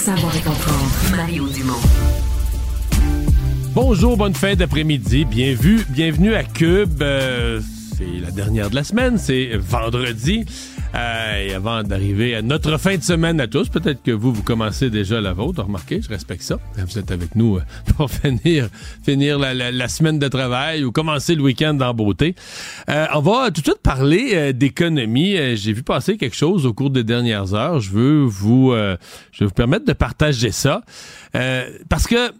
savoir et comprendre. Mario Dumont. Bonjour, bonne fin d'après-midi. Bienvenue, bienvenue à Cube. Euh, c'est la dernière de la semaine, c'est vendredi. Euh, avant d'arriver à notre fin de semaine à tous, peut-être que vous, vous commencez déjà la vôtre. Remarquez, je respecte ça. Vous êtes avec nous euh, pour finir, finir la, semaine de travail ou commencer le week-end en beauté. Euh, on va tout de suite parler d'économie. J'ai vu passer quelque chose au cours des dernières heures. Je veux vous, je vais vous permettre de partager ça. parce que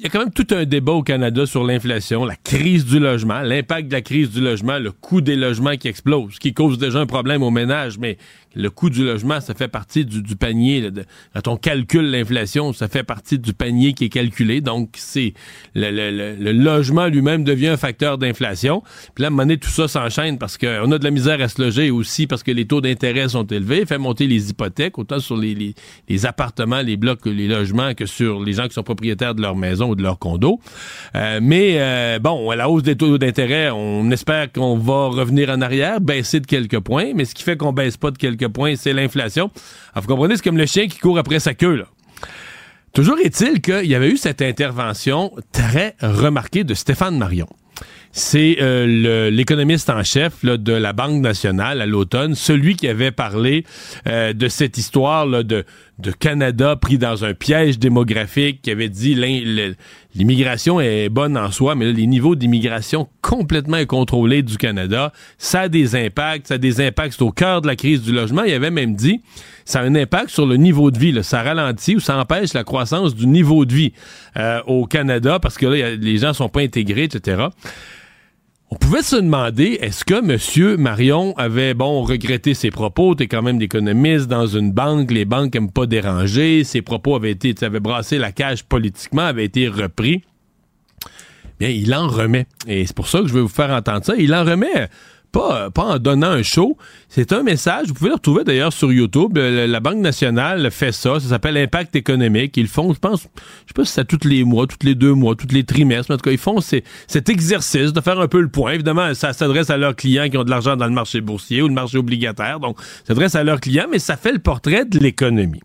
il y a quand même tout un débat au Canada sur l'inflation, la crise du logement, l'impact de la crise du logement, le coût des logements qui explose, qui cause déjà un problème aux ménages, mais le coût du logement, ça fait partie du, panier. quand on calcule l'inflation, ça fait partie du panier qui est calculé. Donc, c'est le, logement lui-même devient un facteur d'inflation. Puis là, à un moment donné, tout ça s'enchaîne parce qu'on a de la misère à se loger aussi parce que les taux d'intérêt sont élevés, fait monter les hypothèques, autant sur les, appartements, les blocs, les logements que sur les gens qui sont propriétaires de leur maison ou de leur condo. Euh, mais euh, bon, à la hausse des taux d'intérêt, on espère qu'on va revenir en arrière, baisser de quelques points, mais ce qui fait qu'on baisse pas de quelques point c'est l'inflation. vous comprenez, c'est comme le chien qui court après sa queue, là. Toujours est-il qu'il y avait eu cette intervention très remarquée de Stéphane Marion. C'est euh, l'économiste en chef de la Banque nationale à l'automne, celui qui avait parlé euh, de cette histoire de, de Canada pris dans un piège démographique, qui avait dit l'immigration est bonne en soi, mais les niveaux d'immigration complètement incontrôlés du Canada, ça a des impacts, ça a des impacts au cœur de la crise du logement. Il avait même dit, ça a un impact sur le niveau de vie, ça ralentit ou ça empêche la croissance du niveau de vie euh, au Canada parce que là, les gens sont pas intégrés, etc. On pouvait se demander, est-ce que M. Marion avait, bon, regretté ses propos, t'es quand même d'économiste dans une banque, les banques aiment pas déranger, ses propos avaient été, tu avais brassé la cage politiquement, avaient été repris. Bien, il en remet. Et c'est pour ça que je vais vous faire entendre ça. Il en remet pas, pas en donnant un show. C'est un message. Vous pouvez le retrouver d'ailleurs sur YouTube. Euh, la Banque nationale fait ça. Ça s'appelle Impact économique. Ils font, je pense, je sais pas si c'est tous les mois, tous les deux mois, tous les trimestres. Mais en tout cas, ils font cet exercice de faire un peu le point. Évidemment, ça s'adresse à leurs clients qui ont de l'argent dans le marché boursier ou le marché obligataire. Donc, ça s'adresse à leurs clients, mais ça fait le portrait de l'économie.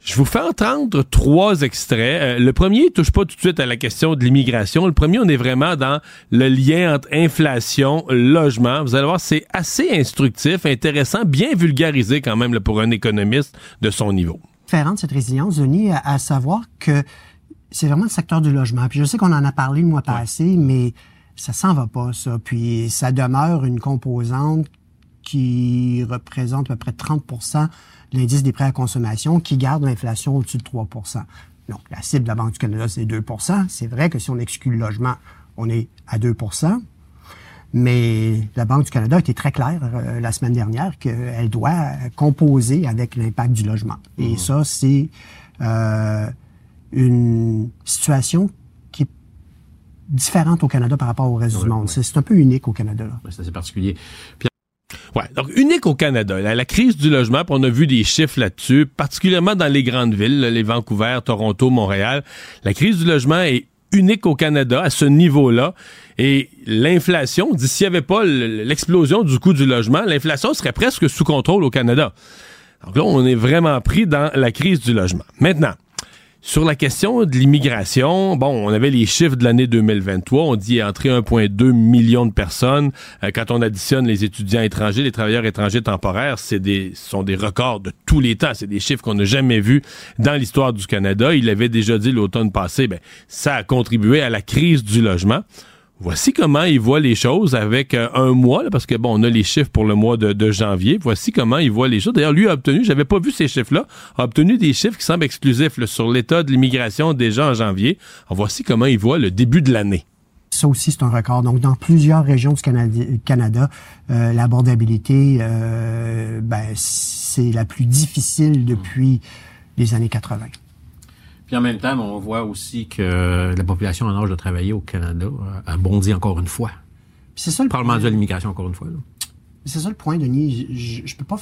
Je vous fais entendre trois extraits. Euh, le premier touche pas tout de suite à la question de l'immigration. Le premier, on est vraiment dans le lien entre inflation, logement. Vous allez voir, c'est assez instructif, intéressant, bien vulgarisé quand même pour un économiste de son niveau. Différent de cette résilience, Denis, à, à savoir que c'est vraiment le secteur du logement. Puis je sais qu'on en a parlé le mois passé, mais ça s'en va pas, ça. Puis ça demeure une composante qui représente à peu près 30 l'indice des prêts à consommation qui garde l'inflation au-dessus de 3% Donc, la cible de la Banque du Canada, c'est 2% C'est vrai que si on exclut le logement, on est à 2% mais la Banque du Canada a été très claire euh, la semaine dernière qu'elle doit composer avec l'impact du logement. Et mmh. ça, c'est euh, une situation qui est différente au Canada par rapport au reste du monde. C'est un peu unique au Canada. C'est assez particulier. Ouais, donc unique au Canada. La, crise du logement, on a vu des chiffres là-dessus, particulièrement dans les grandes villes, les Vancouver, Toronto, Montréal. La crise du logement est unique au Canada à ce niveau-là. Et l'inflation, s'il n'y avait pas l'explosion du coût du logement, l'inflation serait presque sous contrôle au Canada. Donc là, on est vraiment pris dans la crise du logement. Maintenant, sur la question de l'immigration, bon, on avait les chiffres de l'année 2023. On dit entrer 1,2 million de personnes. Euh, quand on additionne les étudiants étrangers, les travailleurs étrangers temporaires, c'est des sont des records de tous les temps. C'est des chiffres qu'on n'a jamais vus dans l'histoire du Canada. Il avait déjà dit l'automne passé, ben, ça a contribué à la crise du logement. Voici comment il voit les choses avec euh, un mois, parce que bon, on a les chiffres pour le mois de, janvier. Voici comment il voit les choses. D'ailleurs, lui a obtenu, j'avais pas vu ces chiffres-là, a obtenu des chiffres qui semblent exclusifs sur l'état de l'immigration déjà en janvier. voici comment il voit le début de l'année. Ça aussi, c'est un record. Donc, dans plusieurs régions du Canada, euh, l'abordabilité, euh, ben, c'est la plus difficile depuis les années 80. Puis en même temps, on voit aussi que la population en âge de travailler au Canada a bondi encore une fois. C'est ça le Parlement de l'immigration encore une fois. C'est ça le point, Denis. Je, ne peux pas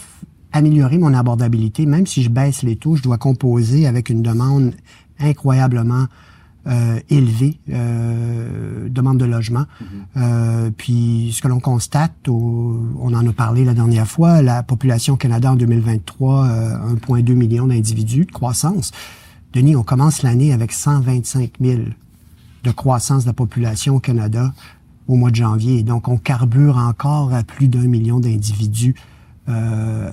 améliorer mon abordabilité, même si je baisse les taux, je dois composer avec une demande incroyablement euh, élevé euh, demande de logement. Mm-hmm. Euh, puis ce que l'on constate, on en a parlé la dernière fois, la population au Canada en 2023, 1,2 million d'individus de croissance. Denis, on commence l'année avec 125 000 de croissance de la population au Canada au mois de janvier. Donc, on carbure encore à plus d'un million d'individus euh,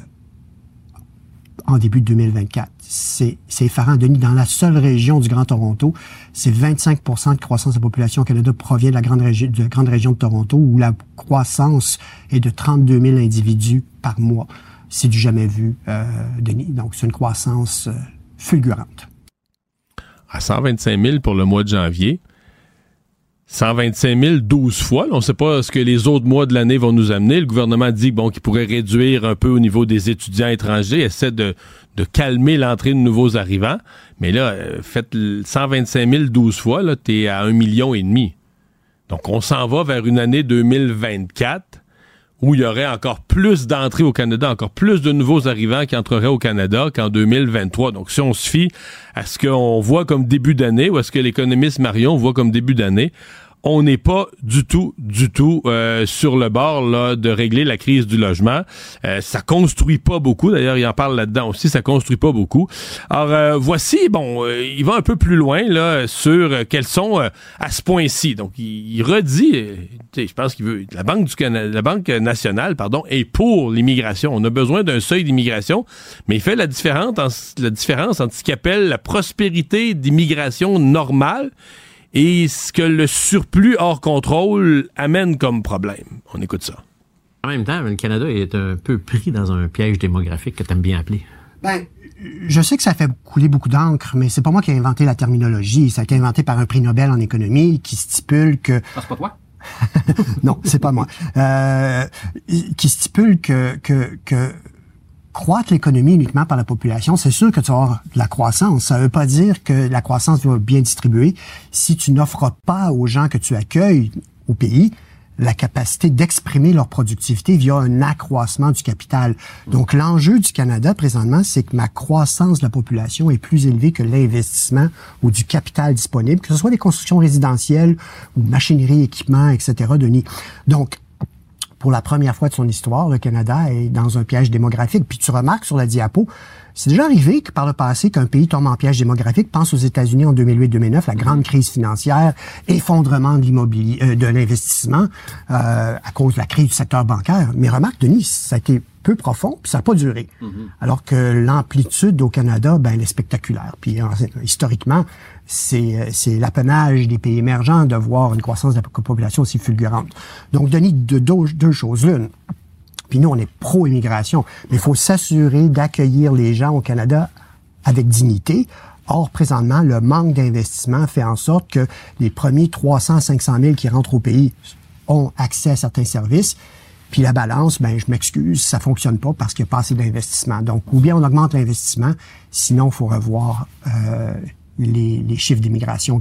en début de 2024. C'est, effarant. Denis, dans la seule région du Grand Toronto, c'est 25% de croissance de la population au Canada provient de la grande, de la grande région de Toronto, où la croissance est de 32 000 individus par mois. C'est du jamais vu, euh, Denis. Donc, c'est une croissance euh, fulgurante. À 125 000 pour le mois de janvier. 125 000 12 fois. on ne sait pas ce que les autres mois de l'année vont nous amener. Le gouvernement dit bon qu'il pourrait réduire un peu au niveau des étudiants étrangers, essaie de, calmer l'entrée de nouveaux arrivants. Mais là, euh, faites 125 000 12 fois, là, t'es à un million et demi. Donc, on s'en va vers une année 2024 où il y aurait encore plus d'entrées au Canada, encore plus de nouveaux arrivants qui entreraient au Canada qu'en 2023. Donc, si on se fie à ce qu'on voit comme début d'année ou à ce que l'économiste Marion voit comme début d'année, on n'est pas du tout, du tout euh, sur le bord là, de régler la crise du logement. Euh, ça construit pas beaucoup. D'ailleurs, il en parle là-dedans aussi. Ça construit pas beaucoup. Alors euh, voici, bon, euh, il va un peu plus loin là sur quels sont à ce point-ci. Donc, il, redit, je pense qu'il veut la banque du Canada, la banque nationale, pardon, est pour l'immigration. On a besoin d'un seuil d'immigration, mais il fait la différence, la différence entre ce qu'il appelle la prospérité d'immigration normale et ce que le surplus hors contrôle amène comme problème. On écoute ça. En même temps, le Canada est un peu pris dans un piège démographique que tu aimes bien appeler. Ben, je sais que ça fait couler beaucoup d'encre, mais c'est pas moi qui ai inventé la terminologie. Ça a été inventé par un prix Nobel en économie qui stipule que... Ah, c'est pas toi? non, c'est pas moi. Euh, qui stipule que, que, que croître l'économie uniquement par la population, c'est sûr que tu vas avoir de la croissance. Ça ne veut pas dire que la croissance va bien distribuer si tu n'offres pas aux gens que tu accueilles au pays la capacité d'exprimer leur productivité via un accroissement du capital. Donc l'enjeu du Canada présentement, c'est que ma croissance de la population est plus élevée que l'investissement ou du capital disponible, que ce soit des constructions résidentielles ou machinerie, équipements, etc. Denis. Donc pour la première fois de son histoire, le Canada est dans un piège démographique. Puis tu remarques sur la diapo, c'est déjà arrivé que par le passé qu'un pays tombe en piège démographique. Pense aux États-Unis en 2008-2009, la grande crise financière, effondrement de l'immobilier, euh, de l'investissement euh, à cause de la crise du secteur bancaire. Mais remarque, Denis, ça a été peu profond, puis ça n'a pas duré. Mm-hmm. Alors que l'amplitude au Canada, ben, elle est spectaculaire. Puis historiquement, c'est, c'est l'apanage des pays émergents de voir une croissance de la population aussi fulgurante. Donc, Denis, de deux, deux choses. L'une, puis nous, on est pro-immigration, mais il faut s'assurer d'accueillir les gens au Canada avec dignité. Or, présentement, le manque d'investissement fait en sorte que les premiers 300, 500 000 qui rentrent au pays ont accès à certains services. Puis la balance, ben je m'excuse, ça fonctionne pas parce qu'il n'y a pas assez d'investissement. Donc, ou bien on augmente l'investissement, sinon il faut revoir euh, les, chiffres d'immigration.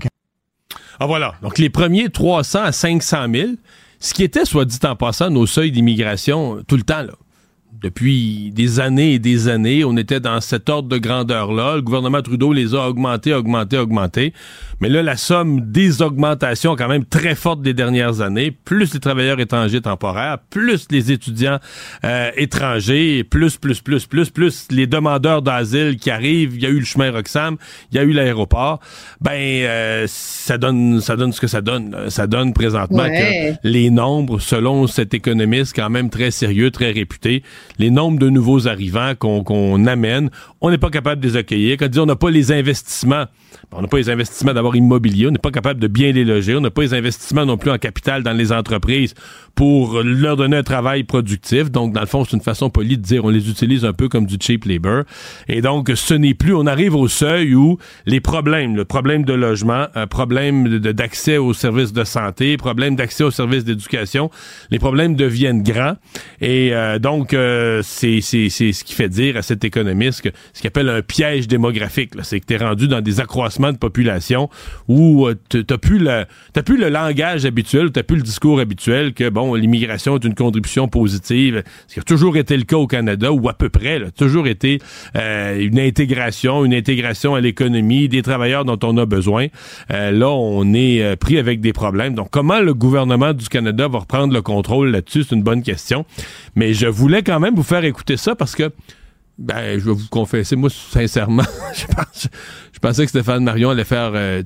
Ah voilà. Donc les premiers 300 à 500 000, ce qui était, soit dit en passant, nos seuils d'immigration tout le temps, là depuis des années et des années, on était dans cet ordre de grandeur-là. Le gouvernement Trudeau les a augmentés, augmentés, augmentés. Mais là, la somme des augmentations quand même très forte des dernières années, plus les travailleurs étrangers temporaires, plus les étudiants euh, étrangers, plus, plus, plus, plus, plus les demandeurs d'asile qui arrivent. Il y a eu le chemin Roxham, il y a eu l'aéroport. Ben, euh, ça donne, ça donne ce que ça donne. Ça donne présentement que les nombres, selon cet économiste quand même très sérieux, très réputé, les nombres de nouveaux arrivants qu'on amène, on n'est pas capable de les accueillir. Quand on dit on n'a pas les investissements, on n'a pas les investissements d'abord immobiliers, on n'est pas capable de bien les loger, on n'a pas les investissements non plus en capital dans les entreprises pour leur donner un travail productif. Donc, dans le fond, c'est une façon polie de dire on les utilise un peu comme du cheap labor. Et donc, ce n'est plus, on arrive au seuil où les problèmes, le problème de logement, un problème d'accès aux services de santé, problème d'accès aux services d'éducation, les problèmes deviennent grands. Et euh, donc, euh, c'est ce qui fait dire à cet économiste que ce qu'il appelle un piège démographique. C'est que tu es rendu dans des accroissements de population où euh, tu n'as plus, le, plus le langage habituel, tu n'as plus le discours habituel que, bon, l'immigration est une contribution positive, ce qui a toujours été le cas au Canada, ou à peu près, là, toujours été euh, une intégration, une intégration à l'économie, des travailleurs dont on a besoin. là, on est pris avec des problèmes. Donc, comment le gouvernement du Canada va reprendre le contrôle là-dessus? C'est une bonne question. Mais je voulais quand même vous faire écouter ça parce que, ben, je vais vous confesser, moi, sincèrement, je, pensais que Stéphane Marion allait faire, euh,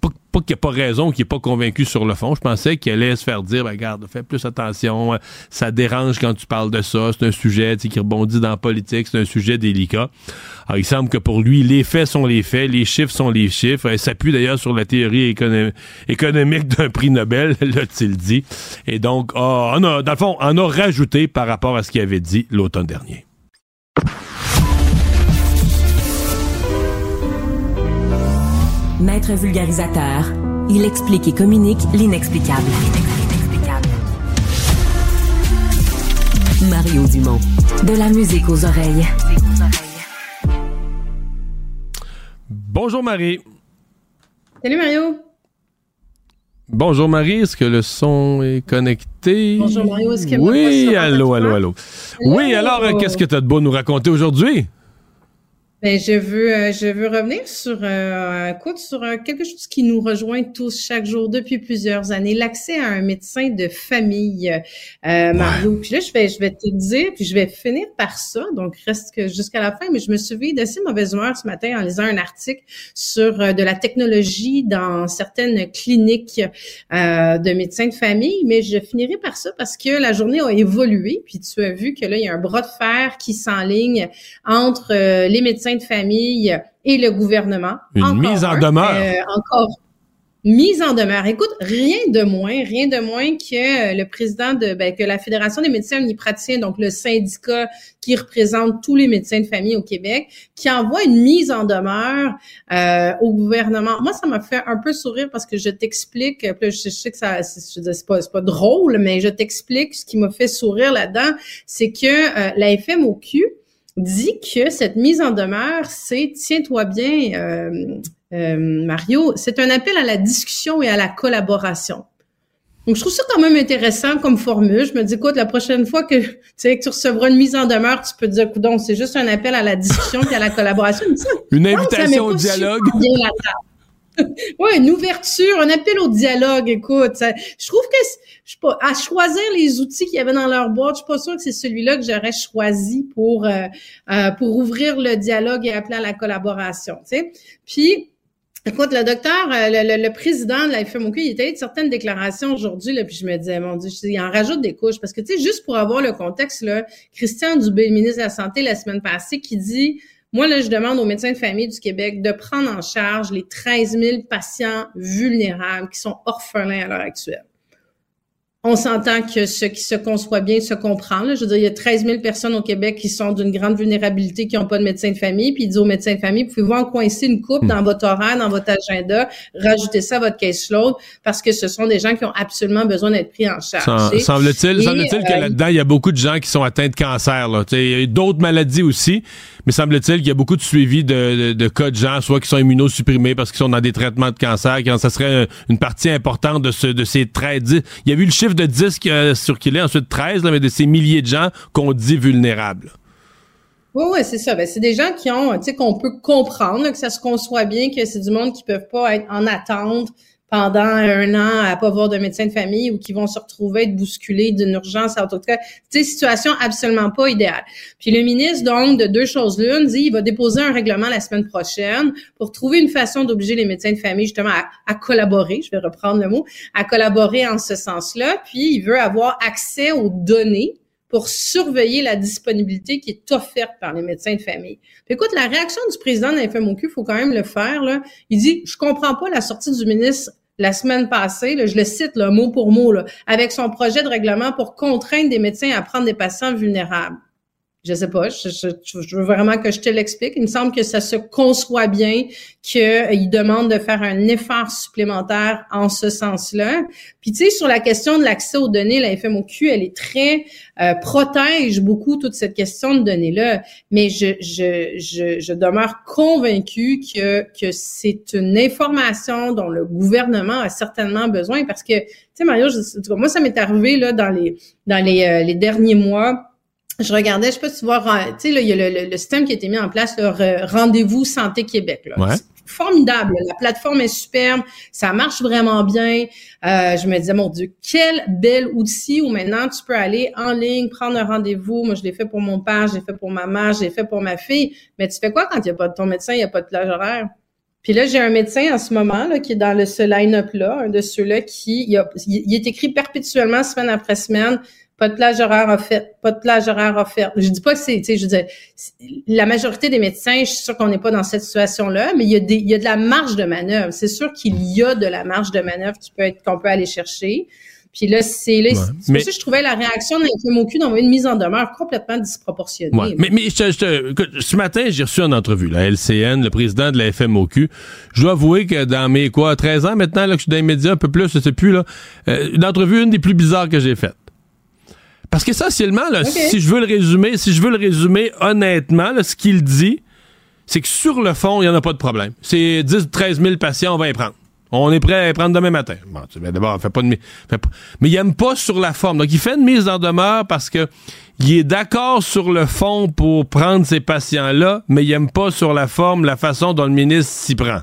pas, pas qu'il n'y a pas raison, qu'il n'est pas convaincu sur le fond. Je pensais qu'il allait se faire dire, ben, regarde, fais plus attention, ça dérange quand tu parles de ça, c'est un sujet qui rebondit dans la politique, c'est un sujet délicat. Alors, il semble que pour lui, les faits sont les faits, les chiffres sont les chiffres. Il s'appuie d'ailleurs sur la théorie économique d'un prix Nobel, l'a-t-il dit. Et donc, ah, on a, dans le fond, on a rajouté par rapport à ce qu'il avait dit l'automne dernier. Maître vulgarisateur, il explique et communique l'inexplicable. Mario Dumont. De la musique aux oreilles. Bonjour Marie. Salut Mario. Bonjour Marie, est-ce que le son est connecté? Bonjour Mario, est-ce que Oui, allô, allô, allô. Oui, alors, qu'est-ce que tu as de beau nous raconter aujourd'hui? Ben, je veux, euh, je veux revenir sur, euh, écoute, sur euh, quelque chose qui nous rejoint tous chaque jour depuis plusieurs années, l'accès à un médecin de famille, euh, Mario. Puis là, je vais, je vais te dire, puis je vais finir par ça. Donc, reste jusqu'à la fin. Mais je me suis d'assez mauvaise humeur ce matin en lisant un article sur de la technologie dans certaines cliniques de médecins de famille. Mais je finirai par ça parce que la journée a évolué. Puis tu as vu que là, il y a un bras de fer qui s'enligne entre les médecins de famille et le gouvernement. Une mise en demeure. Euh, encore mise en demeure. Écoute, rien de moins, rien de moins que euh, le président de, ben, que la Fédération des médecins omnipraticiens, donc le syndicat qui représente tous les médecins de famille au Québec, qui envoie une mise en demeure euh, au gouvernement. Moi, ça m'a fait un peu sourire parce que je t'explique, je, sais que ça, c'est pas, pas drôle, mais je t'explique ce qui m'a fait sourire là-dedans, c'est que la FMOQ, dit que cette mise en demeure, c'est, tiens-toi bien, euh, euh, Mario, c'est un appel à la discussion et à la collaboration. Donc, je trouve ça quand même intéressant comme formule. Je me dis, écoute, la prochaine fois que, tu sais, que tu recevras une mise en demeure, tu peux dire, écoute, c'est juste un appel à la discussion et à la collaboration. une invitation au dialogue. oui, une ouverture, un appel au dialogue. Écoute, je trouve que je pas, à choisir les outils qu'il y avait dans leur boîte, je suis pas sûre que c'est celui-là que j'aurais choisi pour euh, euh, pour ouvrir le dialogue et appeler à la collaboration. Tu sais, puis Écoute, le docteur, euh, le, président de la FMOQ, il était de certaines déclarations aujourd'hui, là, puis je me disais, mon Dieu, il en rajoute des couches. Parce que, tu sais, juste pour avoir le contexte, là, Christian Dubé, le ministre de la Santé, la semaine passée, qui dit moi, là, je demande aux médecins de famille du Québec de prendre en charge les 13 000 patients vulnérables qui sont orphelins à l'heure actuelle on s'entend que ce qui se conçoit bien se comprend. Là. Je veux dire, il y a 13 000 personnes au Québec qui sont d'une grande vulnérabilité, qui n'ont pas de médecin de famille. Puis il dit aux médecins de famille, pouvez-vous en coincer une coupe hmm. dans votre horaire, dans votre agenda, rajouter ça à votre caseload, parce que ce sont des gens qui ont absolument besoin d'être pris en charge. Semble-t-il semble que euh, là-dedans, il y a beaucoup de gens qui sont atteints de cancer. Là. Il y a d'autres maladies aussi, mais semble-t-il qu'il y a beaucoup de suivi de, de, cas de gens, soit qui sont immunosupprimés parce qu'ils sont dans des traitements de cancer, quand ça serait une partie importante de, ce, de ces traits. Il y a vu le chiffre de 10 qui a circulé, ensuite 13, là, mais de ces milliers de gens qu'on dit vulnérables. Oui, oui, c'est ça. Ben, c'est des gens qui ont, tu sais, qu'on peut comprendre, que ça se conçoit bien, que c'est du monde qui peuvent pas être en attente pendant un an à pas voir de médecin de famille ou qui vont se retrouver être bousculés d'une urgence à autre cas. C'est situation absolument pas idéale. Puis le ministre, donc, de deux choses l'une, dit il va déposer un règlement la semaine prochaine pour trouver une façon d'obliger les médecins de famille, justement, à, à, collaborer, je vais reprendre le mot, à collaborer en ce sens-là. Puis il veut avoir accès aux données pour surveiller la disponibilité qui est offerte par les médecins de famille. Puis écoute, la réaction du président de la FMOQ, il faut quand même le faire. Là. Il dit, je comprends pas la sortie du ministre la semaine passée, je le cite mot pour mot, avec son projet de règlement pour contraindre des médecins à prendre des patients vulnérables. Je sais pas, je, veux vraiment que je te l'explique. Il me semble que ça se conçoit bien qu'il demande de faire un effort supplémentaire en ce sens-là. Puis tu sais, sur la question de l'accès aux données, la FMOQ, elle est très euh, protège beaucoup toute cette question de données-là. Mais je, je, je, je demeure convaincue que, que c'est une information dont le gouvernement a certainement besoin parce que, tu sais, Mario, moi, ça m'est arrivé là dans les dans les, euh, les derniers mois je regardais, je sais pas si tu vois, tu sais, il y a le, le, système qui a été mis en place, le Rendez-vous Santé Québec. Là. Formidable. La plateforme est superbe. Ça marche vraiment bien. Euh, je me disais, mon Dieu, quel bel outil où maintenant tu peux aller en ligne, prendre un rendez-vous. Moi, je l'ai fait pour mon père, je l'ai fait pour ma mère, je l'ai fait pour ma fille. Mais tu fais quoi quand il n'y a pas de ton médecin, il n'y a pas de plage horaire? Puis là, j'ai un médecin en ce moment là, qui est dans le, ce line-up-là, un de ceux-là qui, il, a, il est écrit perpétuellement, semaine après semaine, pas de plage horaire offerte, pas de plage horaire offerte. Je dis pas que c'est, tu sais, je veux dire, la majorité des médecins, je suis sûre qu'on n'est pas dans cette situation-là, mais il y a des, il y a de la marge de manœuvre. C'est sûr qu'il y a de la marge de manœuvre qui peut être, qu'on peut aller chercher. Puis là, c'est là, c'est pour ça que je trouvais la réaction de l'FMOQ dans une mise en demeure complètement disproportionnée. Ouais. Mais, mais je, je, ce matin, j'ai reçu une entrevue, la LCN, le président de la FMOQ. Je dois avouer que dans mes, quoi, 13 ans maintenant, là, que je suis dans les médias, un peu plus, je sais plus, là, euh, une entrevue, une des plus bizarres que j'ai faites. Parce qu'essentiellement, là, si je veux le résumer, si je veux le résumer honnêtement, ce qu'il dit, c'est que sur le fond, il n'y en a pas de problème. C'est 10 13 000 patients, on va y prendre. On est prêt à y prendre demain matin. Bon, d'abord, fait pas de fait pas, mais il aime pas sur la forme. Donc, il fait une mise en demeure parce que il est d'accord sur le fond pour prendre ces patients-là, mais il aime pas sur la forme la façon dont le ministre s'y prend.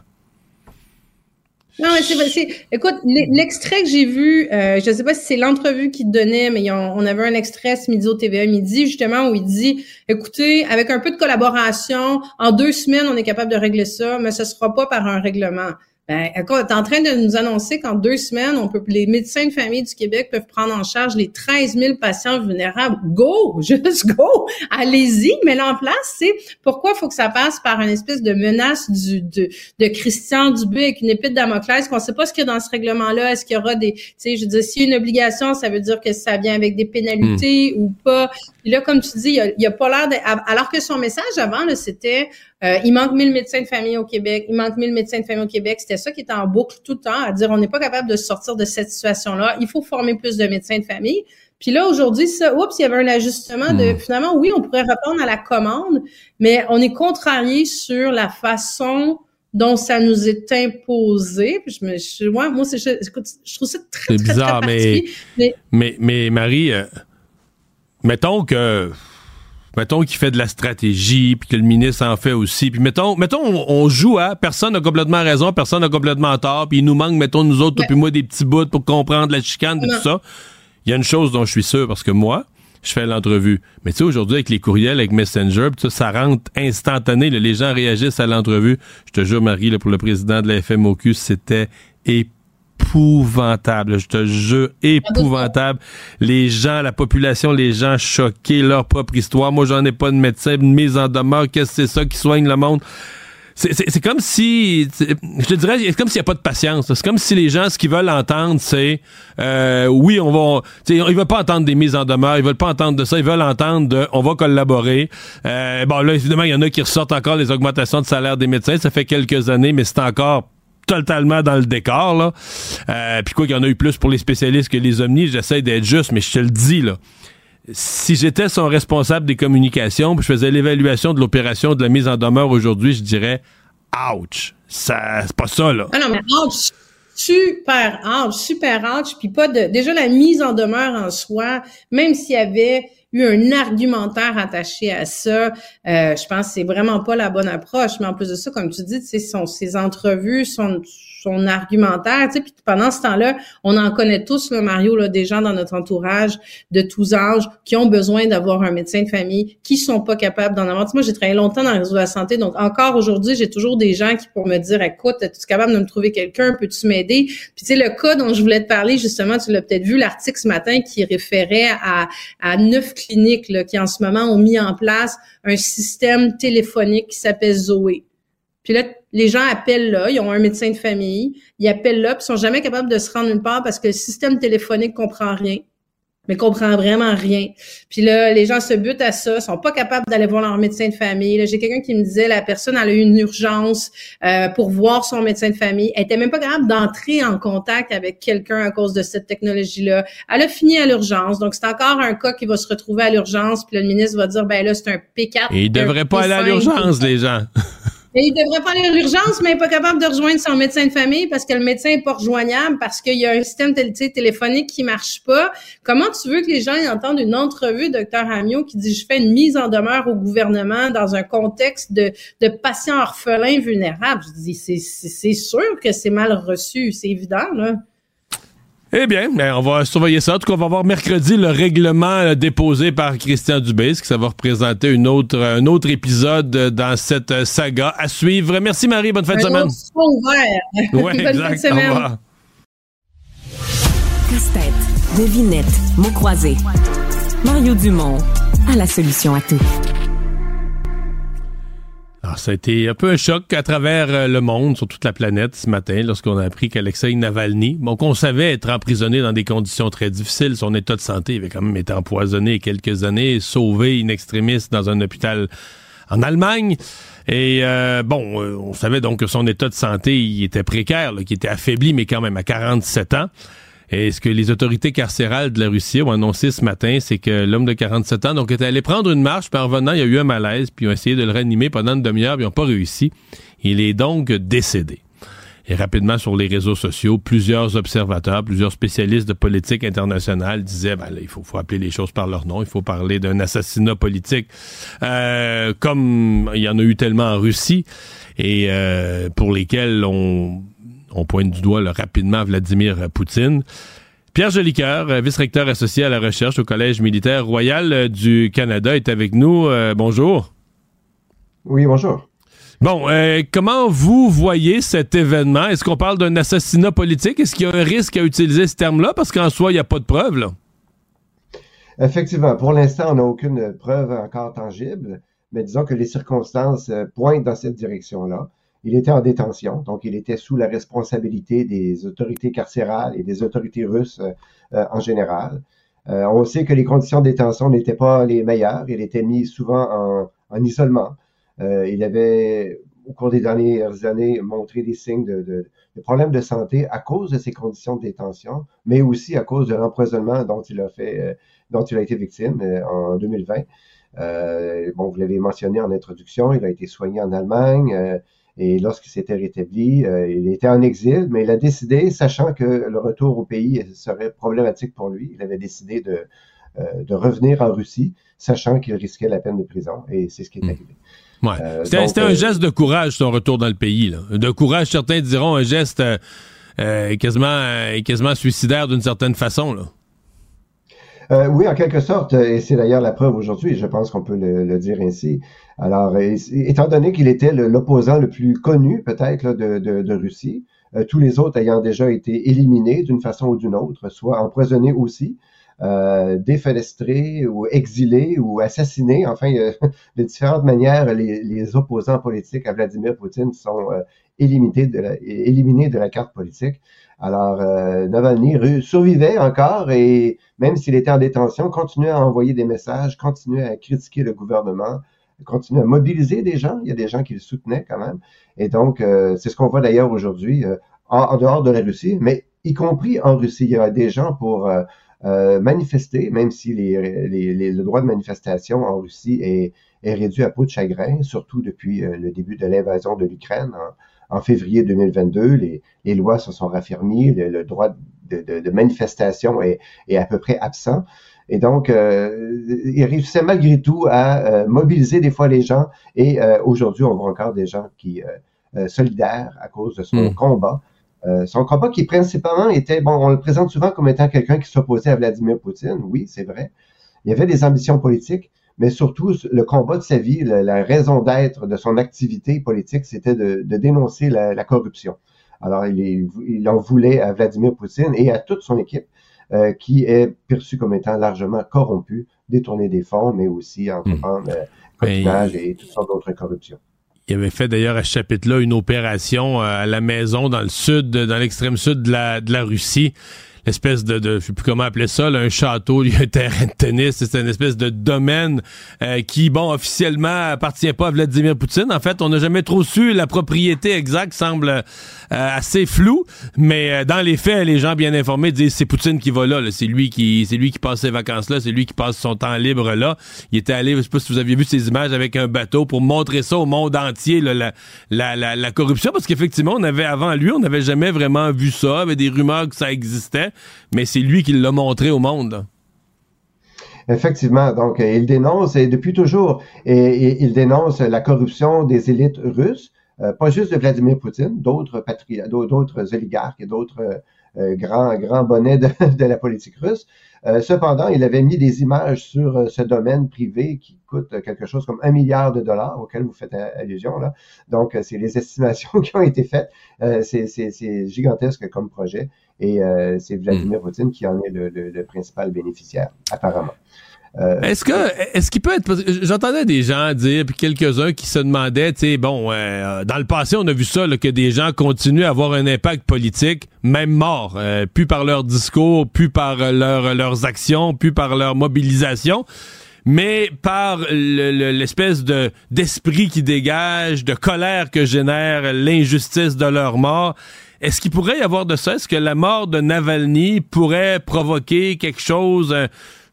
Non, mais c'est, écoute, l'extrait que j'ai vu, euh, je ne sais pas si c'est l'entrevue qu'il donnait, mais on, avait un extrait ce midi au TVA midi, justement, où il dit, écoutez, avec un peu de collaboration, en deux semaines, on est capable de régler ça, mais ce sera pas par un règlement. Ben, t'es en train de nous annoncer qu'en deux semaines, on peut, les médecins de famille du Québec peuvent prendre en charge les 13 000 patients vulnérables. Go! Juste go! Allez-y, mais en place, c'est pourquoi il faut que ça passe par une espèce de menace du, de, de Christian Dubé avec une épée de Damoclès qu'on sait pas ce qu'il y a dans ce règlement-là. Est-ce qu'il y aura des, tu sais, je veux dire, s'il y a une obligation, ça veut dire que ça vient avec des pénalités hmm. ou pas? Là, comme tu dis, il y a, a pas l'air de, alors que son message avant, c'était, euh, il manque 1000 médecins de famille au Québec. Il manque 1000 médecins de famille au Québec. C'était ça qui était en boucle tout le temps, à dire on n'est pas capable de sortir de cette situation-là. Il faut former plus de médecins de famille. Puis là, aujourd'hui, ça, oups, il y avait un ajustement de, hmm. finalement, oui, on pourrait répondre à la commande, mais on est contrarié sur la façon dont ça nous est imposé. Puis je me, je, moi, moi, je, je, trouve ça très, très, bizarre, très mais, mais, mais, Marie, euh, mettons que mettons qu'il fait de la stratégie, puis que le ministre en fait aussi, puis mettons, mettons on, joue à personne n'a complètement raison, personne n'a complètement tort, puis il nous manque, mettons nous autres, puis moi des petits bouts pour comprendre la chicane et tout ça. Il y a une chose dont je suis sûr, parce que moi, je fais l'entrevue. Mais tu sais, aujourd'hui, avec les courriels, avec Messenger, ça, ça rentre instantané. les gens réagissent à l'entrevue. Je te jure, Marie, pour le président de la FMOQ, c'était épouvantable épouvantable. Je te jure, épouvantable. Les gens, la population, les gens choqués, leur propre histoire. Moi, j'en ai pas de médecin, une mise en demeure. Qu'est-ce que c'est ça qui soigne le monde? C'est comme si, je te dirais, c'est comme s'il n'y a pas de patience. C'est comme si les gens, ce qu'ils veulent entendre, c'est, euh, oui, on va, ils veulent pas entendre des mises en demeure, ils veulent pas entendre de ça, ils veulent entendre de, on va collaborer. Euh, bon, là, évidemment, il y en a qui ressortent encore les augmentations de salaire des médecins. Ça fait quelques années, mais c'est encore totalement dans le décor. Là. Euh, puis quoi qu'il y en a eu plus pour les spécialistes que les omnis, j'essaie d'être juste, mais je te le dis, là. Si j'étais son responsable des communications, puis je faisais l'évaluation de l'opération de la mise en demeure aujourd'hui, je dirais ouch. C'est pas ça, là. Ah non, mais ouch! Super ouch, super ouch, puis pas de. Déjà, la mise en demeure en soi, même s'il y avait eu un argumentaire attaché à ça. Euh, je pense que c'est vraiment pas la bonne approche. Mais en plus de ça, comme tu dis, son, ces entrevues sont son argumentaire, tu sais, puis pendant ce temps-là, on en connaît tous, le Mario, là, des gens dans notre entourage de tous âges qui ont besoin d'avoir un médecin de famille, qui sont pas capables d'en avoir. moi, j'ai travaillé longtemps dans le réseau de la santé, donc encore aujourd'hui, j'ai toujours des gens qui pour me dire, écoute, es-tu capable de me trouver quelqu'un, peux-tu m'aider? Puis tu sais, le cas dont je voulais te parler, justement, tu l'as peut-être vu, l'article ce matin qui référait à, à neuf cliniques là, qui en ce moment ont mis en place un système téléphonique qui s'appelle Zoé. Puis là, les gens appellent là, ils ont un médecin de famille, ils appellent là, puis ils sont jamais capables de se rendre une part parce que le système téléphonique comprend rien. mais comprend vraiment rien. Puis là, les gens se butent à ça, sont pas capables d'aller voir leur médecin de famille. J'ai quelqu'un qui me disait la personne elle a eu une urgence euh, pour voir son médecin de famille, elle était même pas capable d'entrer en contact avec quelqu'un à cause de cette technologie-là. Elle a fini à l'urgence, donc c'est encore un cas qui va se retrouver à l'urgence. Puis le ministre va dire ben là c'est un P4. Et il devrait pas aller à l'urgence, les gens. Il devrait pas l'urgence, mais il n'est pas capable de rejoindre son médecin de famille parce que le médecin n'est pas rejoignable, parce qu'il y a un système téléphonique qui marche pas. Comment tu veux que les gens entendent une entrevue, docteur Amiot, qui dit « Je fais une mise en demeure au gouvernement dans un contexte de, de patients orphelins vulnérables. » Je dis « C'est sûr que c'est mal reçu, c'est évident, là. » Eh bien, ben, on va surveiller ça. En tout cas, on va voir mercredi le règlement euh, déposé par Christian Dubé, que ça va représenter une autre, un autre épisode euh, dans cette euh, saga à suivre. Merci Marie, bonne fin de semaine. Oui, exact. Au revoir. Casse-tête, devinette, mots croisés. Mario Dumont a la solution à tout. Alors, ça a été un peu un choc à travers euh, le monde, sur toute la planète, ce matin, lorsqu'on a appris qu'Alexei Navalny, bon, qu'on savait être emprisonné dans des conditions très difficiles, son état de santé avait quand même été empoisonné quelques années, sauvé in extremis dans un hôpital en Allemagne. Et euh, bon, euh, on savait donc que son état de santé il était précaire, qu'il était affaibli, mais quand même à 47 ans. Et ce que les autorités carcérales de la Russie ont annoncé ce matin, c'est que l'homme de 47 ans donc était allé prendre une marche, puis en revenant, il y a eu un malaise, puis ils ont essayé de le réanimer pendant une demi-heure, puis ils n'ont pas réussi. Il est donc décédé. Et rapidement sur les réseaux sociaux, plusieurs observateurs, plusieurs spécialistes de politique internationale disaient ben il faut, appeler les choses par leur nom, il faut parler d'un assassinat politique, euh, comme il y en a eu tellement en Russie et euh, pour lesquels on on pointe du doigt rapidement Vladimir Poutine. Pierre Jolicoeur, euh, vice-recteur associé à la recherche au Collège militaire royal euh, du Canada, est avec nous. Euh, bonjour. Oui, bonjour. Bon, comment vous voyez cet événement? Est-ce qu'on parle d'un assassinat politique? Est-ce qu'il y a un risque à utiliser ce terme-là? Parce qu'en soi, il n'y a pas de preuve, là. Effectivement, pour l'instant, on n'a aucune preuve encore tangible, mais disons que les circonstances pointent dans cette direction-là. Il était en détention, donc il était sous la responsabilité des autorités carcérales et des autorités russes euh, euh, en général. Euh, on sait que les conditions de détention n'étaient pas les meilleures. Il était mis souvent en, en isolement. il avait, au cours des dernières années, montré des signes de, de, de, problèmes de santé à cause de ces conditions de détention, mais aussi à cause de l'empoisonnement dont il a fait, dont il a été victime en 2020. Euh, bon, vous l'avez mentionné en introduction, il a été soigné en Allemagne. Et lorsqu'il s'était rétabli, euh, il était en exil, mais il a décidé, sachant que le retour au pays serait problématique pour lui, il avait décidé de, euh, de revenir en Russie, sachant qu'il risquait la peine de prison. Et c'est ce qui est hmm. arrivé. Ouais. Euh, c'était un geste de courage, son retour dans le pays. Là. De courage, certains diront un geste quasiment, quasiment suicidaire d'une certaine façon. Là. Euh, oui, en quelque sorte, et c'est d'ailleurs la preuve aujourd'hui, je pense qu'on peut le, dire ainsi. Alors, étant donné qu'il était l'opposant le, plus connu peut-être de, Russie, euh, tous les autres ayant déjà été éliminés d'une façon ou d'une autre, soit empoisonnés aussi, euh, défenestrés ou exilés ou assassinés. Enfin, de différentes manières, les, opposants politiques à Vladimir Poutine sont euh, éliminés, de la, éliminés de la carte politique. Alors, euh, Navalny survivait encore et même s'il était en détention, continuait à envoyer des messages, continuait à critiquer le gouvernement, continuait à mobiliser des gens. Il y a des gens qui le soutenaient quand même. Et donc, euh, c'est ce qu'on voit d'ailleurs aujourd'hui euh, en, dehors de la Russie, mais y compris en Russie. Il y a des gens pour euh, manifester, même si le droit de manifestation en Russie est, réduit à peau de chagrin, surtout depuis le début de l'invasion de l'Ukraine en février 2022, les, lois se sont raffermies, le, droit de, manifestation est, est, à peu près absent. Et donc, euh, il réussissait malgré tout à euh, mobiliser des fois les gens. Et euh, aujourd'hui, on voit encore des gens qui euh, solidaires à cause de son hmm. combat. son combat qui principalement était, bon, on le présente souvent comme étant quelqu'un qui s'opposait à Vladimir Poutine. Oui, c'est vrai. Il y avait des ambitions politiques, mais surtout le combat de sa vie, la, raison d'être de son activité politique, c'était de, dénoncer la, corruption. Alors, il, il, en voulait à Vladimir Poutine et à toute son équipe, euh, qui est perçue comme étant largement corrompue, détourner des fonds, mais aussi entreprendre hmm. euh, copinage et toutes sortes d'autres corruptions. Il avait fait d'ailleurs à ce chapitre-là une opération euh, à la maison dans le sud, dans l'extrême sud de la, de la Russie l'espèce de, de, je sais plus comment appeler ça, un château, il y a un terrain de tennis, c'est une espèce de domaine euh, qui, bon, officiellement appartient pas à Vladimir Poutine. En fait, on n'a jamais trop su la propriété exacte, semble euh, assez floue, mais euh, dans les faits, les gens bien informés disent c'est Poutine qui va là, c'est lui qui, c'est lui qui passe ses vacances là, c'est lui qui passe son temps libre là. Il était allé, je sais pas si vous aviez vu ces images avec un bateau pour montrer ça au monde entier, la, la, la, la corruption, parce qu'effectivement, on avait avant lui, on n'avait jamais vraiment vu ça, il y avait des rumeurs que ça existait mais c'est lui qui l'a montré au monde. Effectivement, donc il dénonce, et depuis toujours, et, il dénonce la corruption des élites russes, euh, pas juste de Vladimir Poutine, d'autres oligarques et d'autres euh, grands, grands bonnets de, la politique russe. Euh, cependant, il avait mis des images sur euh, ce domaine privé qui coûte quelque chose comme un milliard de dollars auquel vous faites allusion. Donc, c'est les estimations qui ont été faites. c'est gigantesque comme projet et c'est Vladimir hmm. Poutine qui en est le principal bénéficiaire, apparemment. Euh, est-ce que est-ce qu'il peut être j'entendais des gens dire puis quelques-uns qui se demandaient tu sais bon euh, dans le passé on a vu ça que des gens continuent à avoir un impact politique même mort euh, plus par leur discours plus par leur, leurs actions plus par leur mobilisation mais par l'espèce de d'esprit qui dégage de colère que génère l'injustice de leur mort est-ce qu'il pourrait y avoir de ça? Est-ce que la mort de Navalny pourrait provoquer quelque chose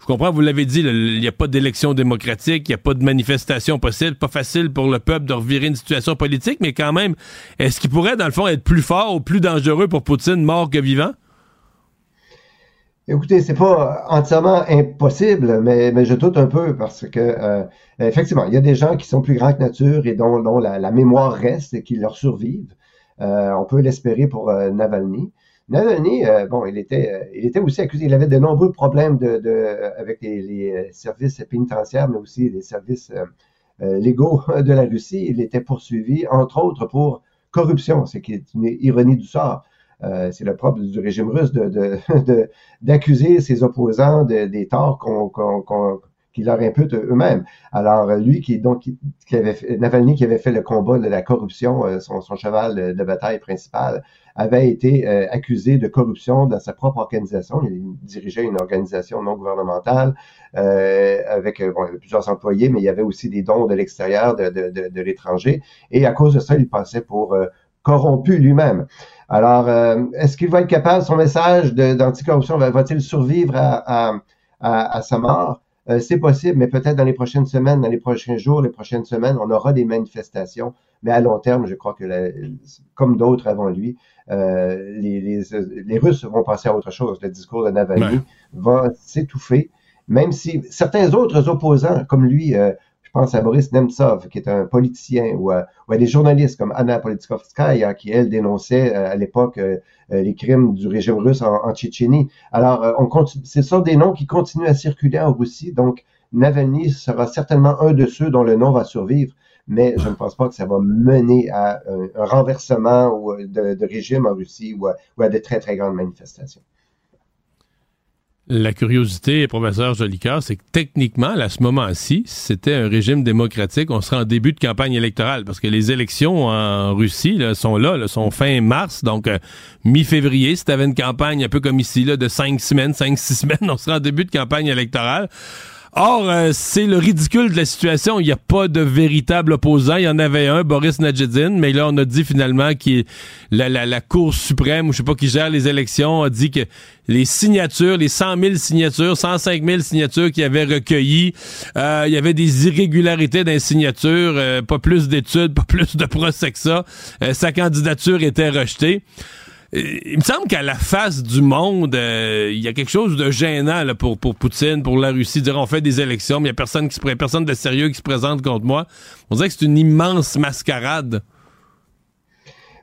comprends, vous l'avez dit, il n'y a pas d'élection démocratique, il n'y a pas de manifestation possible, pas facile pour le peuple de revirer une situation politique, mais quand même, est-ce qu'il pourrait, dans le fond, être plus fort ou plus dangereux pour Poutine, mort que vivant? Écoutez, c'est pas entièrement impossible, mais, mais je doute un peu parce que euh, effectivement, il y a des gens qui sont plus grands que nature et dont, la, mémoire reste et qui leur survivent. Euh, on peut l'espérer pour euh, Navalny. Navalny, euh, bon, il était, il était aussi accusé. Il avait de nombreux problèmes de, de avec les, services pénitentiaires, mais aussi les services légaux de la Russie. Il était poursuivi, entre autres, pour corruption, ce qui est une ironie du sort. c'est le propre du régime russe de, d'accuser ses opposants des torts qu'on, qu'on, qui leur imputent eux-mêmes. Alors, lui, qui donc qui avait Navalny qui avait fait le combat de la corruption, son, son cheval de bataille principal, avait été euh, accusé de corruption dans sa propre organisation. Il dirigeait une organisation non gouvernementale euh, avec euh, plusieurs employés, mais il y avait aussi des dons de l'extérieur, de, de, de, l'étranger. Et à cause de ça, il passait pour corrompu lui-même. Alors, est-ce qu'il va être capable, son message d'anticorruption, va-t-il survivre à, à, à, sa mort? C'est possible, mais peut-être dans les prochaines semaines, dans les prochains jours, les prochaines semaines, on aura des manifestations. Mais à long terme, je crois que, comme d'autres avant lui, euh, les, les, les, Russes vont passer à autre chose. Le discours de Navalny va s'étouffer, même si certains autres opposants, comme lui, euh, je pense à Boris Nemtsov, qui est un politicien, ou à, ou à des journalistes comme Anna Politkovskaya, qui, elle, dénonçait euh, à l'époque les crimes du régime russe en, en Tchétchénie. Alors, on continue, ce sont des noms qui continuent à circuler en Russie, donc Navalny sera certainement un de ceux dont le nom va survivre mais je ne pense pas que ça va mener à un, renversement ou de, régime en Russie ou à, de très, très grandes manifestations. La curiosité, professeur Jolicoeur, c'est que techniquement, à ce moment-ci, c'était un régime démocratique, on serait en début de campagne électorale, parce que les élections en Russie sont là, sont fin mars, donc euh, mi-février, si tu avais une campagne un peu comme ici, là, de cinq semaines, cinq, six semaines, on serait en début de campagne électorale. Or, euh, c'est le ridicule de la situation. Il n'y a pas de véritable opposant. Il y en avait un, Boris Nadjedin, mais là, on a dit finalement que la, la, Cour suprême, ou je sais pas qui gère les élections, a dit que les signatures, les 100 000 signatures, 105 000 signatures qu'il avait recueillies, euh, il y avait des irrégularités dans les signatures, euh, pas plus d'études, pas plus de procès que ça. sa candidature était rejetée il me semble qu'à la face du monde, euh, il y a quelque chose de gênant pour, pour Poutine, pour la Russie. Dire on fait des élections, mais il n'y a personne qui se personne de sérieux qui se présente contre moi. On dirait que c'est une immense mascarade.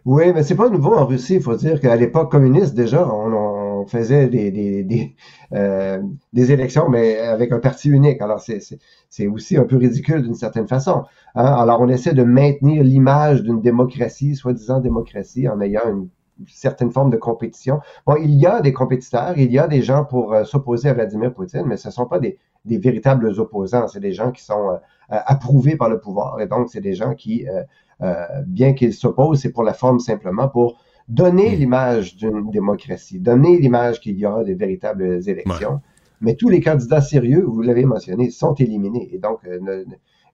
Oui, mais c'est pas nouveau en Russie. Il faut dire qu'à l'époque communiste, déjà, on, faisait des, euh, des, élections, mais avec un parti unique. Alors, c'est aussi un peu ridicule d'une certaine façon. Hein. Alors, on essaie de maintenir l'image d'une démocratie, soi-disant démocratie, en ayant une certaine forme de compétition. Bon, il y a des compétiteurs, il y a des gens pour euh, s'opposer à Vladimir Poutine, mais ce ne sont pas des, des véritables opposants, c'est des gens qui sont euh, euh, approuvés par le pouvoir, et donc c'est des gens qui, bien qu'ils s'opposent, c'est pour la forme simplement pour donner l'image d'une démocratie, donner l'image qu'il y aura des véritables élections. Mais tous les candidats sérieux, vous l'avez mentionné, sont éliminés. Et donc, euh,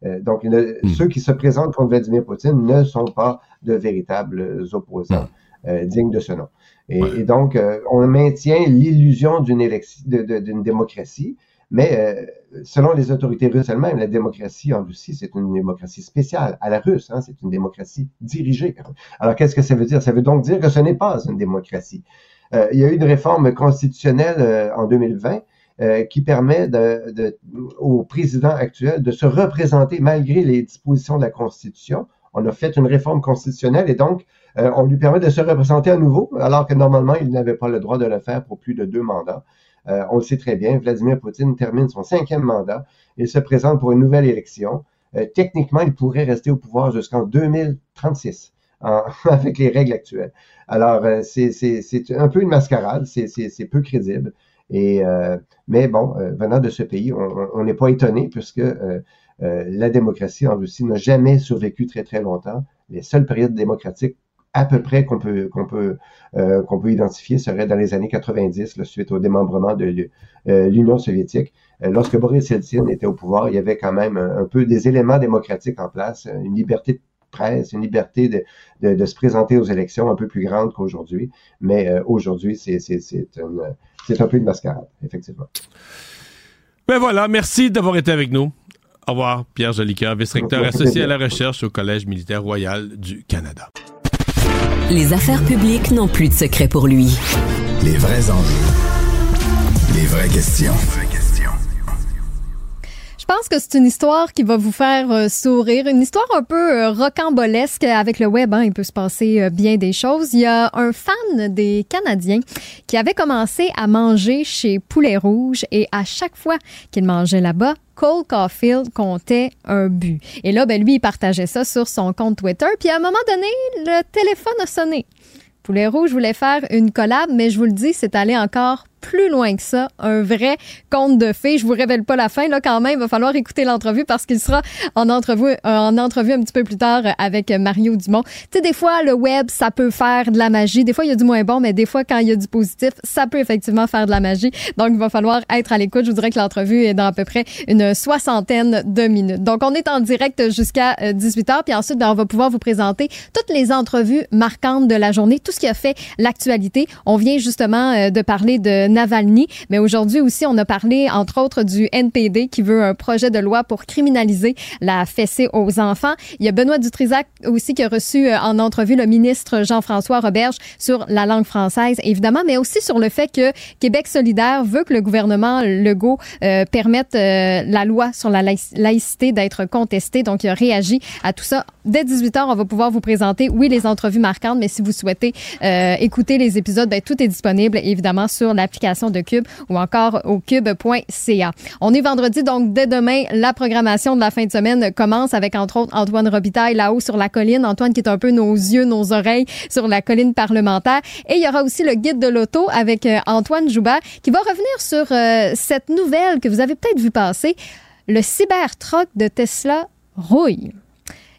euh, donc hmm. ceux qui se présentent contre Vladimir Poutine ne sont pas de véritables opposants euh, dignes de ce nom. Et, donc, on maintient l'illusion d'une d'une démocratie, mais selon les autorités russes elles-mêmes, la démocratie en Russie, c'est une démocratie spéciale à la russe, hein, c'est une démocratie dirigée. Alors, qu'est-ce que ça veut dire? Ça veut donc dire que ce n'est pas une démocratie. il y a eu une réforme constitutionnelle en 2020 euh, qui permet de, au président actuel de se représenter malgré les dispositions de la Constitution. On a fait une réforme constitutionnelle et donc euh, on lui permet de se représenter à nouveau, alors que normalement il n'avait pas le droit de le faire pour plus de deux mandats. Euh, on le sait très bien, Vladimir Poutine termine son cinquième mandat. Il se présente pour une nouvelle élection. techniquement, il pourrait rester au pouvoir jusqu'en 2036 avec les règles actuelles. Alors, c'est un peu une mascarade, c'est peu crédible. Et, euh, mais bon, euh, venant de ce pays, on n'est pas étonné puisque euh, la démocratie en Russie n'a jamais survécu très très longtemps. Les seules périodes démocratiques à peu près qu'on peut qu'on peut qu'on peut identifier seraient dans les années 90, suite au démembrement de l'Union soviétique. lorsque Boris Yeltsin était au pouvoir, il y avait quand même un, peu des éléments démocratiques en place, une liberté de presse, une liberté de, de, se présenter aux élections un peu plus grande qu'aujourd'hui. Mais aujourd'hui, c'est un peu une mascarade, effectivement. Ben voilà, merci d'avoir été avec nous. Au revoir, Pierre Jolicoeur, vice-recteur associé à la recherche au Collège militaire royal du Canada. Les affaires publiques n'ont plus de secret pour lui. Les vrais enjeux. Les vraies questions. Pense que c'est une histoire qui va vous faire euh, sourire, une histoire un peu euh, rocambolesque avec le web. Hein, il peut se passer euh, bien des choses. Il y a un fan des Canadiens qui avait commencé à manger chez Poulet Rouge et à chaque fois qu'il mangeait là-bas, Cole Caulfield comptait un but. Et là, ben, lui, il partageait ça sur son compte Twitter. Puis à un moment donné, le téléphone a sonné. Poulet Rouge voulait faire une collab, mais je vous le dis, c'est allé encore plus loin que ça, un vrai conte de fées. Je vous révèle pas la fin, là, quand même. Il va falloir écouter l'entrevue parce qu'il sera en entrevue, euh, en entrevue un petit peu plus tard avec Mario Dumont. Tu sais, des fois, le web, ça peut faire de la magie. Des fois, il y a du moins bon, mais des fois, quand il y a du positif, ça peut effectivement faire de la magie. Donc, il va falloir être à l'écoute. Je vous dirais que l'entrevue est dans à peu près une soixantaine de minutes. Donc, on est en direct jusqu'à 18 euh, h Puis ensuite, ben, on va pouvoir vous présenter toutes les entrevues marquantes de la journée, tout ce qui a fait l'actualité. On vient justement euh, de parler de Navalny. Mais aujourd'hui aussi, on a parlé, entre autres, du NPD qui veut un projet de loi pour criminaliser la fessée aux enfants. Il y a Benoît Dutrisac aussi qui a reçu euh, en entrevue le ministre Jean-François Roberge sur la langue française, évidemment, mais aussi sur le fait que Québec solidaire veut que le gouvernement Legault euh, permette euh, la loi sur la laïcité d'être contestée. Donc, il a réagi à tout ça. Dès 18 h, on va pouvoir vous présenter, oui, les entrevues marquantes, mais si vous souhaitez écouter les épisodes, ben, tout est disponible, évidemment, sur l'application ou encore au cube.ca. On est vendredi, donc dès demain, la programmation de la fin de semaine commence avec entre autres Antoine Robitaille là-haut sur la colline. Antoine qui est un peu nos yeux, nos oreilles sur la colline parlementaire. Et il y aura aussi le guide de l'auto avec euh, Antoine Joubert qui va revenir sur euh, cette nouvelle que vous avez peut-être vu passer. Le Cybertruck de Tesla rouille.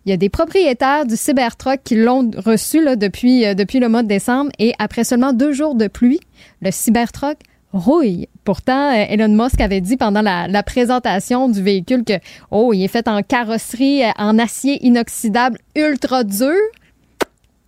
Il y a des propriétaires du Cybertruck qui l'ont reçu là, depuis, euh, depuis le mois de décembre et après seulement deux jours de pluie, le Cybertruck rouille. Pourtant, euh, Elon Musk avait dit pendant la, la, présentation du véhicule que, oh, il est fait en carrosserie, euh, en acier inoxydable ultra dur.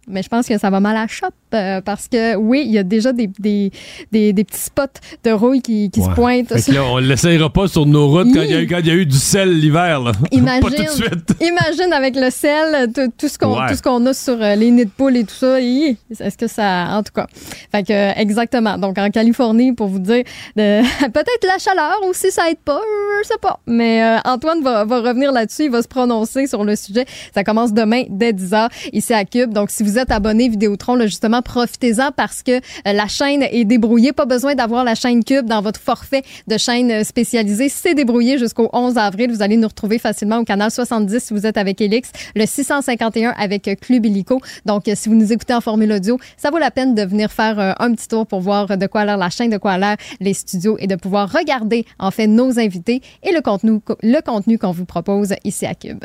Mais je pense que ça va mal à shop euh, parce que oui, il y a déjà des, des, des, des petits spots de rouille qui, qui se pointent. on ne l'essayera pas sur nos routes quand il y, y, a eu du sel l'hiver. Imagine, pas tout de suite. imagine avec le sel, tout, ce qu'on a sur euh, les nids de poules et tout ça. Est-ce que ça. En tout cas. Fait que, exactement. Donc en Californie, pour vous dire, peut-être la chaleur aussi, ça aide pas. Je sais pas. Mais euh, Antoine va, va revenir là-dessus. Il va se prononcer sur le sujet. Ça commence demain dès 10h ici à Cube. Donc si vous vous êtes abonné Vidéotron, là, justement, profitez-en parce que euh, la chaîne est débrouillée. Pas besoin d'avoir la chaîne Cube dans votre forfait de chaîne euh, spécialisée. C'est débrouillé jusqu'au 11 avril. Vous allez nous retrouver facilement au canal 70 si vous êtes avec Elix, le 651 avec euh, Club Illico. Donc, si vous nous écoutez en formule audio, ça vaut la peine de venir faire un petit tour pour voir de quoi a l'air la chaîne, de quoi a l'air les studios et de pouvoir regarder, en fait, nos invités et le contenu, le contenu qu'on vous propose ici à Cube.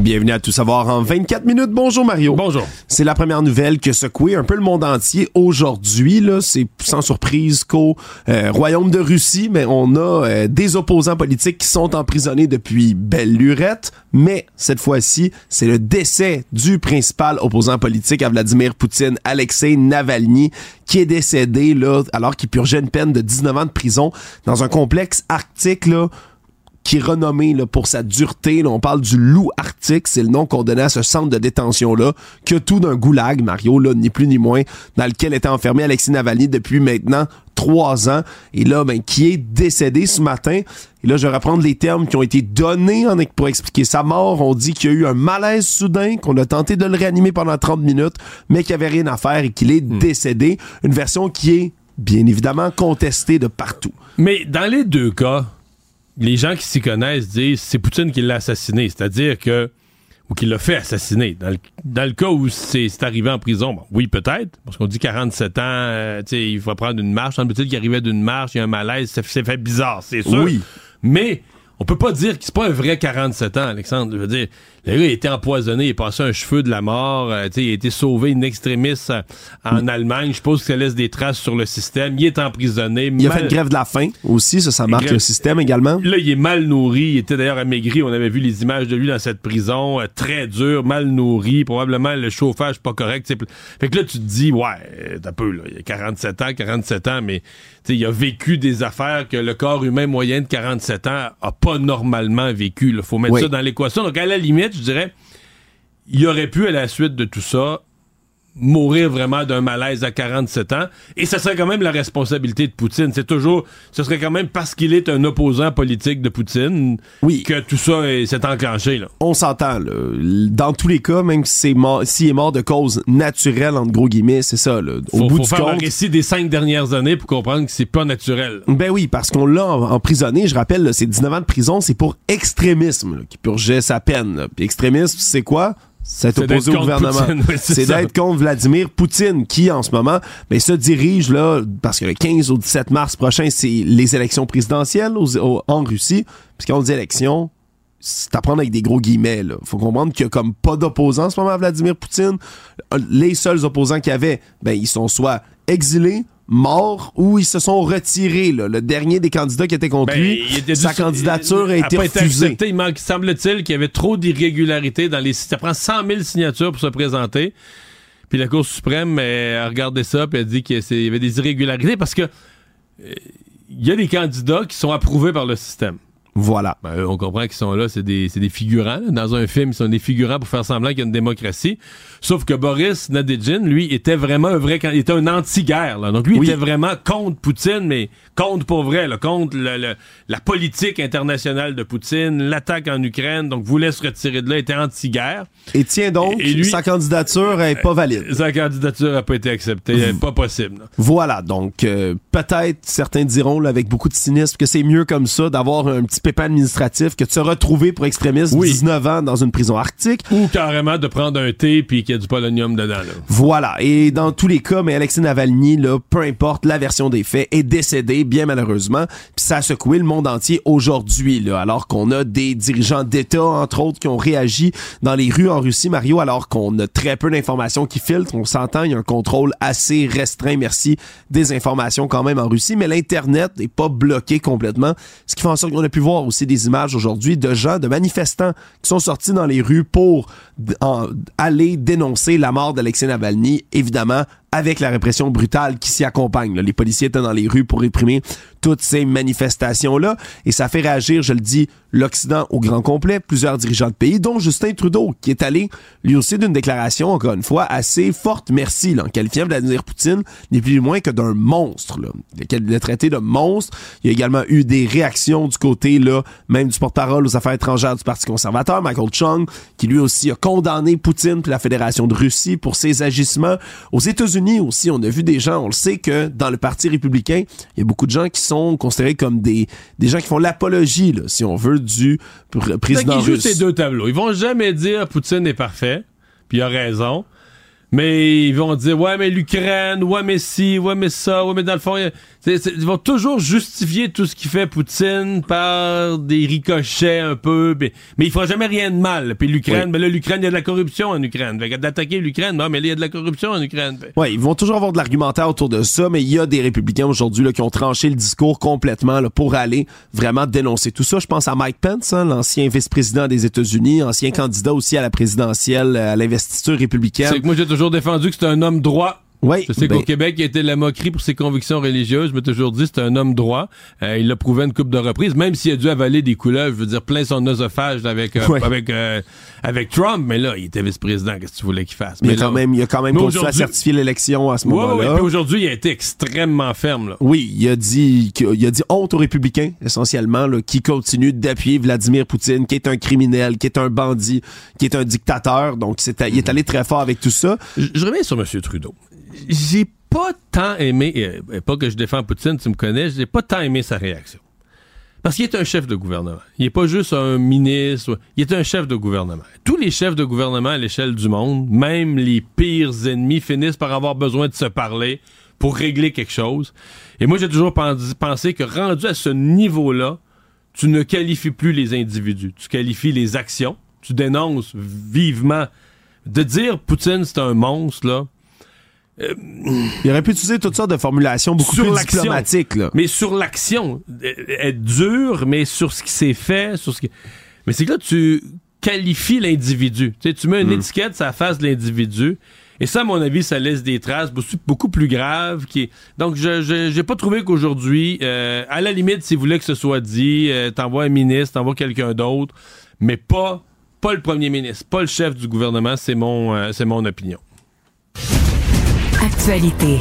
Bienvenue à Tout savoir en 24 minutes. Bonjour Mario. Bonjour. C'est la première nouvelle que secoué un peu le monde entier aujourd'hui. Là, c'est sans surprise qu'au euh, royaume de Russie, mais on a euh, des opposants politiques qui sont emprisonnés depuis belle lurette. Mais cette fois-ci, c'est le décès du principal opposant politique à Vladimir Poutine, Alexei Navalny, qui est décédé là alors qu'il purgeait une peine de 19 ans de prison dans un complexe arctique là qui est renommé là, pour sa dureté. Là, on parle du loup arctique, c'est le nom qu'on donnait à ce centre de détention-là, que tout d'un goulag, Mario, là, ni plus ni moins, dans lequel était enfermé Alexis Navalny depuis maintenant trois ans, et là, ben, qui est décédé ce matin. Et là, je vais reprendre les termes qui ont été donnés pour expliquer sa mort. On dit qu'il y a eu un malaise soudain, qu'on a tenté de le réanimer pendant 30 minutes, mais qu'il n'y avait rien à faire et qu'il est hmm. décédé. Une version qui est, bien évidemment, contestée de partout. Mais dans les deux cas, les gens qui s'y connaissent disent c'est Poutine qui l'a assassiné. C'est-à-dire que. ou qui l'a fait assassiner. Dans le, cas où c'est arrivé en prison, oui, peut-être, parce qu'on dit 47 ans, euh, sais, il faut prendre une marche. Semble-t-il qu'il arrivait d'une marche, il y a un malaise, c'est fait bizarre, c'est sûr. Oui. Mais on peut pas dire que c'est pas un vrai 47 ans, Alexandre. Je veux dire, le gars a été empoisonné, il a passé un cheveu de la mort, euh, il a été sauvé une extrémiste euh, en Allemagne. Je suppose que ça laisse des traces sur le système. Il est emprisonné. Il a fait une grève de la faim aussi, ça, ça marque le système également. Là, il est mal nourri. Il était d'ailleurs amaigri. On avait vu les images de lui dans cette prison, euh, très dur, mal nourri, probablement le chauffage pas correct. Fait que là, tu te dis, ouais, t'as peu, là, il a 47 ans, 47 ans, mais il a vécu des affaires que le corps humain moyen de 47 ans a pas normalement vécu. Il faut mettre ça dans l'équation. Donc, à la limite, je dirais, il aurait pu, à la suite de tout ça, mourir vraiment d'un malaise à 47 ans. Et ce serait quand même la responsabilité de Poutine. C'est toujours, ce serait quand même parce qu'il est un opposant politique de Poutine oui. que tout ça s'est enclenché. Là. On s'entend. Dans tous les cas, même s'il est, est mort de cause naturelle, entre gros guillemets, c'est ça. Là. Au faut, bout faut faire un récit des cinq dernières années pour comprendre que c'est pas naturel. Ben oui, parce qu'on l'a emprisonné. Je rappelle, c'est 19 ans de prison, c'est pour extrémisme qui purgeait sa peine. Puis extrémisme, c'est quoi? C'est opposé au gouvernement. c'est d'être contre Vladimir Poutine, qui en ce moment mais ben, se dirige là, parce que le 15 au 17 mars prochain, c'est les élections présidentielles en Russie. Puis quand on dit élections, c'est à prendre avec des gros guillemets. Là. Faut comprendre qu'il y a comme pas d'opposants en ce moment à Vladimir Poutine. Les seuls opposants qu'il y avait, ben, ils sont soit exilés morts ou ils se sont retirés. Là. Le dernier des candidats qui était contre ben, lui, sa candidature a, été refusée. il manque, semble-t-il qu'il y avait trop d'irrégularités dans les... Ça prend 100 000 signatures pour se présenter. Puis la Cour suprême a regardé ça et a dit qu'il y avait des irrégularités parce que euh, il y a des candidats qui sont approuvés par le système. Voilà. Ben, on comprend qu'ils sont là, c'est des, des, figurants. Dans un film, ils sont des figurants pour faire semblant qu'il y a une démocratie. Sauf que Boris Nadejin, lui, était vraiment un vrai... Il était un anti-guerre. Donc lui, il était vraiment contre Poutine, mais contre pour vrai, là, contre le, la politique internationale de Poutine, l'attaque en Ukraine, donc voulait se retirer de là, était anti-guerre. Et tiens donc, et, lui, sa candidature est pas valide. Sa candidature a pas été acceptée, pas possible. Voilà, donc euh, peut-être certains diront là, avec beaucoup de cynisme que c'est mieux comme ça d'avoir un petit pépin administratif que de se retrouver pour extrémiste 19 ans dans une prison arctique. Ou carrément de prendre un thé puis qu'il y a du polonium dedans. Voilà, et dans tous les cas, mais Alexis Navalny, là, peu importe la version des faits, est décédé bien malheureusement. Puis ça a secoué le monde entier aujourd'hui, là, alors qu'on a des dirigeants d'État, entre autres, qui ont réagi dans les rues en Russie, Mario, alors qu'on a très peu d'informations qui filtrent. On s'entend, il y a un contrôle assez restreint, merci, des informations quand même en Russie, mais l'Internet n'est pas bloqué complètement, ce qui fait en sorte qu'on a pu voir aussi des images aujourd'hui de gens, de manifestants qui sont sortis dans les rues pour aller dénoncer la mort d'Alexei Navalny, évidemment avec la répression brutale qui s'y accompagne. Les policiers étaient dans les rues pour réprimer toutes ces manifestations-là. Et ça fait réagir, je le dis, l'Occident au grand complet, plusieurs dirigeants de pays, dont Justin Trudeau, qui est allé lui aussi d'une déclaration, encore une fois, assez forte, merci, là, en qualifiant Vladimir Poutine, n'est plus ni moins que d'un monstre. Là. Il a traité de monstre. Il y a également eu des réactions du côté, là, même du porte-parole aux affaires étrangères du Parti conservateur, Michael Chung, qui lui aussi a condamné Poutine puis la Fédération de Russie pour ses agissements. Aux États-Unis aussi, on a vu des gens, on le sait que dans le Parti républicain, il y a beaucoup de gens qui sont considérés comme des, des gens qui font l'apologie, si on veut, du président russe. Ils jouent ces deux tableaux. Ils vont jamais dire Poutine est parfait, puis il a raison. Mais ils vont dire ouais mais l'Ukraine, ouais mais si, ouais mais ça, ouais mais dans le fond, ils vont toujours justifier tout ce qu'il fait Poutine par des ricochets un peu, mais, mais il fera jamais rien de mal. Puis l'Ukraine, ben là, l'Ukraine, il y a de la corruption en Ukraine. D'attaquer l'Ukraine, non, mais il y a de la corruption en Ukraine. Oui, ils vont toujours avoir de l'argumentaire autour de ça, mais il y a des républicains aujourd'hui qui ont tranché le discours complètement là, pour aller vraiment dénoncer tout ça. Je pense à Mike Pence, hein, l'ancien vice-président des États-Unis, ancien candidat aussi à la présidentielle, à l'investiture républicaine. C'est que moi, j'ai toujours défendu que c'était un homme droit oui, je sais qu'au ben- Québec, il a été la moquerie pour ses convictions religieuses. Je m'ai toujours dit c'est un homme droit. Euh, il l'a prouvé une coupe de reprises, même s'il a dû avaler des couleuvres, je veux dire, plein son oesophage avec euh, avec euh, avec Trump. Mais là, il était vice-président. Qu'est-ce que tu voulais qu'il fasse? Mais, quand même, il a quand même continué à certifier l'élection à ce moment-là. Oui, aujourd'hui, il a été extrêmement ferme. Là. Oui, il a dit il a dit honte aux républicains essentiellement, là, qui continuent d'appuyer Vladimir Poutine, qui est un criminel, qui est un bandit, qui est un dictateur. Donc, il est allé très fort avec tout ça. Je, je reviens sur M. Trudeau j'ai pas tant aimé, et pas que je défends Poutine, tu me connais, j'ai pas tant aimé sa réaction. Parce qu'il est un chef de gouvernement. Il n'est pas juste un ministre. Il est un chef de gouvernement. Tous les chefs de gouvernement à l'échelle du monde, même les pires ennemis, finissent par avoir besoin de se parler pour régler quelque chose. Et moi, j'ai toujours pensé que rendu à ce niveau-là, tu ne qualifies plus les individus. Tu qualifies les actions. Tu dénonces vivement. De dire Poutine, c'est un monstre, là, il aurait pu utiliser toutes sortes de formulations beaucoup plus diplomatiques. Mais sur l'action, être dur, mais sur ce qui s'est fait, sur ce qui... Mais c'est que là, tu qualifies l'individu. Tu, sais, tu mets une hmm. étiquette sur la face de l'individu. Et ça, à mon avis, ça laisse des traces beaucoup plus graves. Qui Donc, je n'ai pas trouvé qu'aujourd'hui, euh, à la limite, s'il voulait que ce soit dit, euh, t'envoies un ministre, t'envoies quelqu'un d'autre, mais pas, pas le premier ministre, pas le chef du gouvernement, c'est mon, euh, c'est mon opinion. Actualité.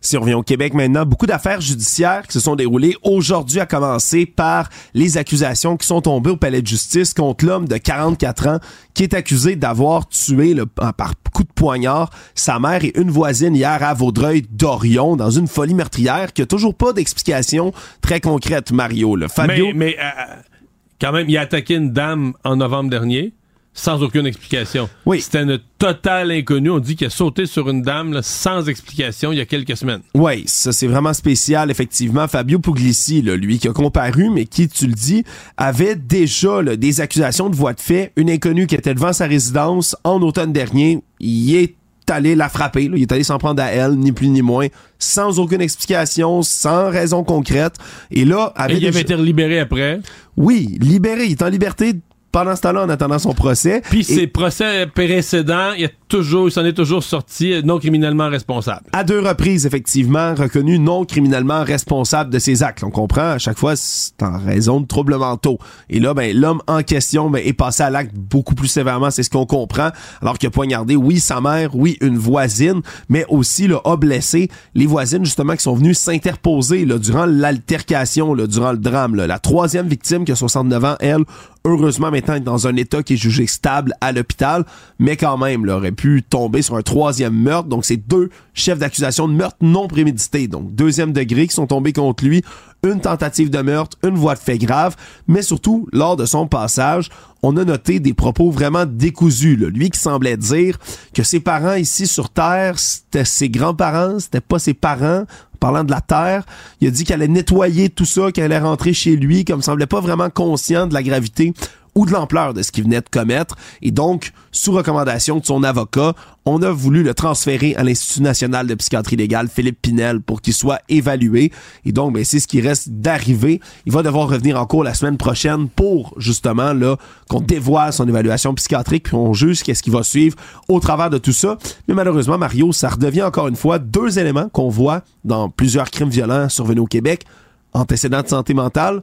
Si on revient au Québec maintenant, beaucoup d'affaires judiciaires qui se sont déroulées aujourd'hui, à commencer par les accusations qui sont tombées au palais de justice contre l'homme de 44 ans qui est accusé d'avoir tué le, par coup de poignard sa mère et une voisine hier à Vaudreuil-Dorion dans une folie meurtrière qui a toujours pas d'explication très concrète, Mario. Le Fabio... Mais, mais euh, quand même, il a attaqué une dame en novembre dernier sans aucune explication. Oui. C'était une totale inconnue. On dit qu'il a sauté sur une dame sans explication il y a quelques semaines. Oui, ça c'est vraiment spécial, effectivement. Fabio Puglisi, lui qui a comparu, mais qui, tu le dis, avait déjà des accusations de voie de fait. Une inconnue qui était devant sa résidence en automne dernier. Il est allé la frapper, il est allé s'en prendre à elle, ni plus ni moins, sans aucune explication, sans raison concrète. Et là, avait il avait été libéré après? Oui, libéré, il est en liberté pendant ce temps-là en attendant son procès. Puis ses procès précédents, il, a toujours, il s'en est toujours sorti non criminellement responsable. À deux reprises, effectivement, reconnu non criminellement responsable de ses actes. On comprend, à chaque fois, c'est en raison de troubles mentaux. Et là, ben, l'homme en question ben, est passé à l'acte beaucoup plus sévèrement, c'est ce qu'on comprend. Alors qu'il a poignardé, oui, sa mère, oui, une voisine, mais aussi là, a blessé les voisines, justement, qui sont venues s'interposer durant l'altercation, durant le drame. La troisième victime, qui a 69 ans, elle, heureusement maintenant est dans un état qui est jugé stable à l'hôpital, mais quand même, il aurait pu tomber sur un troisième meurtre. Donc, c'est deux chefs d'accusation de meurtre non prémédité, donc deuxième degré, qui sont tombés contre lui. Une tentative de meurtre, une voie de fait grave, mais surtout, lors de son passage, on a noté des propos vraiment décousus. Lui qui semblait dire que ses parents ici sur Terre, c'était ses grands-parents, c'était pas ses parents parlant de la Terre. Il a dit qu'elle allait nettoyer tout ça, qu'elle allait rentrer chez lui, comme semblait pas vraiment conscient de la gravité ou de l'ampleur de ce qu'il venait de commettre. Et donc, sous recommandation de son avocat, on a voulu le transférer à l'Institut national de psychiatrie légale, Philippe Pinel, pour qu'il soit évalué. Et donc, ben, c'est ce qui reste d'arriver. Il va devoir revenir en cours la semaine prochaine pour, justement, là, qu'on dévoile son évaluation psychiatrique, puis on juge qu'est-ce qui va suivre au travers de tout ça. Mais malheureusement, Mario, ça redevient encore une fois deux éléments qu'on voit dans plusieurs crimes violents survenus au Québec. Antécédents de santé mentale,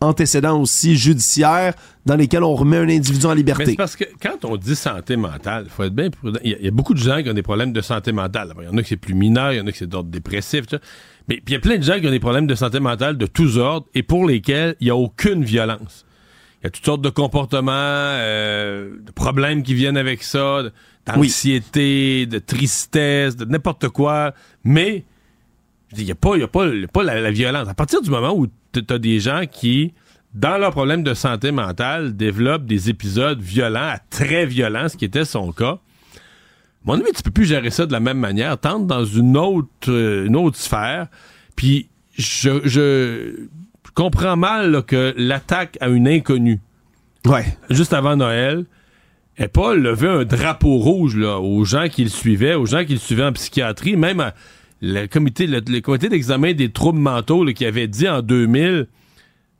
antécédents aussi judiciaires dans lesquels on remet un individu en liberté. Mais parce que quand on dit santé mentale, il faut être bien prudent. Il y, a beaucoup de gens qui ont des problèmes de santé mentale. Il y en a qui c'est plus mineur, il y en a qui c'est d'ordre dépressif. Mais il y a plein de gens qui ont des problèmes de santé mentale de tous ordres et pour lesquels il n'y a aucune violence. Il y a toutes sortes de comportements, euh, de problèmes qui viennent avec ça, d'anxiété, de tristesse, de n'importe quoi. Mais il n'y a pas, y a pas, pas la, violence. À partir du moment où tu as des gens qui, dans leurs problèmes de santé mentale, développent des épisodes violents à très violents, ce qui était son cas, mon avis, tu peux plus gérer ça de la même manière. Tente dans une autre, euh, une autre sphère. Puis je, je comprends mal que l'attaque à une inconnue, ouais. juste avant Noël, ait pas levé un drapeau rouge là, aux gens qui le suivaient, aux gens qui le suivaient en psychiatrie, même à, le comité, le, comité d'examen des troubles mentaux qui avait dit en 2000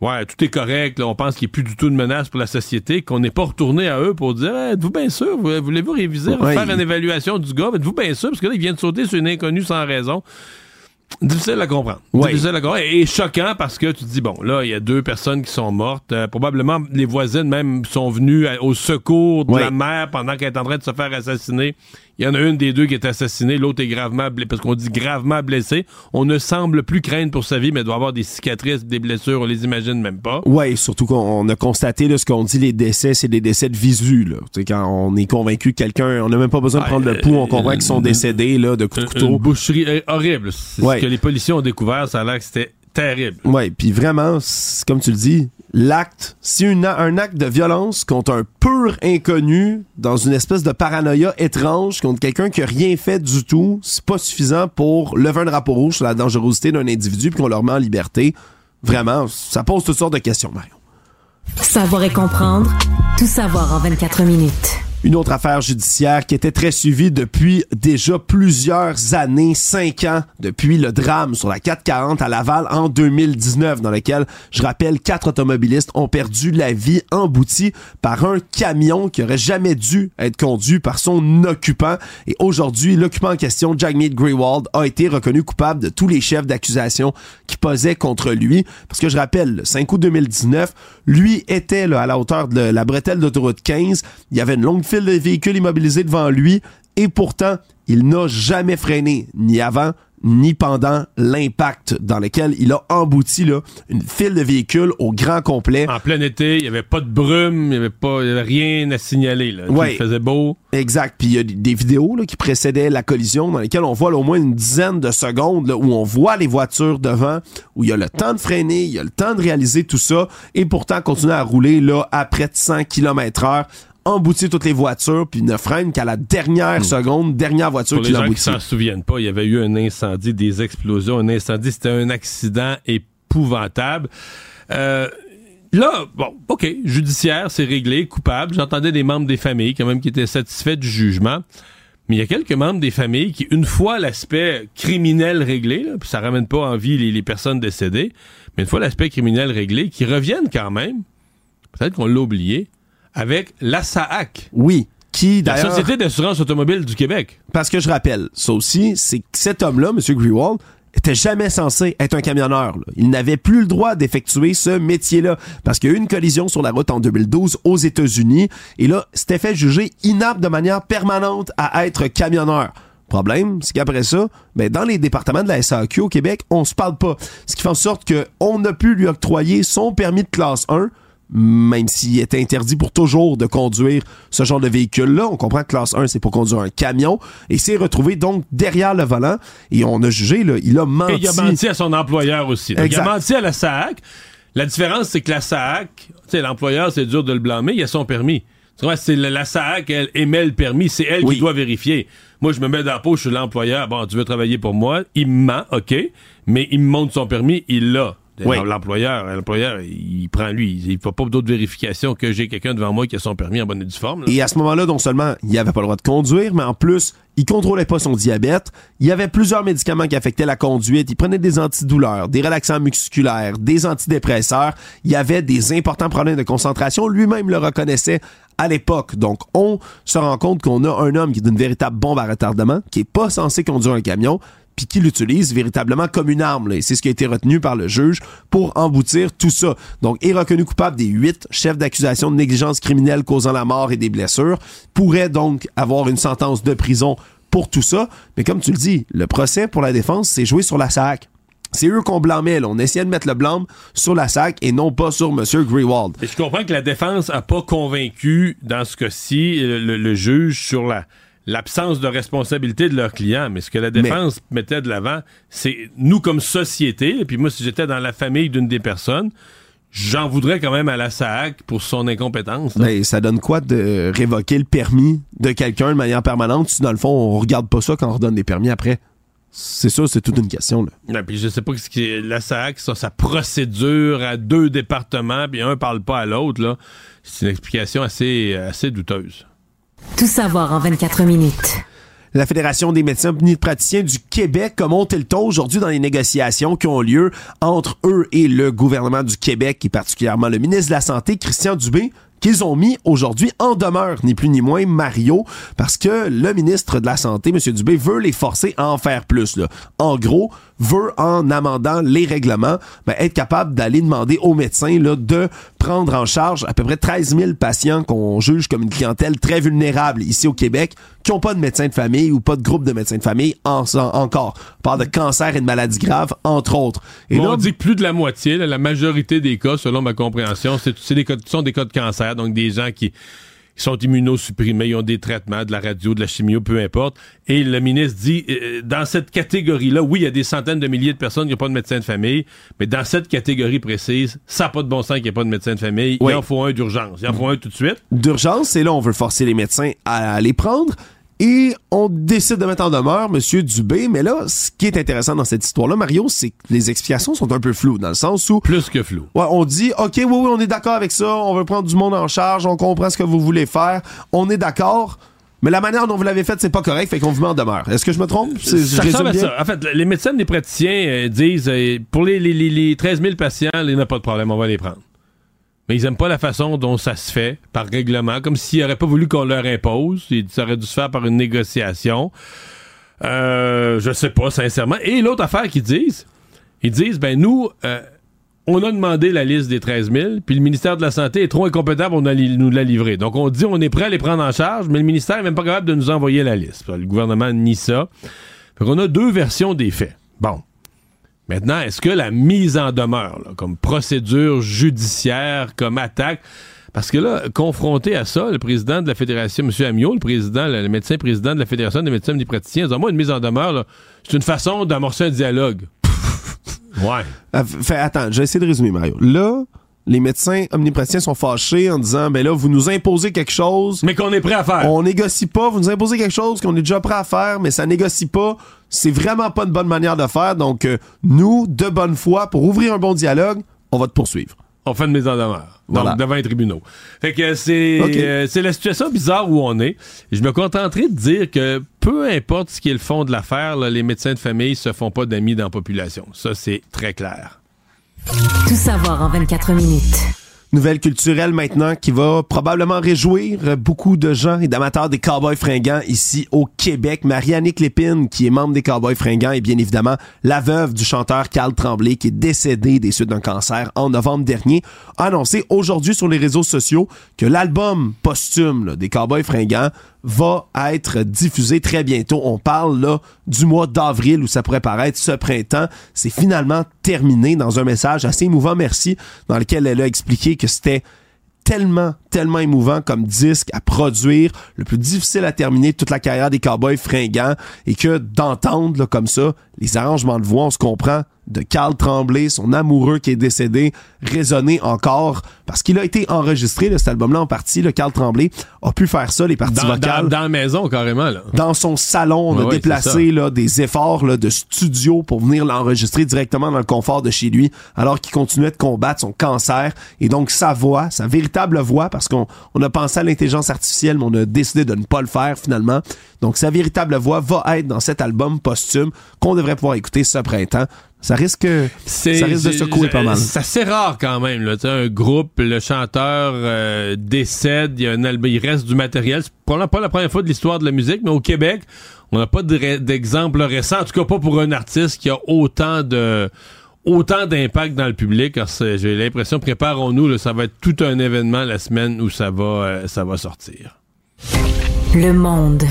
Ouais, tout est correct, on pense qu'il n'y a plus du tout de menace pour la société, qu'on n'est pas retourné à eux pour dire êtes-vous bien sûr, voulez-vous réviser, faire une évaluation du gars, êtes-vous bien sûr, parce que là, il vient de sauter sur une inconnue sans raison. Difficile à comprendre. Difficile à comprendre. Et, choquant parce que tu te dis, bon, là, il y a deux personnes qui sont mortes. Euh, probablement, les voisines même sont venues au secours de la mère pendant qu'elle est en train de se faire assassiner. Il y en a une des deux qui est assassinée, l'autre est gravement blessée, parce qu'on dit gravement blessée. On ne semble plus craindre pour sa vie, mais doit avoir des cicatrices, des blessures, on les imagine même pas. Oui, surtout qu'on a constaté, là, ce qu'on dit, les décès, c'est des décès de visu, là. quand on est convaincu que quelqu'un, on n'a même pas besoin de prendre le pouls, on comprend qu'ils sont décédés, là, de coups de couteau. Une boucherie euh, horrible. C'est ce que les policiers ont découvert, ça a l'air que c'était terrible. Oui, puis vraiment, comme tu le dis, l'acte, si un acte de violence contre un pur inconnu, dans une espèce de paranoïa étrange, contre quelqu'un qui a rien fait du tout, c'est pas suffisant pour lever un drapeau rouge sur la dangerosité d'un individu puis qu'on leur met en liberté. Vraiment, ça pose toutes sortes de questions, Mario. Savoir et comprendre, tout savoir en 24 minutes. Une autre affaire judiciaire qui était très suivie depuis déjà plusieurs années, cinq ans, depuis le drame sur la 440 à Laval en 2019, dans lequel, je rappelle, quatre automobilistes ont perdu la vie emboutis par un camion qui aurait jamais dû être conduit par son occupant. Et aujourd'hui, l'occupant en question, Jagmeet Greywald, a été reconnu coupable de tous les chefs d'accusation qui posaient contre lui. Parce que je rappelle, le 5 août 2019, lui était à la hauteur de la bretelle d'autoroute 15. Il y avait une longue file de véhicules immobilisés devant lui et pourtant, il n'a jamais freiné, ni avant, ni pendant l'impact dans lequel il a embouti là, une file de véhicules au grand complet. En plein été, il n'y avait pas de brume, il n'y avait, pas, avait rien à signaler. Là. Il faisait beau. Exact. Puis il y a des vidéos là, qui précédaient la collision dans lesquelles on voit au moins une dizaine de secondes où on voit les voitures devant, où il y a le temps de freiner, il y a le temps de réaliser tout ça et pourtant continuer à rouler là, à près de 100 km heure emboutir toutes les voitures, puis ne freine qu'à la dernière hmm. seconde, dernière voiture qui l'emboutit. Pour les gens qui s'en souviennent pas, il y avait eu un incendie, des explosions, un incendie, c'était un accident épouvantable. Euh, là, bon, OK, judiciaire, c'est réglé, coupable. J'entendais des membres des familles quand même qui étaient satisfaits du jugement. Mais il y a quelques membres des familles qui, une fois l'aspect criminel réglé, là, puis ça ramène pas en vie les, les personnes décédées, mais une fois l'aspect criminel réglé, qui reviennent quand même, peut-être qu'on l'a oublié, avec la SAAC. Oui. Qui, la Société d'assurance automobile du Québec. Parce que je rappelle, ça aussi, c'est que cet homme-là, M. Grewald, était jamais censé être un camionneur. Il n'avait plus le droit d'effectuer ce métier-là parce qu'il y a eu une collision sur la route en 2012 aux États-Unis et là, c'était fait juger inapte de manière permanente à être camionneur. Problème, c'est qu'après ça, ben dans les départements de la SAQ au Québec, on se parle pas. Ce qui fait en sorte qu'on a pu lui octroyer son permis de classe 1 même s'il est interdit pour toujours de conduire ce genre de véhicule-là. On comprend que classe 1, c'est pour conduire un camion. Et s'est retrouvé donc derrière le volant. Et on a jugé, là, il a menti. Et il a menti à son employeur aussi. il a menti à la SAC. La différence, c'est que la SAC, tu sais, l'employeur, c'est dur de le blâmer, il a son permis. C'est la, SAC, elle émet le permis, c'est elle qui doit vérifier. Moi, je me mets dans la peau, je suis l'employeur. Bon, tu veux travailler pour moi, il me ment, OK, mais il me montre son permis, il l'a. L'employeur, l'employeur, il prend lui. Il ne faut pas d'autres vérifications que j'ai quelqu'un devant moi qui a son permis en bonne et due forme. Et à ce moment-là, non seulement il avait pas le droit de conduire, mais en plus, il contrôlait pas son diabète. Il y avait plusieurs médicaments qui affectaient la conduite. Il prenait des antidouleurs, des relaxants musculaires, des antidépresseurs. Il y avait des importants problèmes de concentration. Lui-même le reconnaissait à l'époque. Donc, on se rend compte qu'on a un homme qui est une véritable bombe à retardement, qui est pas censé conduire un camion, puis qui l'utilise véritablement comme une arme. C'est ce qui a été retenu par le juge pour emboutir tout ça. Donc, est reconnu coupable des huit chefs d'accusation de négligence criminelle causant la mort et des blessures, pourrait donc avoir une sentence de prison pour tout ça. Mais comme tu le dis, le procès pour la défense, c'est joué sur la SAC. C'est eux qu'on blâmait. On essayait de mettre le blâme sur la SAC et non pas sur M. Greywald. Et je comprends que la défense a pas convaincu, dans ce cas-ci, le juge sur la l'absence de responsabilité de leurs clients. Mais ce que la défense mettait de l'avant, c'est nous comme société, et puis moi, si j'étais dans la famille d'une des personnes, J'en voudrais quand même à la SAC pour son incompétence. Ben, ça donne quoi de révoquer le permis de quelqu'un de manière permanente si dans le fond on regarde pas ça quand on redonne des permis après? C'est ça, c'est toute une question. Là. Ouais, puis je sais pas ce qui est la SAC, ça, sa procédure à deux départements, puis un parle pas à l'autre. là. C'est une explication assez, assez douteuse. Tout savoir en 24 minutes. La Fédération des médecins praticiens du Québec a monté le ton aujourd'hui dans les négociations qui ont lieu entre eux et le gouvernement du Québec, et particulièrement le ministre de la Santé, Christian Dubé, qu'ils ont mis aujourd'hui en demeure, ni plus ni moins Mario, parce que le ministre de la Santé, M. Dubé, veut les forcer à en faire plus. En gros, veut, en amendant les règlements, ben, être capable d'aller demander aux médecins de prendre en charge à peu près 13 000 patients qu'on juge comme une clientèle très vulnérable ici au Québec, qui n'ont pas de médecin de famille ou pas de groupe de médecins de famille en, encore. On parle de cancer et de maladies graves, entre autres. Et là, on dit que plus de la moitié, la majorité des cas, selon ma compréhension, c'est des cas, sont des cas de cancer, donc des gens qui ils sont immunosupprimés, ils ont des traitements, de la radio, de la chimio, peu importe. Et le ministre dit, euh, dans cette catégorie-là, oui, il y a des centaines de milliers de personnes qui n'ont pas de médecin de famille, mais dans cette catégorie précise, ça n'a pas de bon sens qu'il n'y ait pas de médecin de famille. Il en faut un d'urgence. Il en faut un tout de suite. D'urgence, c'est là on veut forcer les médecins à les prendre. Et on décide de mettre en demeure M. Dubé. Mais là, ce qui est intéressant dans cette histoire-là, Mario, c'est que les explications sont un peu floues, dans le sens où... Plus que flou. Ouais, on dit, OK, oui, oui, on est d'accord avec ça, on veut prendre du monde en charge, on comprend ce que vous voulez faire, on est d'accord, mais la manière dont vous l'avez fait, c'est pas correct, fait qu'on vous met en demeure. Est-ce que je me trompe? Ça ressemble à ça. En fait, les médecins, les praticiens euh, disent, euh, pour les, les, les 13 000 patients, il n'y a pas de problème, on va les prendre mais ils aiment pas la façon dont ça se fait par règlement, comme s'ils n'auraient pas voulu qu'on leur impose. Ça aurait dû se faire par une négociation. Euh, je sais pas, sincèrement. Et l'autre affaire qu'ils disent, ils disent, ben nous, euh, on a demandé la liste des 13 000, puis le ministère de la Santé est trop incompétent pour nous la livrer. Donc on dit, on est prêt à les prendre en charge, mais le ministère n'est même pas capable de nous envoyer la liste. Le gouvernement nie ça. Fait qu'on a deux versions des faits. Bon. Maintenant, est-ce que la mise en demeure, comme procédure judiciaire, comme attaque, parce que là, confronté à ça, le président de la Fédération, M. Amiot, le président, le médecin président de la Fédération des médecins des praticiens, dit moi, une mise en demeure, c'est une façon d'amorcer un dialogue. ouais. Euh, fait, attends, je vais essayer de résumer, Mario. Là, les médecins omnipraticiens sont fâchés en disant ben là vous nous imposez quelque chose mais qu'on est prêt à faire. On négocie pas, vous nous imposez quelque chose qu'on est déjà prêt à faire mais ça négocie pas. C'est vraiment pas une bonne manière de faire donc euh, nous de bonne foi pour ouvrir un bon dialogue, on va te poursuivre. On fait une mise en demeure. devant les tribunaux. Fait que c'est euh, c'est la situation bizarre où on est. Je me contenterai de dire que peu importe ce qui est le fond de l'affaire, les médecins de famille se font pas d'amis dans la population. Ça c'est très clair. Tout savoir en 24 minutes. Nouvelle culturelle maintenant qui va probablement réjouir beaucoup de gens et d'amateurs des Cowboys fringants ici au Québec. Marianne Lépine, qui est membre des Cowboys fringants, et bien évidemment la veuve du chanteur Carl Tremblay, qui est décédé des suites d'un cancer en novembre dernier, a annoncé aujourd'hui sur les réseaux sociaux que l'album posthume des Cowboys fringants va être diffusé très bientôt. On parle là du mois d'avril où ça pourrait paraître ce printemps. C'est finalement terminé dans un message assez émouvant, merci, dans lequel elle a expliqué que c'était tellement, tellement émouvant comme disque à produire, le plus difficile à terminer toute la carrière des Cowboys fringants et que d'entendre comme ça les arrangements de voix, on se comprend, de Carl Tremblay, son amoureux qui est décédé, résonner encore parce qu'il a été enregistré, cet album-là en partie, le Carl Tremblay a pu faire ça, les parties vocales. Dans, la maison, carrément. Là. Dans son salon, on a déplacé là, des efforts là, de studio pour venir l'enregistrer directement dans le confort de chez lui, alors qu'il continuait de combattre son cancer. Et donc, sa voix, sa véritable voix, parce qu'on on a pensé à l'intelligence artificielle, mais on a décidé de ne pas le faire finalement. Donc, sa véritable voix va être dans cet album posthume qu'on devrait pouvoir écouter ce printemps. Ça risque, ça risque de secouer pas mal. C'est assez rare quand même. Là. Un groupe, le chanteur euh, décède, il y a un album, il reste du matériel. C'est probablement pas la première fois de l'histoire de la musique, mais au Québec, on n'a pas d'exemple récent, en tout cas pas pour un artiste qui a autant de autant d'impact dans le public. J'ai l'impression, préparons-nous, ça va être tout un événement la semaine où ça va, euh, ça va sortir. Le monde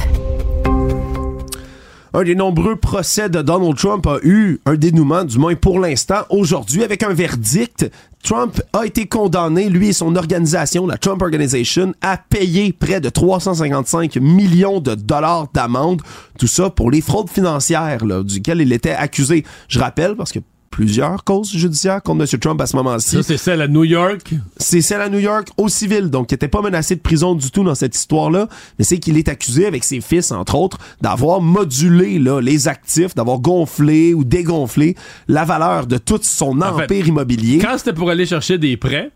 un des nombreux procès de Donald Trump a eu un dénouement, du moins pour l'instant, aujourd'hui, avec un verdict. Trump a été condamné, lui et son organisation, la Trump Organization, à payer près de 355 millions de dollars d'amende. Tout ça pour les fraudes financières, là, duquel il était accusé. Je rappelle, parce que plusieurs causes judiciaires contre M. Trump à ce moment-ci. Ça, c'est celle à New York? C'est celle à New York au civil, donc il n'était pas menacé de prison du tout dans cette histoire-là, mais c'est qu'il est accusé avec ses fils, entre autres, d'avoir modulé là, les actifs, d'avoir gonflé ou dégonflé la valeur de tout son empire immobilier. Quand c'était pour aller chercher des prêts,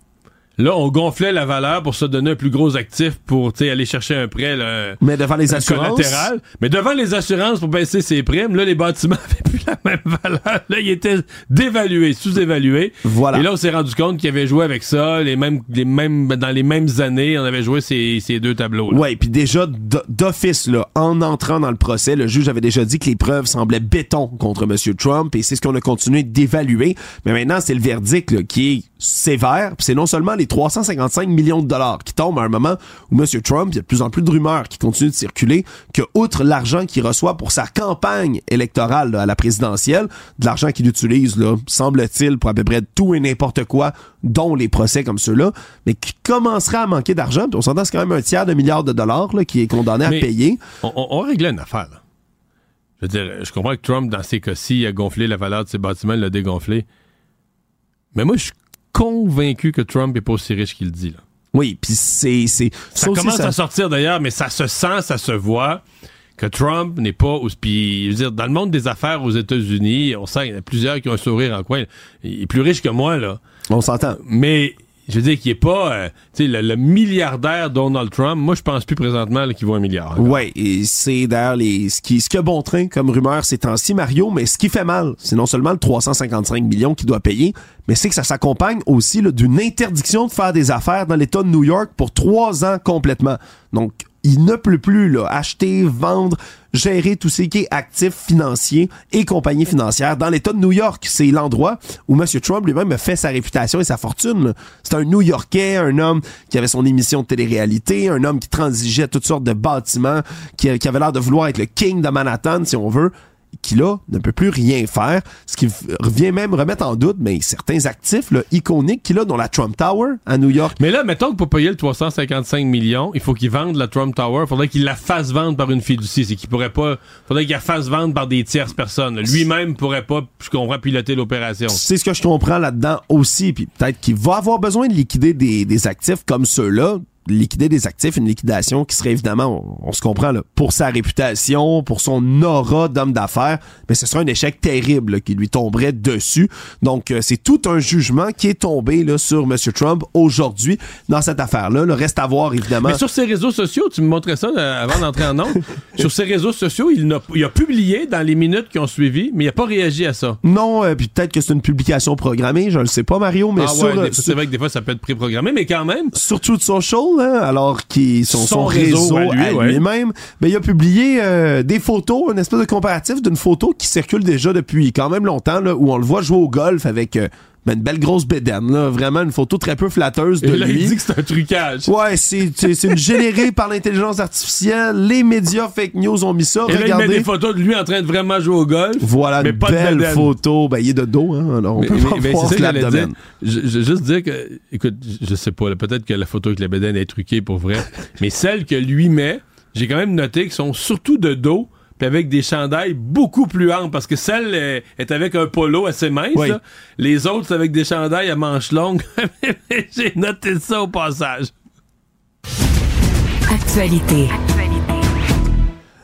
Là, on gonflait la valeur pour se donner un plus gros actif pour aller chercher un prêt. Là, mais devant les assurances? Collatéral. Mais devant les assurances pour baisser ses primes, là, les bâtiments n'avaient plus la même valeur. Là, ils étaient dévalués, sous-évalués. Voilà. Et là, on s'est rendu compte qu'ils avaient joué avec ça, les mêmes, les mêmes, dans les mêmes années, on avait joué ces, ces deux tableaux. Oui, puis déjà, d'office, là, en entrant dans le procès, le juge avait déjà dit que les preuves semblaient béton contre M. Trump et c'est ce qu'on a continué d'évaluer. Mais maintenant, c'est le verdict là, qui est sévère. C'est non seulement les 355 millions de dollars qui tombent à un moment où M. Trump, il y a de plus en plus de rumeurs qui continuent de circuler, que outre l'argent qu'il reçoit pour sa campagne électorale à la présidentielle, de l'argent qu'il utilise, là, semble-t-il, pour à peu près tout et n'importe quoi, dont les procès comme ceux-là, mais qui commencerait à manquer d'argent. On s'entend, c'est quand même un tiers de milliard de dollars là, qui est condamné à payer. On, on, réglait une affaire. Là. Je veux dire, je comprends que Trump, dans ces cas-ci, a gonflé la valeur de ses bâtiments, l'a dégonflé. Mais moi, je suis convaincu que Trump est pas aussi riche qu'il dit. Là. Oui, puis c'est, c'est ça, commence à sortir d'ailleurs, mais ça se sent, ça se voit que Trump n'est pas puis je veux dire dans le monde des affaires aux États-Unis, on sent qu'il y en a plusieurs qui ont un sourire en coin. Il est plus riche que moi là. On s'entend. Mais je veux dire qu'il est pas euh, sais le, milliardaire Donald Trump. Moi je pense plus présentement qu'il vaut un milliard. Ouais et c'est d'ailleurs les ce qui ce a bon train comme rumeur ces temps-ci Mario mais ce qui fait mal c'est non seulement le 355 millions qu'il doit payer mais c'est que ça s'accompagne aussi d'une interdiction de faire des affaires dans l'État de New York pour trois ans complètement. Donc il ne peut plus là, acheter, vendre, gérer tout ce qui est actifs financiers et compagnies financières dans l'État de New York. C'est l'endroit où M. Trump lui-même a fait sa réputation et sa fortune. C'est un New-Yorkais, un homme qui avait son émission de télé-réalité, un homme qui transigeait toutes sortes de bâtiments, qui, qui avait l'air de vouloir être le king de Manhattan, si on veut qui là ne peut plus rien faire, ce qui revient même remettre en doute mais certains actifs là, iconiques qu'il a dans la Trump Tower à New York. Mais là, mettons que pour payer le 355 millions, il faut qu'il vende la Trump Tower, il faudrait qu'il la fasse vendre par une fiducie, c'est qu'il pourrait pas, faudrait qu'il la fasse vendre par des tierces personnes. Lui-même pourrait pas, je comprends, piloter l'opération. C'est ce que je comprends là-dedans aussi, puis peut-être qu'il va avoir besoin de liquider des, des actifs comme ceux-là liquider des actifs, une liquidation qui serait évidemment, on, se comprend, là, pour sa réputation, pour son aura d'homme d'affaires, mais ce serait un échec terrible qui lui tomberait dessus. Donc, euh, c'est tout un jugement qui est tombé là, sur M. Trump aujourd'hui dans cette affaire-là. Le reste à voir, évidemment. Mais sur ses réseaux sociaux, tu me montrais ça euh, avant d'entrer en ondes, sur ses réseaux sociaux, il a, il a, publié dans les minutes qui ont suivi, mais il n'a pas réagi à ça. Non, euh, puis peut-être que c'est une publication programmée, je ne le sais pas, Mario, mais ah ouais, c'est vrai que des fois, ça peut être préprogrammé, mais quand même. Sur Truth Social, alors qu'il son, son, réseau, à lui-même, mais il a publié euh, des photos, une espèce de comparatif d'une photo qui circule déjà depuis quand même longtemps, là, où on le voit jouer au golf avec ben, une belle grosse bédaine, là. Vraiment une photo très peu flatteuse de Et là, lui. Il dit que c'est un trucage. Ouais, c'est, c'est, une générée par l'intelligence artificielle. Les médias fake news ont mis ça. Et Regardez. là, il met des photos de lui en train de vraiment jouer au golf. Voilà, mais une pas belle de photo. Ben, il est de dos, hein. Alors, on mais, peut mais, pas mais voir ça que l'abdomen. dire. Je, je, juste dire que, écoute, je sais pas, peut-être que la photo avec la bédaine est truquée pour vrai, mais celle que lui met, j'ai quand même noté qu'ils sont surtout de dos puis avec des chandails beaucoup plus amples, parce que celle est avec un polo assez mince. Oui. là. Les autres, c'est avec des chandails à manches longues. J'ai noté ça au passage. Actualité.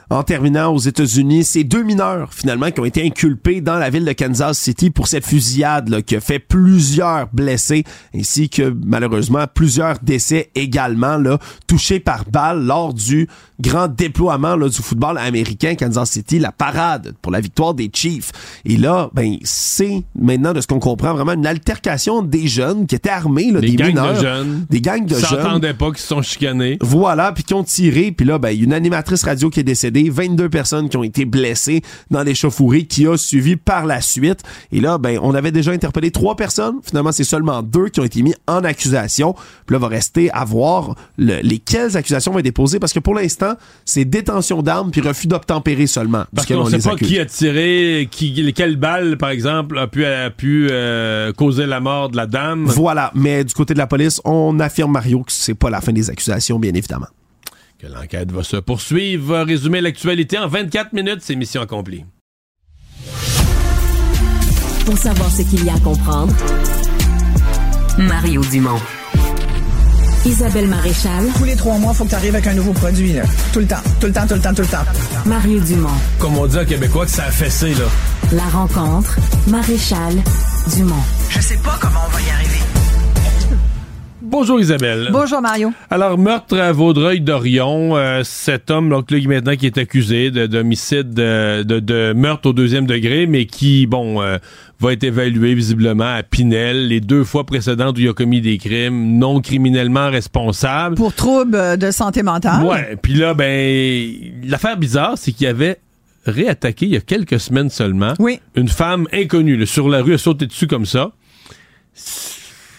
En terminant aux États-Unis, c'est deux mineurs finalement qui ont été inculpés dans la ville de Kansas City pour cette fusillade là, qui a fait plusieurs blessés ainsi que malheureusement plusieurs décès également là, touchés par balle lors du grand déploiement là, du football américain Kansas City, la parade pour la victoire des Chiefs. Et là, ben c'est maintenant de ce qu'on comprend vraiment une altercation des jeunes qui étaient armés, là, Des des, gangs mineurs, de jeunes. des gangs de jeunes. s'entendaient pas, qui se sont chicanés. Voilà, puis qui ont tiré, puis là, ben, une animatrice radio qui est décédée, 22 personnes qui ont été blessées dans l'échauffourée qui a suivi par la suite. Et là, ben, on avait déjà interpellé trois personnes. Finalement, c'est seulement deux qui ont été mis en accusation. Puis là, va rester à voir le- lesquelles accusations vont être déposées parce que pour l'instant, c'est détention d'armes puis refus d'obtempérer seulement. Parce qu'on on sait pas qui a tiré, qui, quelle balle, par exemple, a pu, a pu euh, causer la mort de la dame. Voilà, mais du côté de la police, on affirme Mario que c'est pas la fin des accusations, bien évidemment. Que l'enquête va se poursuivre. Résumer l'actualité en 24 minutes, c'est mission accomplie. Pour savoir ce qu'il y a à comprendre, Mario Dumont. Isabelle Maréchal. Tous les trois mois, il faut que tu arrives avec un nouveau produit. Là. Tout le temps, tout le temps, tout le temps, tout le temps. Mario Dumont. Comme on dit en québécois, que ça a fessé, là. La rencontre, Maréchal Dumont. Je sais pas comment on va y arriver. Bonjour Isabelle. Bonjour Mario. Alors, meurtre à Vaudreuil-Dorion, euh, cet homme donc, là, maintenant qui est accusé d'homicide, de, de, de, meurtre au deuxième degré, mais qui, bon, euh, va être évalué visiblement à Pinel. Les deux fois précédentes où il a commis des crimes non criminellement responsables. Pour troubles de santé mentale. Ouais. Puis là, ben, l'affaire bizarre, c'est qu'il y avait réattaqué il y a quelques semaines seulement oui. une femme inconnue là, sur la rue, a sauté dessus comme ça.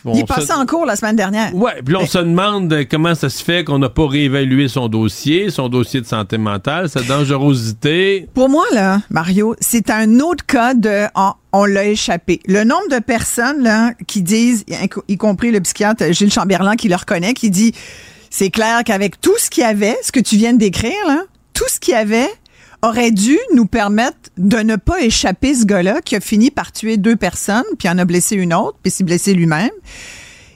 Il est passé en cours la semaine dernière. Ouais, puis là, on se demande comment ça se fait qu'on n'a pas réévalué son dossier, son dossier de santé mentale, sa dangerosité. Pour moi, là, Mario, c'est un autre cas de oh, on l'a échappé. Le nombre de personnes là, qui disent, y compris le psychiatre Gilles Chamberlain qui le reconnaît, qui dit c'est clair qu'avec tout ce qu'il y avait, ce que tu viens de décrire, là, tout ce qu'il y avait, aurait dû nous permettre de ne pas échapper ce gars-là qui a fini par tuer deux personnes, puis en a blessé une autre, puis s'est blessé lui-même.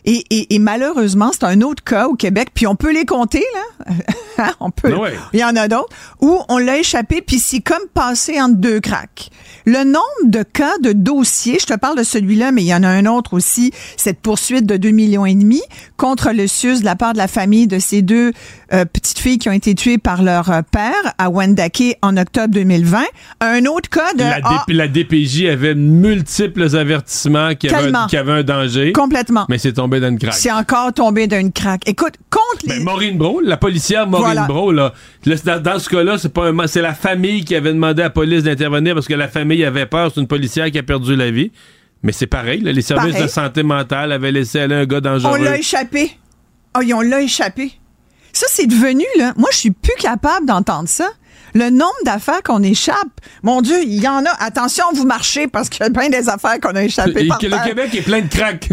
Et, et, et, malheureusement, c'est un autre cas au Québec, puis on peut les compter, là. Hein, on peut. Ouais. Il y en a d'autres, où on l'a échappé, puis c'est comme passé entre deux cracks. Le nombre de cas de dossiers, je te parle de celui-là, mais il y en a un autre aussi, cette poursuite de 2 millions et demi contre le SUS de la part de la famille de ces deux euh, petites filles qui ont été tuées par leur euh, père à Wendake en octobre 2020. Un autre cas de... La, ah, la DPJ avait multiples avertissements qu'il y, avait un, qu'il y avait un danger. Complètement. Mais c'est tombé dans une craque. C'est encore tombé dans une craque. Écoute, contre les... Ben, Maureen Bro, la policière Maureen Voilà. Bro, là, dans, dans ce cas-là, c'est pas un, c'est la famille qui avait demandé à la police d'intervenir parce que la famille avait peur. C'est une policière qui a perdu la vie. Mais c'est pareil, là, les services Pareil. de santé mentale avaient laissé aller un gars dangereux. On l'a échappé. Oh, on l'a échappé. Ça, c'est devenu, là. Moi, je suis plus capable d'entendre ça. Le nombre d'affaires qu'on échappe. Mon Dieu, il y en a. Attention, vous marchez parce qu'il y a plein des affaires qu'on a échappées Et par que le. Québec est plein de craques.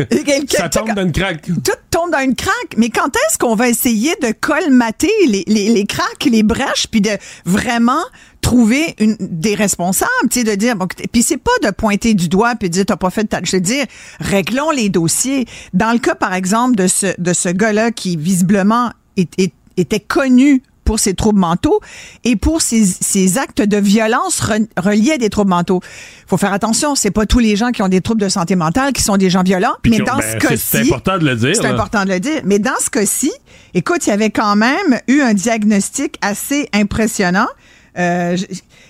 Ça tombe dans une craque. Tout tombe dans une craque. Mais quand est-ce qu'on va essayer de colmater les, les, les craques, les brèches, puis de vraiment trouver une, des responsables, tu sais, de dire, bon, puis c'est pas de pointer du doigt puis de dire, t'as pas fait de ta, je veux dire, réglons les dossiers. Dans le cas, par exemple, de ce, de ce gars-là qui, visiblement, est- était connu pour ses troubles mentaux et pour ses, ses actes de violence re- reliés à des troubles mentaux. faut faire attention, c'est pas tous les gens qui ont des troubles de santé mentale qui sont des gens violents, Puis mais dans ben, ce cas-ci... c'est important de le dire, C'est important de le dire. Mais dans ce cas-ci, écoute, il y avait quand même eu un diagnostic assez impressionnant. euh,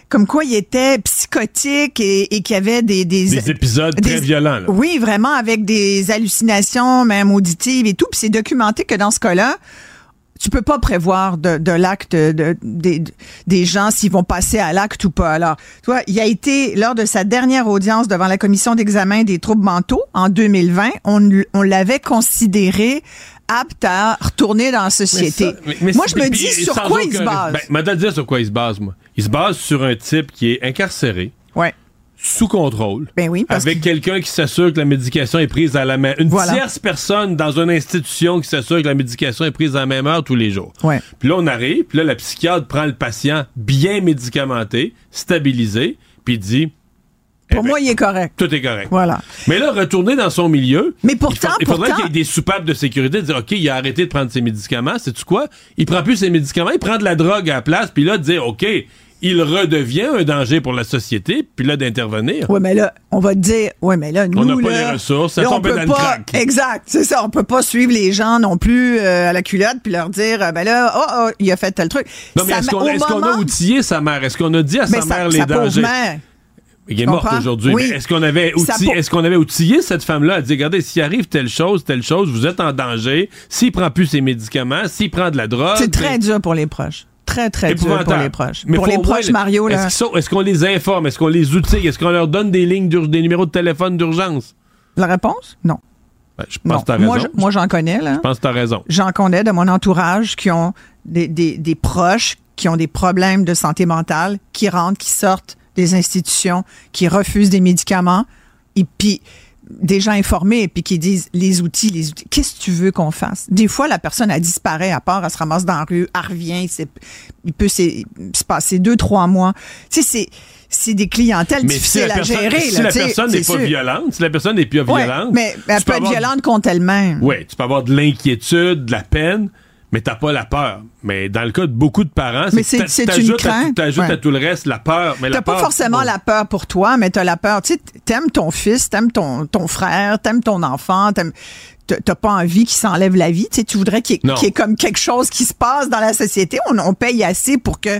comme quoi il était psychotique et, et qu'il y avait des... Des, Des épisodes très violents. là. Oui, vraiment, avec des hallucinations, même auditives et tout. Puis c'est documenté que dans ce cas-là, tu peux pas prévoir de, de l'acte de, des- des gens s'ils vont passer à l'acte ou pas. Alors, tu vois, il a été, lors de sa dernière audience devant la commission d'examen des troubles mentaux en 2020, on, on l'avait considéré apte à retourner dans la société. Mais ça- mais- mais moi, je me dis sur quoi il se aucun- base. Ben, m'a dit dire sur quoi il se base, moi. Il se base sur un type qui est incarcéré, ouais. Sous contrôle, Ben oui, parce avec quelqu'un qui s'assure que la médication est prise à la main. Une Voilà. tierce personne dans une institution qui s'assure que la médication est prise à la même heure tous les jours. Ouais. Puis là, on arrive, puis là, la psychiatre prend le patient bien médicamenté, stabilisé, puis dit Pour eh ben, moi, il est correct. tout est correct. Voilà. Mais là, retourner dans son milieu. Mais pourtant, il, fa- il faudrait qu'il y ait des soupapes de sécurité, de dire, OK, il a arrêté de prendre ses médicaments. Sais-tu quoi? Il prend plus ses médicaments, il prend de la drogue à la place, puis là, de dire, OK, il redevient un danger pour la société, puis là, d'intervenir. Oui, mais là, on va te dire, oui, mais là, nous, n'a pas là, les ressources, ça là, on tombe peut dans le pas-. Exact, c'est ça. On peut pas suivre les gens non plus euh, à la culotte puis leur dire, euh, ben là, oh, oh, il a fait tel truc. Non, mais est-ce qu'on a outillé sa mère? Est-ce qu'on a dit à Mais sa mère les sa dangers? mère. Il est Tu mort comprends? aujourd'hui. Oui. mais Est-ce qu'on avait, Sa outillé- peau- est-ce qu'on avait outillé cette femme-là à dire, regardez, s'il arrive telle chose, telle chose, vous êtes en danger. S'il prend plus ses médicaments, s'il prend de la drogue. C'est très dur pour les proches. Très, très dur pour les proches. Mais pour les proches, Mario, là. Est-ce qu'on les informe? Est-ce qu'on les outille? Est-ce qu'on leur donne des lignes, des numéros de téléphone d'urgence? La réponse? Non. Ben, je pense non. que t'as raison. Moi, je- moi, j'en connais, là. Je pense que t'as raison. J'en connais de mon entourage qui ont des, des, des proches qui ont des problèmes de santé mentale, qui rentrent, qui sortent des institutions, qui refusent des médicaments. Et puis, des gens informés puis qui disent les outils, les outils. Qu'est-ce que tu veux qu'on fasse? Des fois, la personne a disparu à part, elle se ramasse dans la rue, elle revient, il peut se passer deux, trois mois. Tu sais, c'est c'est des clientèles difficiles à gérer. Si la personne n'est pas violente, si la personne n'est plus violente. mais elle peut être violente contre elle-même. Oui, tu peux avoir de l'inquiétude, de la peine, mais t'as pas la peur. Mais dans le cas de beaucoup de parents, c'est t'ajoutes à, à tout le reste la peur. Mais t'as pas forcément la peur pour toi, mais t'as la peur. Tu sais, t'aimes ton fils, t'aimes ton, ton frère, t'aimes ton enfant, t'aimes t'as pas envie qu'il s'enlève la vie. Tu, sais, tu voudrais qu'il y, ait comme quelque chose qui se passe dans la société. On, on paye assez pour que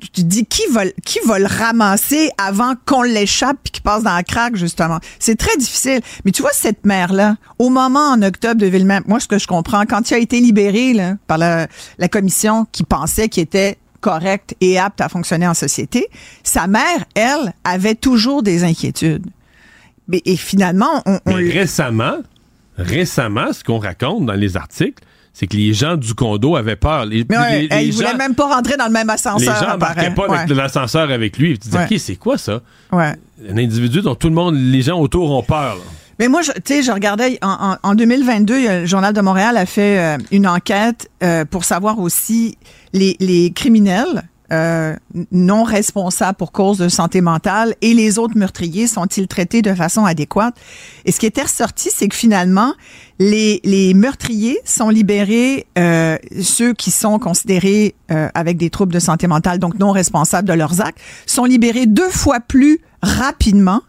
tu te dis qui va, qui va le ramasser avant qu'on l'échappe puis qu'il passe dans la craque, justement. C'est très difficile. Mais tu vois, cette mère-là, au moment en octobre de Villemont, moi, ce que je comprends, quand il a été libéré là, par la, la commission qui pensait qu'il était correct et apte à fonctionner en société, sa mère, elle, avait toujours des inquiétudes. Mais, et finalement, on, on Mais récemment, récemment, ce qu'on raconte dans les articles, c'est que les gens du condo avaient peur. Les, mais ils voulaient même pas rentrer dans le même ascenseur. Les gens n'embarquaient pas avec l'ascenseur avec lui. Ils disaient, OK, c'est quoi ça? Ouais. Un individu dont tout le monde, les gens autour ont peur. Mais moi, tu sais, je regardais en, en, 2022, le Journal de Montréal a fait euh, une enquête euh, pour savoir aussi les, les criminels euh, non responsables pour cause de santé mentale et les autres meurtriers sont-ils traités de façon adéquate? Et ce qui était ressorti, c'est que finalement, les, les meurtriers sont libérés, euh, ceux qui sont considérés euh, avec des troubles de santé mentale, donc non responsables de leurs actes, sont libérés deux fois plus rapidement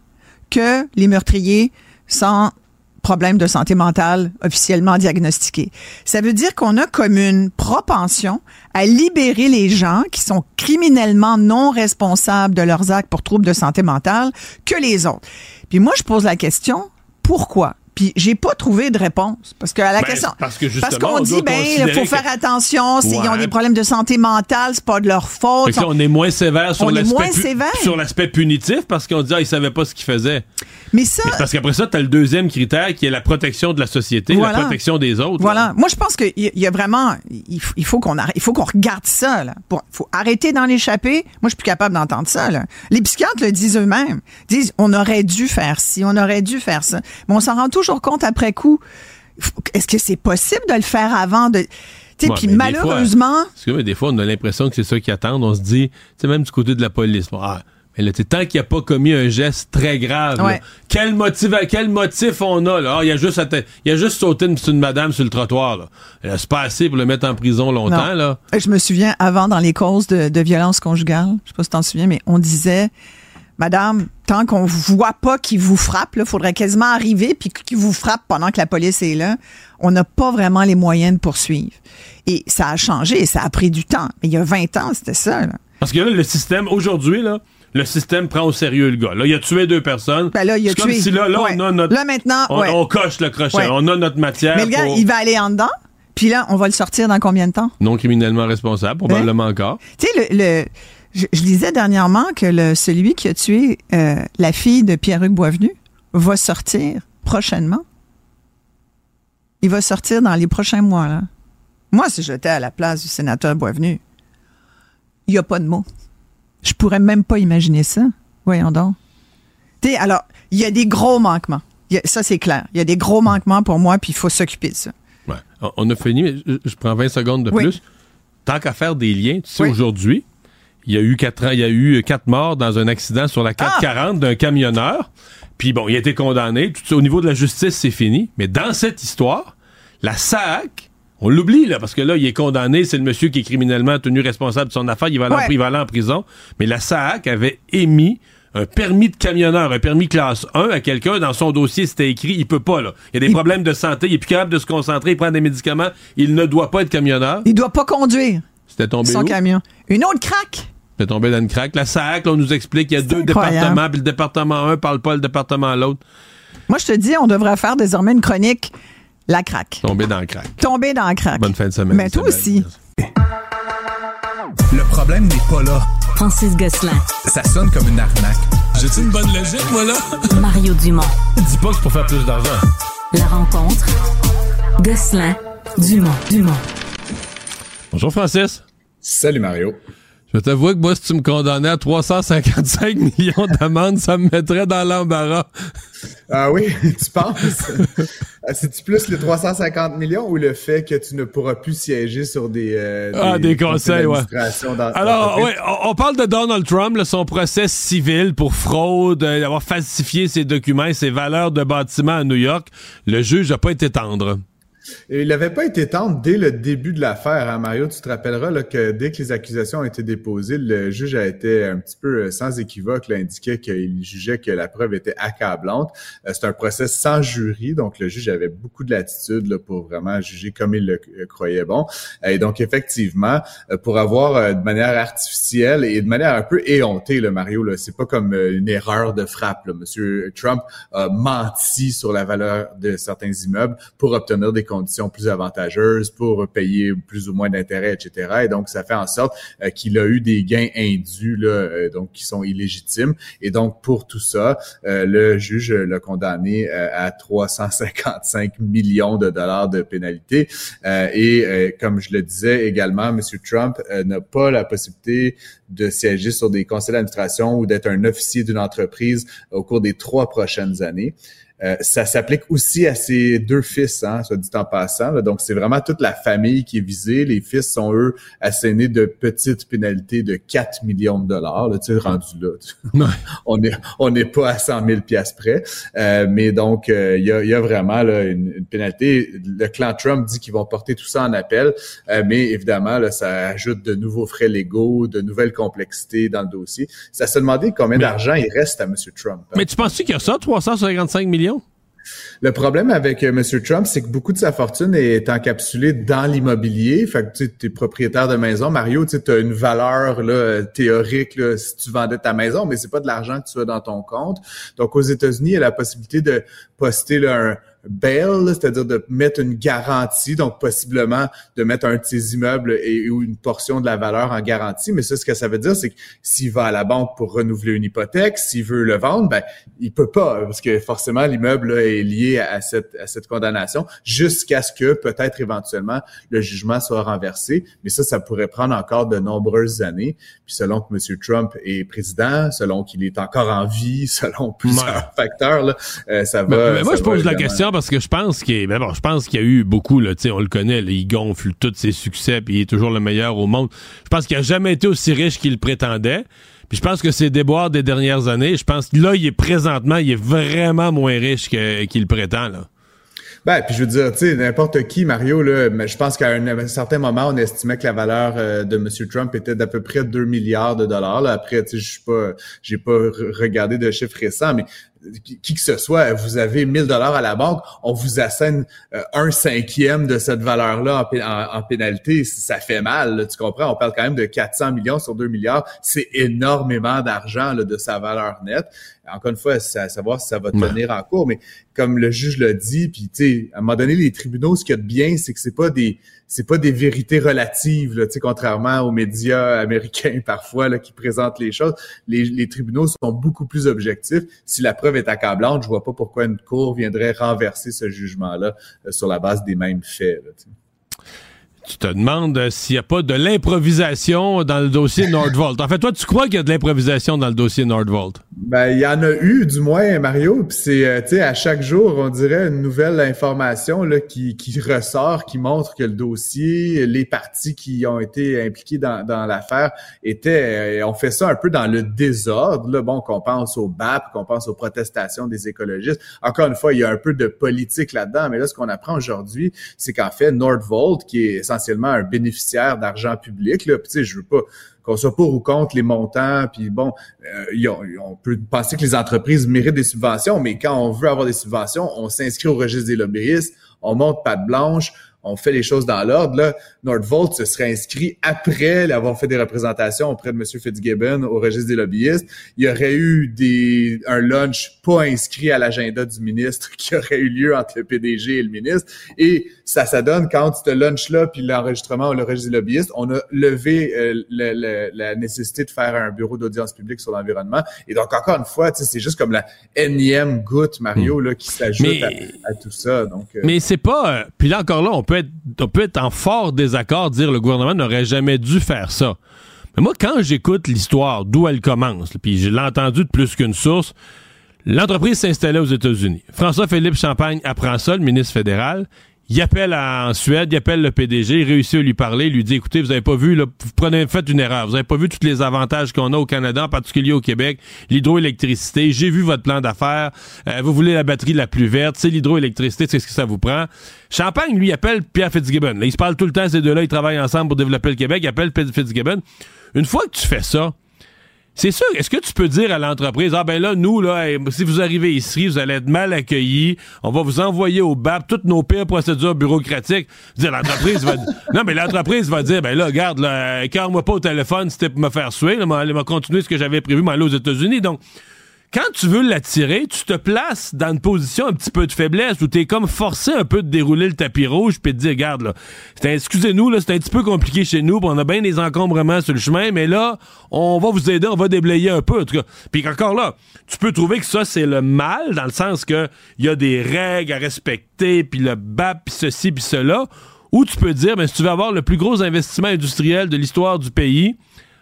que les meurtriers sans problème de santé mentale officiellement diagnostiqué. Ça veut dire qu'on a comme une propension à libérer les gens qui sont criminellement non responsables de leurs actes pour troubles de santé mentale que les autres. Puis moi, je pose la question, pourquoi? Puis j'ai pas trouvé de réponse parce que à la ben, question parce que parce qu'on dit ben il faut faire attention s'ils ont des problèmes de santé mentale c'est pas de leur faute. on est moins sévère sur l'aspect sur l'aspect punitif parce qu'on dit ah, ils savaient pas ce qu'ils faisaient. Mais ça parce qu'après ça tu as le deuxième critère qui est la protection de la société, la protection des autres. Voilà. Moi je pense qu'il y, a vraiment il faut qu'on il faut qu'on regarde ça là. Il faut arrêter d'en échapper. Moi je suis plus capable d'entendre ça là. Les psychiatres le disent eux-mêmes. Disent on aurait dû faire ci, on aurait dû faire ça. Mais on s'en rend toujours compte après coup. Est-ce que c'est possible de le faire avant de puis malheureusement. Des fois, des fois, on a l'impression que c'est ça qui attend. On se dit, c'est même du côté de la police. Ah, mais là, tant qu'il n'a pas commis un geste très grave, quel, motif, quel motif on a? Là? Ah, il, a juste il a juste sauté une, une madame sur le trottoir. Là. C'est pas assez pour le mettre en prison longtemps. Là. Je me souviens, avant, dans les causes de, de violence conjugale, je sais pas si tu t'en souviens, mais on disait Madame, tant qu'on voit pas qu'il vous frappe, il faudrait quasiment arriver puis qu'il vous frappe pendant que la police est là. On n'a pas vraiment les moyens de poursuivre. Et ça a changé et ça a pris du temps. Mais il y a 20 ans, c'était ça. Parce que là, le système, aujourd'hui, là, le système prend au sérieux le gars. Là, il a tué deux personnes. Ben là, il a tué. comme si là, là, on a notre. Là, maintenant, on, coche le crochet. On a notre matière. Mais le gars, il va aller en dedans. Puis là, on va le sortir dans combien de temps? Non criminellement responsable, probablement hein? encore. Tu sais, le je, je, lisais dernièrement que le, celui qui a tué euh, la fille de Pierre-Hugues Boisvenu va sortir prochainement. Il va sortir dans les prochains mois. Là. Moi, si j'étais à la place du sénateur Boisvenu, il n'y a pas de mots. Je pourrais même pas imaginer ça. Voyons donc. T'sais, alors, il y a des gros manquements. ça, c'est clair. Il y a des gros manquements pour moi, puis il faut s'occuper de ça. Ouais. On a fini, mais je, prends 20 secondes de plus. Tant qu'à faire des liens, tu sais, aujourd'hui, il y a eu quatre il y a eu quatre morts dans un accident sur la 440 ah! d'un camionneur. Puis bon, il a été condamné. Tout au niveau de la justice, c'est fini. Mais dans cette histoire, la SAC, on l'oublie là, parce que là, il est condamné. C'est le monsieur qui est criminellement tenu responsable de son affaire. Il va, aller, en prison. Mais la SAC avait émis un permis de camionneur, un permis classe 1 à quelqu'un, dans son dossier, c'était écrit, il peut pas, là. Il y a des problèmes de santé, il est plus capable de se concentrer, il prend des médicaments, il ne doit pas être camionneur. Il doit pas conduire. C'était tombé Son camion. Une autre craque. C'est tombé dans une craque. La SAC, on nous explique qu'il y a deux départements, puis le département 1 parle pas le département l'autre. Moi, je te dis, on devrait faire désormais une chronique La craque. Tomber dans le craque. Tomber dans le craque. Bonne fin de semaine. Mais toi aussi. Le problème n'est pas là. Francis Gosselin. Ça sonne comme une arnaque. J'ai-tu une bonne logique, moi, là? Mario Dumont. Dis pas que c'est pour faire plus d'argent. La rencontre. Gosselin. Dumont. Dumont. Bonjour, Francis. Salut, Mario. Je vais t'avouer que moi, si tu me condamnais à 355 millions d'amendes, ça me mettrait dans l'embarras. Ah oui, tu penses? Euh, c'est-tu plus les 350 millions ou le fait que tu ne pourras plus siéger sur des, euh, ah, des, conseils, ouais. Alors, oui, on, parle de Donald Trump, son procès civil pour fraude, euh, d'avoir falsifié ses documents et ses valeurs de bâtiment à New York. Le juge n'a pas été tendre il n'avait pas été tendre dès le début de l'affaire, hein, Mario. Tu te rappelleras là, que dès que les accusations ont été déposées, le juge a été un petit peu euh, sans équivoque, là, indiqué qu'il jugeait que la preuve était accablante. Euh, c'est un procès sans jury, donc le juge avait beaucoup de latitude pour vraiment juger comme il le, croyait bon. Et donc effectivement, euh, pour avoir de manière artificielle et de manière un peu éhontée, le Mario, là, c'est pas comme une erreur de frappe. Là. Monsieur Trump a menti sur la valeur de certains immeubles pour obtenir des conditions plus avantageuses pour payer plus ou moins d'intérêts, etc. Et donc, ça fait en sorte euh, qu'il a eu des gains indus, là, euh, donc qui sont illégitimes. Et donc, pour tout ça, euh, le juge l'a condamné à 355 millions de dollars de pénalité. et comme je le disais également, M. Trump n'a pas la possibilité de siéger sur des conseils d'administration ou d'être un officier d'une entreprise au cours des trois prochaines années. Euh, ça s'applique aussi à ses deux fils, hein, soit dit en passant. Donc, c'est vraiment toute la famille qui est visée. Les fils sont, eux, assénés de petites pénalités de 4 millions de dollars. Là, tu sais, rendu là. on n'est on est pas à 100 000 piastres près. Euh, mais donc, euh, il y, a, y, a, vraiment là, une, pénalité. Le clan Trump dit qu'ils vont porter tout ça en appel. mais évidemment, là, ça ajoute de nouveaux frais légaux, de nouvelles complexités dans le dossier. Ça se demandait combien d'argent il reste à M. Trump. Hein? Mais tu penses qu'il y a ça, 355 millions? Le problème avec euh, M. Trump, c'est que beaucoup de sa fortune est encapsulée dans l'immobilier. Fait que tu es propriétaire de maison. Mario, tu as une valeur là, théorique si tu vendais ta maison, mais c'est pas de l'argent que tu as dans ton compte. Donc, aux États-Unis, il y a la possibilité de poster là, un, bail, c'est-à-dire de mettre une garantie, donc possiblement de mettre un de ses immeubles et, ou une portion de la valeur en garantie. Mais ça, ce que ça veut dire, c'est que s'il va à la banque pour renouveler une hypothèque, s'il veut le vendre, ben il peut pas parce que forcément l'immeuble est lié à cette à cette condamnation jusqu'à ce que peut-être éventuellement le jugement soit renversé. Mais ça, ça pourrait prendre encore de nombreuses années. Puis selon que M. Trump est président, selon qu'il est encore en vie, selon plusieurs facteurs, là, euh, ça va. Mais, moi, je pose la question parce que je pense qu'il ben bon, je pense qu'il y a eu beaucoup on le connaît, il gonfle tous ses succès puis il est toujours le meilleur au monde. Je pense qu'il a jamais été aussi riche qu'il prétendait. Puis je pense que c'est déboires des dernières années, je pense que là il est présentement, il est vraiment moins riche qu'il prétend là. Ben, puis je veux dire, tu sais, n'importe qui, Mario, là, je pense qu'à un, certain moment, on estimait que la valeur euh, de M. Trump était d'à peu près 2 milliards de dollars. Après, je suis pas, pas regardé de chiffres récents, mais qui que ce soit, vous avez 1000 dollars à la banque, on vous assène euh, un cinquième de cette valeur-là en, pénalité, ça fait mal, tu comprends? On parle quand même de 400 millions sur 2 milliards, c'est énormément d'argent de sa valeur nette. Encore une fois, c'est à savoir si ça va tenir en cours, mais comme le juge l'a dit, puis tu sais, à un moment donné, les tribunaux, ce qu'il y a de bien, c'est que c'est pas des c'est pas des vérités relatives, là, contrairement aux médias américains parfois là, qui présentent les choses. Les, les, tribunaux sont beaucoup plus objectifs. Si la preuve est accablante, je vois pas pourquoi une cour viendrait renverser ce jugement-là euh, sur la base des mêmes faits. Là, tu te demandes euh, s'il n'y a pas de l'improvisation dans le dossier Nordvolt. En fait, toi, tu crois qu'il y a de l'improvisation dans le dossier Nordvolt? Ben, il y en a eu, du moins, Mario. Puis c'est, euh, tu sais, à chaque jour, on dirait une nouvelle information là, qui, qui ressort, qui montre que le dossier, les parties qui ont été impliquées dans, l'affaire étaient, euh, on fait ça un peu dans le désordre. Là. Bon, qu'on pense au BAP, qu'on pense aux protestations des écologistes. Encore une fois, il y a un peu de politique là-dedans. Mais là, ce qu'on apprend aujourd'hui, c'est qu'en fait, Nordvolt, qui est essentiellement un bénéficiaire d'argent public. Là. Puis, tu sais, je veux pas qu'on soit pour ou contre les montants. Puis bon, euh, on peut penser que les entreprises méritent des subventions, mais quand on veut avoir des subventions, on s'inscrit au registre des lobbyistes, on monte patte blanche, on fait les choses dans l'ordre. Là, Nordvolt se serait inscrit après avoir fait des représentations auprès de M. Fitzgibbon au registre des lobbyistes. Il y aurait eu des, un lunch pas inscrit à l'agenda du ministre qui aurait eu lieu entre le PDG et le ministre. Et ça, ça donne quand ce lunch-là, puis l'enregistrement au registre des lobbyistes, on a levé euh, la nécessité de faire un bureau d'audience publique sur l'environnement. Et donc, encore une fois, c'est juste comme la énième goutte, Mario, hmm. là, qui s'ajoute à, tout ça. Donc, euh, mais c'est pas... Euh, puis là, encore là, on on peut être en fort désaccord, dire le gouvernement n'aurait jamais dû faire ça. Mais moi, quand j'écoute l'histoire, d'où elle commence, puis je l'ai entendu de plus qu'une source, l'entreprise s'installait aux États-Unis. François-Philippe Champagne apprend ça, le ministre fédéral. Il appelle en Suède, il appelle le PDG, il réussit à lui parler, il lui dit écoutez, vous avez pas vu, là, vous prenez fait une erreur, vous avez pas vu tous les avantages qu'on a au Canada, en particulier au Québec, l'hydroélectricité, j'ai vu votre plan d'affaires, euh, vous voulez la batterie la plus verte, c'est l'hydroélectricité, c'est ce que ça vous prend. Champagne, lui, appelle Pierre Fitzgibbon. Là, ils se parlent tout le temps, ces deux-là, ils travaillent ensemble pour développer le Québec, il appelle Fitzgibbon. Une fois que tu fais ça, c'est sûr, est-ce que tu peux dire à l'entreprise, ah ben là, nous, là, si vous arrivez ici, vous allez être mal accueillis, on va vous envoyer au BAP toutes nos pires procédures bureaucratiques. Dire, l'entreprise va Non, mais l'entreprise va dire, ben là, regarde, là, moi pas au téléphone, c'était pour me faire suer, là, m'a continuer ce que j'avais prévu, m'aller aux États-Unis. Donc, quand tu veux l'attirer, tu te places dans une position un petit peu de faiblesse où tu es comme forcé un peu de dérouler le tapis rouge puis de dire regarde là, excusez-nous là, c'est un petit peu compliqué chez nous, on a bien des encombrements sur le chemin, mais là, on va vous aider, on va déblayer un peu en tout cas. Puis encore là, tu peux trouver que ça c'est le mal dans le sens que il y a des règles à respecter, puis le BAP puis ceci puis cela, ou tu peux dire ben si tu veux avoir le plus gros investissement industriel de l'histoire du pays,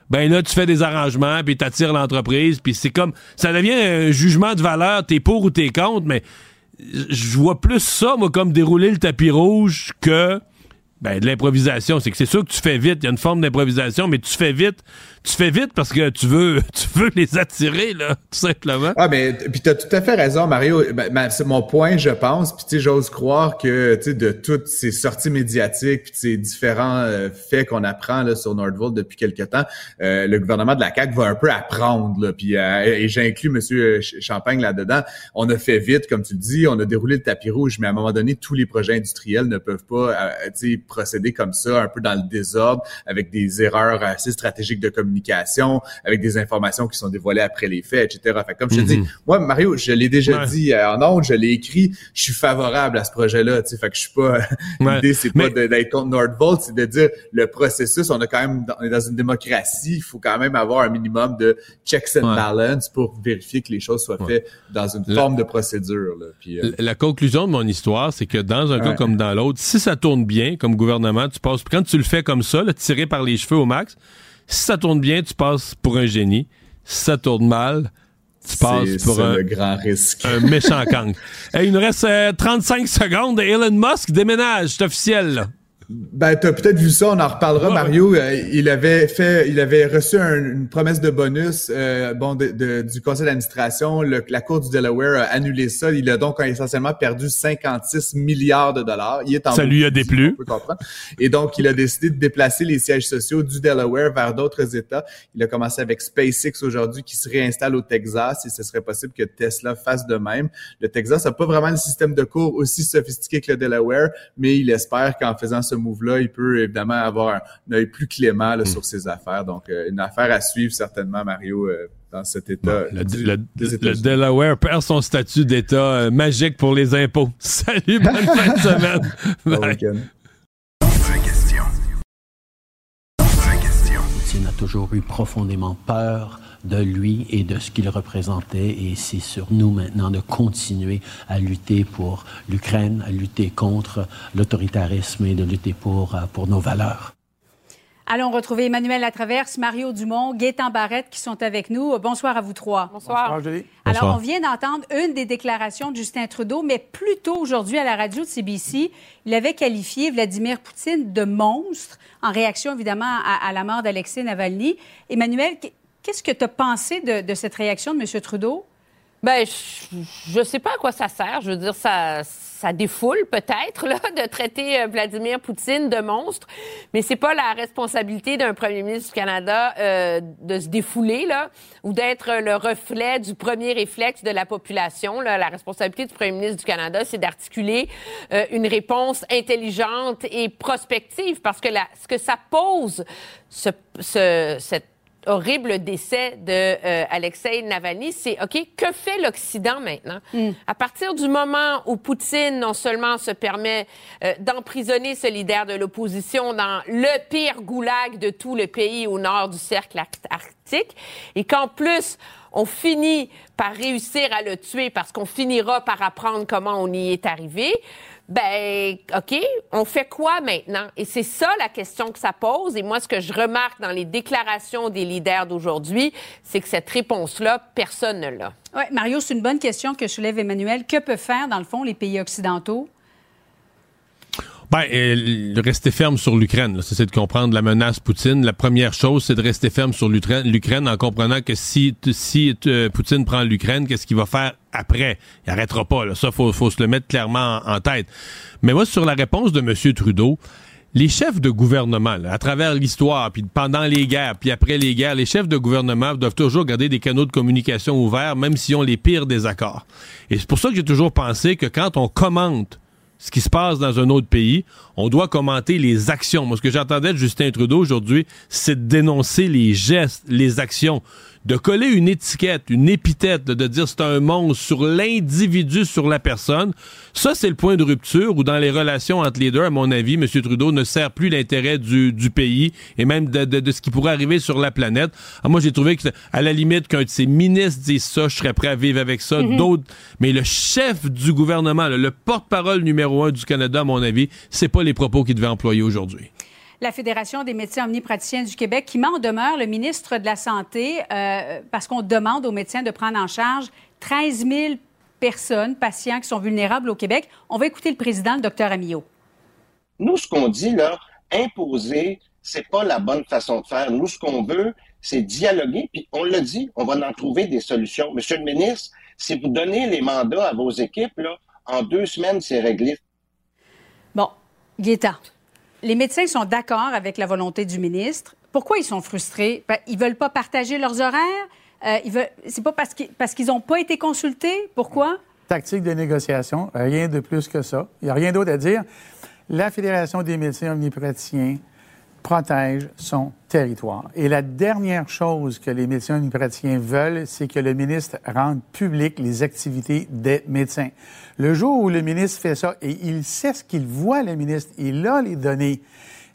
ben là, tu fais des arrangements, puis t'attires l'entreprise, puis c'est comme... Ça devient un jugement de valeur, t'es pour ou t'es contre, mais je vois plus ça, moi, comme dérouler le tapis rouge que ben, de l'improvisation. C'est que c'est sûr que tu fais vite, il y a une forme d'improvisation, mais tu fais vite tu fais vite parce que tu veux, tu veux les attirer, là, tout simplement. Ah, mais puis t'as tout à fait raison, Mario. Ben, ben, c'est mon point, je pense. Puis tu j'ose croire que, tu de toutes ces sorties médiatiques, puis ces différents euh, faits qu'on apprend là sur Nordvolt depuis quelque temps, euh, le gouvernement de la CAQ va un peu apprendre. Là, puis euh, et j'inclus Monsieur Champagne là-dedans. On a fait vite, comme tu le dis, on a déroulé le tapis rouge, mais à un moment donné, tous les projets industriels ne peuvent pas, tu sais, procéder comme ça, un peu dans le désordre, avec des erreurs assez stratégiques de communication avec des informations qui sont dévoilées après les faits, etc. Fait comme je te dis, mhm. moi, Mario, je l'ai déjà dit euh, en ondes, je l'ai écrit, je suis favorable à ce projet-là, tu sais, fait que je suis pas, l'idée, c'est pas d'être contre Nordvolt, c'est de dire, le processus, on a quand même, on est dans une démocratie, il faut quand même avoir un minimum de checks and balance pour vérifier que les choses soient faites dans une forme de procédure. Là. Puis, euh, la, conclusion de mon histoire, c'est que dans un cas comme dans l'autre, si ça tourne bien, comme gouvernement, tu passes, quand tu le fais comme ça, là, tiré par les cheveux au max, si ça tourne bien, tu passes pour un génie. Si ça tourne mal, tu passes pour un, grand risque. un méchant kang. il nous reste 35 euh, secondes. Elon Musk déménage, c'est officiel. Là. Ben, t'as peut-être vu ça, on en reparlera, Mario. Euh, il avait fait, il avait reçu une promesse de bonus, euh, bon, de, du conseil d'administration. La Cour du Delaware a annulé ça. Il a donc essentiellement perdu 56 milliards de dollars. Il est en ça lui a déplu. Et donc, il a décidé de déplacer les sièges sociaux du Delaware vers d'autres États. Il a commencé avec SpaceX aujourd'hui, qui se réinstalle au Texas. Et ce serait possible que Tesla fasse de même. Le Texas n'a pas vraiment un système de cours aussi sophistiqué que le Delaware, mais il espère qu'en faisant ce move-là, il peut évidemment avoir un œil plus clément là, sur ses affaires. Donc, euh, une affaire à suivre certainement, Mario, euh, dans cet État. le, Delaware perd son statut d'État euh, magique pour les impôts. Salut, bonne fin de semaine. Bye. question. a toujours eu profondément peur de lui et de ce qu'il représentait. Et c'est sur nous maintenant de continuer à lutter pour l'Ukraine, à lutter contre l'autoritarisme et de lutter pour, euh, pour nos valeurs. Allons retrouver Emmanuel Latraverse, Mario Dumont, Gaétan Barrette qui sont avec nous. Bonsoir à vous trois. Bonsoir. Alors, on vient d'entendre une des déclarations de Justin Trudeau, mais plus tôt aujourd'hui à la radio de CBC, il avait qualifié Vladimir Poutine de monstre en réaction évidemment à, à la mort d'Alexei Navalny. Emmanuel, Qu'est-ce que tu as pensé de, cette réaction de M. Trudeau? Ben, je ne sais pas à quoi ça sert. Je veux dire, ça, ça défoule peut-être de traiter euh, Vladimir Poutine de monstre, mais c'est pas la responsabilité d'un premier ministre du Canada euh, de se défouler là ou d'être le reflet du premier réflexe de la population. La responsabilité du premier ministre du Canada, c'est d'articuler euh, une réponse intelligente et prospective, parce que ce que ça pose, ce, ce, cette horrible décès de euh, Alexei Navalny, c'est OK, que fait l'Occident maintenant? Mm. À partir du moment où Poutine non seulement se permet euh, d'emprisonner ce leader de l'opposition dans le pire goulag de tout le pays au nord du cercle arctique, et qu'en plus on finit par réussir à le tuer parce qu'on finira par apprendre comment on y est arrivé ben, OK, on fait quoi maintenant? Et c'est ça la question que ça pose. Et moi, ce que je remarque dans les déclarations des leaders d'aujourd'hui, c'est que cette réponse-là, personne ne l'a. Oui, Mario, c'est une bonne question que soulève Emmanuel. Que peuvent faire, dans le fond, les pays occidentaux? Ben, euh, rester ferme sur l'Ukraine. C'est de comprendre la menace Poutine. La première chose, c'est de rester ferme sur l'Ukraine en comprenant que si, si euh, Poutine prend l'Ukraine, qu'est-ce qu'il va faire après? Il arrêtera pas. Là. Ça, faut, faut se le mettre clairement en, tête. Mais moi, sur la réponse de M. Trudeau, les chefs de gouvernement, à travers l'histoire, puis pendant les guerres, puis après les guerres, les chefs de gouvernement doivent toujours garder des canaux de communication ouverts, même s'ils ont les pires désaccords. Et c'est pour ça que j'ai toujours pensé que quand on commente ce qui se passe dans un autre pays, on doit commenter les actions. Moi, ce que j'entendais de Justin Trudeau aujourd'hui, c'est de dénoncer les gestes, les actions de coller une étiquette, une épithète, de dire c'est un monstre sur l'individu, sur la personne, ça, c'est le point de rupture où dans les relations entre les deux, à mon avis, M. Trudeau ne sert plus l'intérêt du, pays et même de, ce qui pourrait arriver sur la planète. Ah, moi, j'ai trouvé que, à la limite, qu'un de ses ministres dise ça, je serais prêt à vivre avec ça. Mm-hmm. D'autres, mais le chef du gouvernement, le porte-parole numéro un du Canada, à mon avis, c'est pas les propos qu'il devait employer aujourd'hui la Fédération des médecins omnipraticiens du Québec qui met en demeure le ministre de la Santé euh, parce qu'on demande aux médecins de prendre en charge 13 000 personnes, patients qui sont vulnérables au Québec. On va écouter le président, le docteur Amillot. Nous, ce qu'on dit là, imposer, c'est pas la bonne façon de faire. Nous, ce qu'on veut, c'est dialoguer, puis on le dit, on va en trouver des solutions. Monsieur le ministre, si vous donnez les mandats à vos équipes, là, en deux semaines, c'est réglé. Bon, Guetta, les médecins sont d'accord avec la volonté du ministre. Pourquoi ils sont frustrés? Ben, ils veulent pas partager leurs horaires? Euh. C'est pas parce qu'ils parce qu'ils n'ont pas été consultés? Pourquoi? Tactique de négociation, rien de plus que ça. Il n'y a rien d'autre à dire. La Fédération des médecins omnipraticiens protège son territoire. Et la dernière chose que les médecins omnipraticiens veulent, c'est que le ministre rende public les activités des médecins. Le jour où le ministre fait ça, et il sait ce qu'il voit, le ministre, il a les données.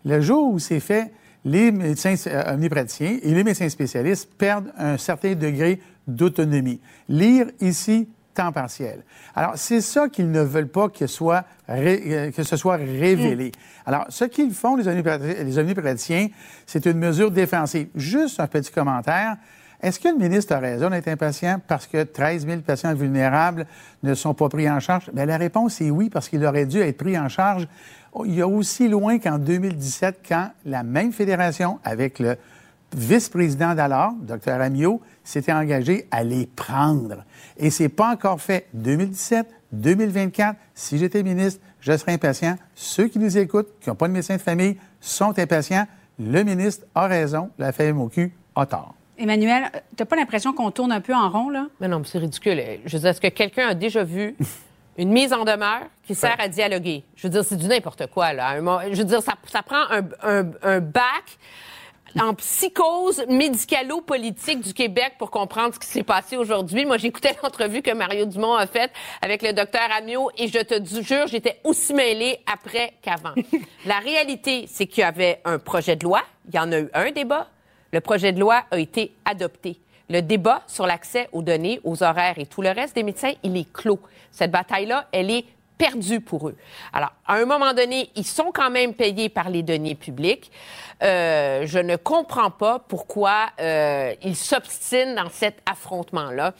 Le jour où c'est fait, les médecins euh, omnipraticiens et les médecins spécialistes perdent un certain degré d'autonomie. Lire ici, temps partiel. Alors, c'est ça qu'ils ne veulent pas que, soit euh, que ce soit révélé. Mm. Alors, ce qu'ils font, les omnipraticiens, c'est une mesure défensive. Juste un petit commentaire. Est-ce que le ministre a raison d'être impatient parce que 13 000 patients vulnérables ne sont pas pris en charge? Bien, la réponse est oui, parce qu'il aurait dû être pris en charge il y a aussi loin qu'en 2017, quand la même fédération, avec le vice-président d'alors, Dr. Amiot, s'était engagé à les prendre. Et c'est pas encore fait. 2017, 2024, si j'étais ministre, je serais impatient. Ceux qui nous écoutent, qui n'ont pas de médecin de famille, sont impatients. Le ministre a raison, la FMOQ a tort. Emmanuel, t'as pas l'impression qu'on tourne un peu en rond, là? Mais non, c'est ridicule. Je veux dire, est-ce que quelqu'un a déjà vu une mise en demeure qui sert à dialoguer? Je veux dire, c'est du n'importe quoi, là. Je veux dire, ça, prend un, un bac en psychose médicalo-politique du Québec pour comprendre ce qui s'est passé aujourd'hui. Moi, j'écoutais l'entrevue que Mario Dumont a faite avec le docteur Amiot et je te jure, j'étais aussi mêlée après qu'avant. La réalité, c'est qu'il y avait un projet de loi. Il y en a eu un débat. Le projet de loi a été adopté. Le débat sur l'accès aux données, aux horaires et tout le reste des médecins, il est clos. Cette bataille-là, elle est perdu pour eux. Alors, à un moment donné, ils sont quand même payés par les deniers publics. Euh, je ne comprends pas pourquoi euh, ils s'obstinent dans cet affrontement-là.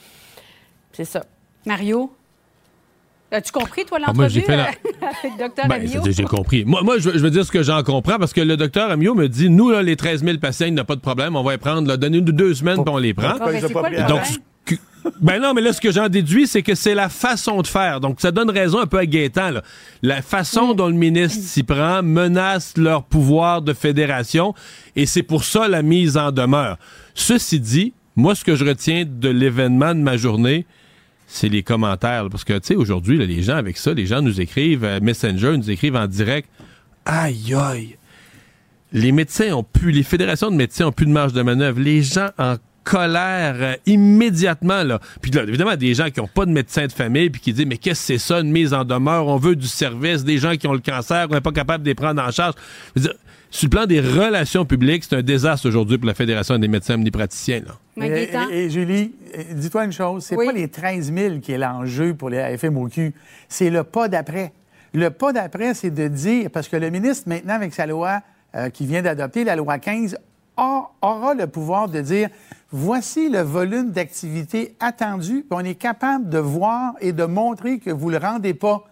C'est ça. Mario? As-tu compris, toi, ah, l'entrevue euh, avec Dr. Ben, J'ai compris. Moi, moi je, veux dire ce que j'en comprends parce que le docteur Amio me dit nous, là, les 13 000 patients, il n'y a pas de problème. On va les prendre, donner deux semaines, puis on les prend. Donc, ben non, mais là, ce que j'en déduis, c'est que c'est la façon de faire. Donc, ça donne raison un peu à Gaétan. La façon dont le ministre s'y prend menace leur pouvoir de fédération et c'est pour ça la mise en demeure. Ceci dit, moi, ce que je retiens de l'événement de ma journée, c'est les commentaires. Parce que, tu sais, aujourd'hui, les gens avec ça, les gens nous écrivent, euh, Messenger, nous écrivent en direct. Aïe, aïe. Les médecins ont pu, les fédérations de médecins ont plus de marge de manœuvre. Les gens en colère euh, immédiatement. Là. Puis là, évidemment, des gens qui n'ont pas de médecin de famille puis qui disent Mais qu'est-ce que c'est ça, une mise en demeure? On veut du service, des gens qui ont le cancer, on n'est pas capable de les prendre en charge. sur le plan des relations publiques, c'est un désastre aujourd'hui pour la Fédération des médecins omnipraticiens. Là. Et, Julie, dis-toi une chose, c'est pas les 13 000 qui est l'enjeu pour les FMOQ, c'est le pas d'après. Le pas d'après, c'est de dire, parce que le ministre, maintenant, avec sa loi euh, qui vient d'adopter, la loi 15, a- aura le pouvoir de dire voici le volume d'activité attendu, puis on est capable de voir et de montrer que vous ne le rendez pas.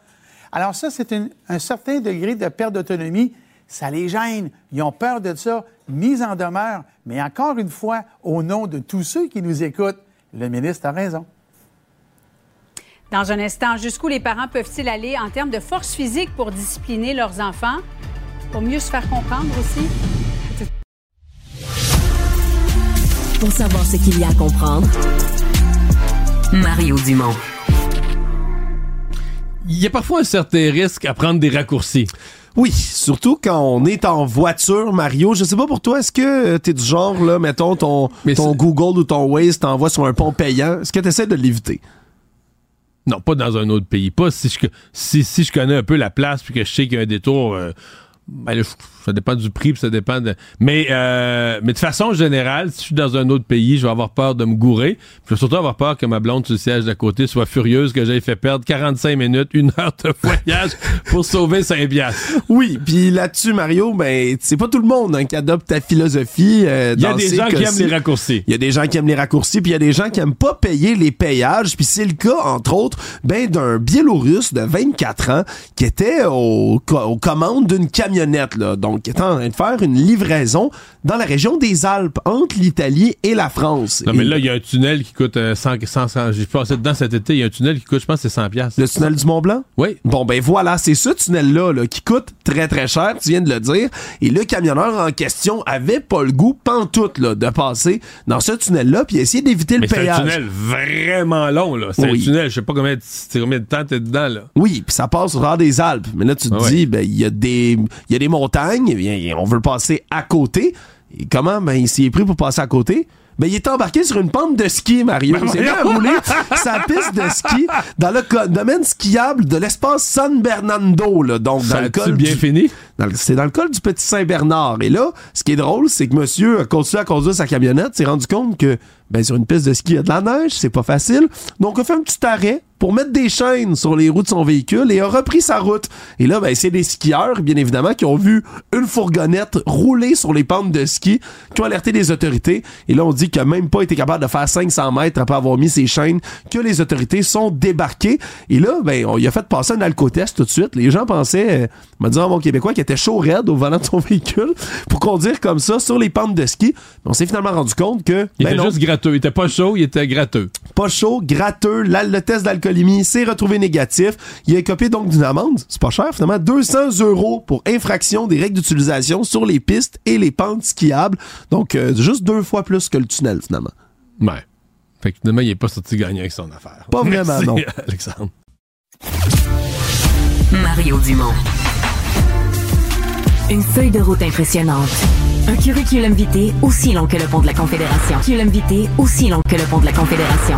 Alors, ça, c'est un certain degré de perte d'autonomie. Ça les gêne. Ils ont peur de ça. Mise en demeure. Mais encore une fois, au nom de tous ceux qui nous écoutent, le ministre a raison. Dans un instant, jusqu'où les parents peuvent-ils aller en termes de force physique pour discipliner leurs enfants, pour mieux se faire comprendre aussi? Pour savoir ce qu'il y a à comprendre, Mario Dumont. Il y a parfois un certain risque à prendre des raccourcis. Oui, surtout quand on est en voiture, Mario. Je sais pas pour toi, est-ce que tu t'es du genre, là, mettons, ton, ton Google ou ton Waze t'envoie sur un pont payant, est-ce que t'essaies de l'éviter? Non, pas dans un autre pays. Pas si je, si, si je connais un peu la place puis que je sais qu'il y a un détour. euh, ben là, je- ça dépend du prix, puis ça dépend de. Mais, euh, mais de façon générale, si je suis dans un autre pays, je vais avoir peur de me gourer. Puis je vais surtout avoir peur que ma blonde sur le siège d'à côté soit furieuse que j'aille fait perdre 45 minutes, une heure de voyage pour sauver 5 piastres. Oui, puis là-dessus, Mario, ben, c'est pas tout le monde hein, qui adopte ta philosophie. euh, Il y a des gens qui aiment les raccourcis. Il y a des gens qui aiment les raccourcis, puis il y a des gens qui aiment pas payer les payages. Puis c'est le cas, entre autres, ben, d'un Biélorusse de 24 ans qui était au, co- aux commandes d'une camionnette, là, donc qui était en train de faire une livraison dans la région des Alpes, entre l'Italie et la France. Non, mais Et- là, il y a un tunnel qui coûte euh, 100, 100, 100 J'ai passé dedans cet été, il y a un tunnel qui coûte, je pense, c'est 100 piastres. Le tunnel du Mont Blanc? Oui. Bon, ben voilà, c'est ce tunnel-là là, qui coûte très très cher, tu viens de le dire. Et le camionneur en question avait pas le goût, pantoute, là, de passer dans ce tunnel-là puis essayer d'éviter le Mais c'est un tunnel vraiment long, là. C'est Oui. un tunnel, je sais pas combien, de- combien de temps t'es dedans, là. Oui, puis ça passe au des Alpes. Mais là, tu te Ah ouais. dis, ben, il y, a des- il y a des montagnes, bien, on veut le passer à côté. Et comment? Ben, il s'y est pris pour passer à côté. Ben, il est embarqué sur une pente de ski, Mario. Ben, Il s'est mis à rouler sa piste de ski dans le domaine skiable de l'espace San Bernardo, là. Donc, Ça dans le col bien du- fini? C'est dans le col du Petit Saint-Bernard. Et là, ce qui est drôle, c'est que monsieur a continué à conduire sa camionnette, s'est rendu compte que, ben, sur une piste de ski, il y a de la neige, c'est pas facile. Donc, a fait un petit arrêt pour mettre des chaînes sur les roues de son véhicule et a repris sa route. Et là, ben, c'est des skieurs, bien évidemment, qui ont vu une fourgonnette rouler sur les pentes de ski, qui ont alerté les autorités. Et là, on dit qu'il a même pas été capable de faire 500 mètres après avoir mis ses chaînes, que les autorités sont débarquées. Et là, ben, on lui a fait passer un alcotest tout de suite. Les gens pensaient, euh, m'a dit un bon Québécois, qui était chaud raide au volant de son véhicule pour conduire comme ça sur les pentes de ski. Mais on s'est finalement rendu compte que, Il ben était non, juste gratteux. Il était pas chaud, il était gratteux. pas chaud, gratteux, le test d'alcoolémie s'est retrouvé négatif. Il a copié donc d'une amende, c'est pas cher finalement, 200 euros pour infraction des règles d'utilisation sur les pistes et les pentes skiables. Donc euh, juste deux fois plus que le tunnel finalement. Ouais. Fait que finalement, il est pas sorti gagnant avec son affaire. Pas vraiment, Merci, non. Alexandre. Mario Dumont. Une feuille de route impressionnante. Un curriculum vitae aussi long que le pont de la Confédération. Curriculum vitae aussi long que le pont de la Confédération.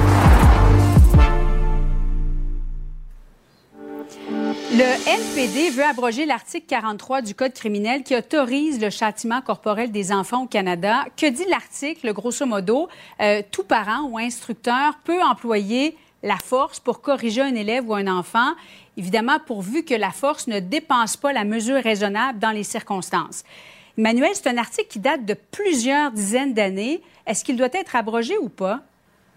Le NPD veut abroger l'article 43 du Code criminel qui autorise le châtiment corporel des enfants au Canada. Que dit l'article? Grosso modo, euh, tout parent ou instructeur peut employer la force pour corriger un élève ou un enfant, évidemment pourvu que la force ne dépense pas la mesure raisonnable dans les circonstances. Emmanuel, c'est un article qui date de plusieurs dizaines d'années. Est-ce qu'il doit être abrogé ou pas?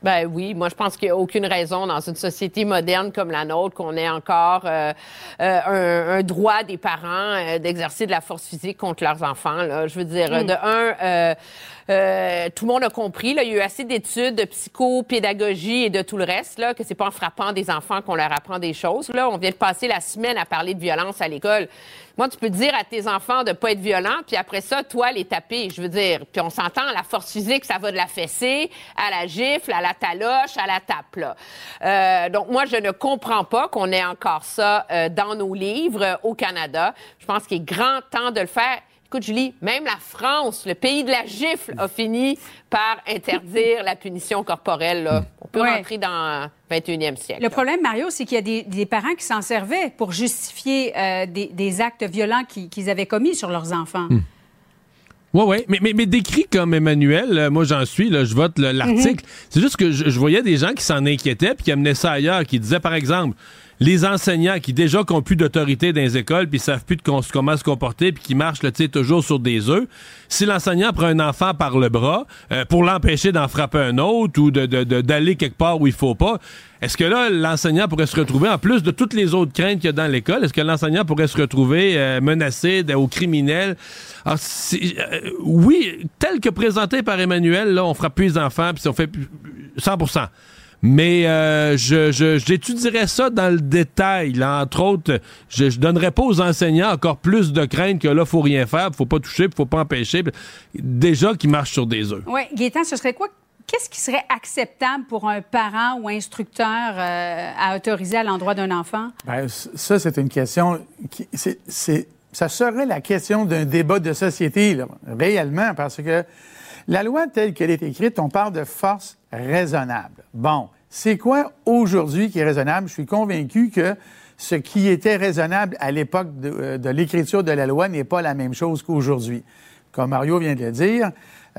Ben oui, moi je pense qu'il n'y a aucune raison dans une société moderne comme la nôtre qu'on ait encore euh, euh, un, un droit des parents euh, d'exercer de la force physique contre leurs enfants. Là. Je veux dire, Mm. de un, euh, tout le monde a compris. Là, il y a eu assez d'études de psychopédagogie et de tout le reste là, que c'est pas en frappant des enfants qu'on leur apprend des choses. Là, on vient de passer la semaine à parler de violence à l'école. Moi, tu peux dire à tes enfants de pas être violent, puis après ça, toi, les taper. Je veux dire, puis on s'entend, la force physique, ça va de la fessée à la gifle, à la taloche, à la tape. Là. Euh, donc, moi, je ne comprends pas qu'on ait encore ça euh, dans nos livres euh, au Canada. Je pense qu'il est grand temps de le faire. Écoute, Julie, même la France, le pays de la gifle, a fini par interdire la punition corporelle. Là. On peut Ouais. rentrer dans le 21e siècle. Le problème, Mario, c'est qu'il y a des, des parents qui s'en servaient pour justifier euh, des, des actes violents qui- qu'ils avaient commis sur leurs enfants. Ouais, ouais. Mais, mais, mais décrit comme Emmanuel, euh, moi j'en suis, là, je vote le- l'article. C'est juste que je, je voyais des gens qui s'en inquiétaient puis qui amenaient ça ailleurs, qui disaient par exemple, les enseignants qui déjà n'ont plus d'autorité dans les écoles, puis savent plus de comment se comporter, puis qui marchent là, toujours sur des œufs. Si l'enseignant prend un enfant par le bras euh, pour l'empêcher d'en frapper un autre ou d'aller de, de, quelque part où il faut pas, est-ce que là, l'enseignant pourrait se retrouver, en plus de toutes les autres craintes qu'il y a dans l'école, est-ce que l'enseignant pourrait se retrouver euh, menacé au criminel? Alors, euh, oui, tel que présenté par Emmanuel, là, on frappe plus les enfants, puis on fait 100 mais euh, je, j'étudierais ça dans le détail. Entre autres, je, je donnerais pas aux enseignants encore plus de crainte que là, faut rien faire, faut pas toucher, faut pas empêcher. Déjà qu'ils marchent sur des œufs. Oui, Gaétan, ce serait quoi? Qu'est-ce qui serait acceptable pour un parent ou instructeur euh, à autoriser à l'endroit d'un enfant? Bien, ça, c'est une question qui. C'est, ça serait la question d'un débat de société, réellement, parce que la loi telle qu'elle est écrite, on parle de force raisonnable. Bon, c'est quoi aujourd'hui qui est raisonnable? Je suis convaincu que ce qui était raisonnable à l'époque de, euh, l'écriture de la loi n'est pas la même chose qu'aujourd'hui. Comme Mario vient de le dire,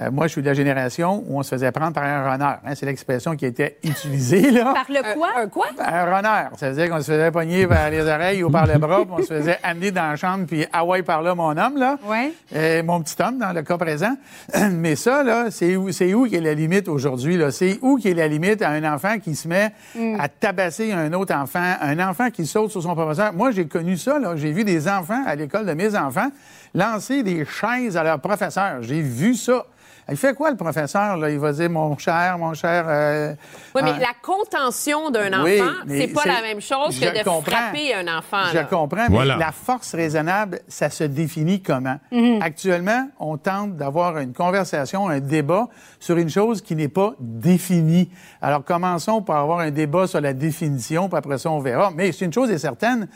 euh, moi, je suis de la génération où on se faisait prendre par un runner. Hein, c'est l'expression qui était utilisée. Là. Par le quoi? Un, quoi? Un runner. Ça veut dire qu'on se faisait pogner par les oreilles ou par le bras, puis on se faisait amener dans la chambre, puis ah ouais, par là, mon homme, là. Ouais. Euh, mon petit homme, dans le cas présent. Mais ça, là, c'est où, c'est où qui est la limite aujourd'hui, là? C'est où qui est la limite à un enfant qui se met mm. à tabasser un autre enfant, un enfant qui saute sur son professeur? Moi, j'ai connu ça, là. J'ai vu des enfants à l'école de mes enfants lancer des chaises à leur professeur. J'ai vu ça. Il fait quoi, le professeur? Là? Il va dire, mon cher, mon cher... Euh, oui, mais la contention d'un enfant, c'est pas la même chose que de frapper un enfant. Je comprends, mais la force raisonnable, ça se définit comment? Mhm. Actuellement, on tente d'avoir une conversation, un débat sur une chose qui n'est pas définie. Alors, commençons par avoir un débat sur la définition, puis après ça, on verra. Mais c'est une chose est certaine,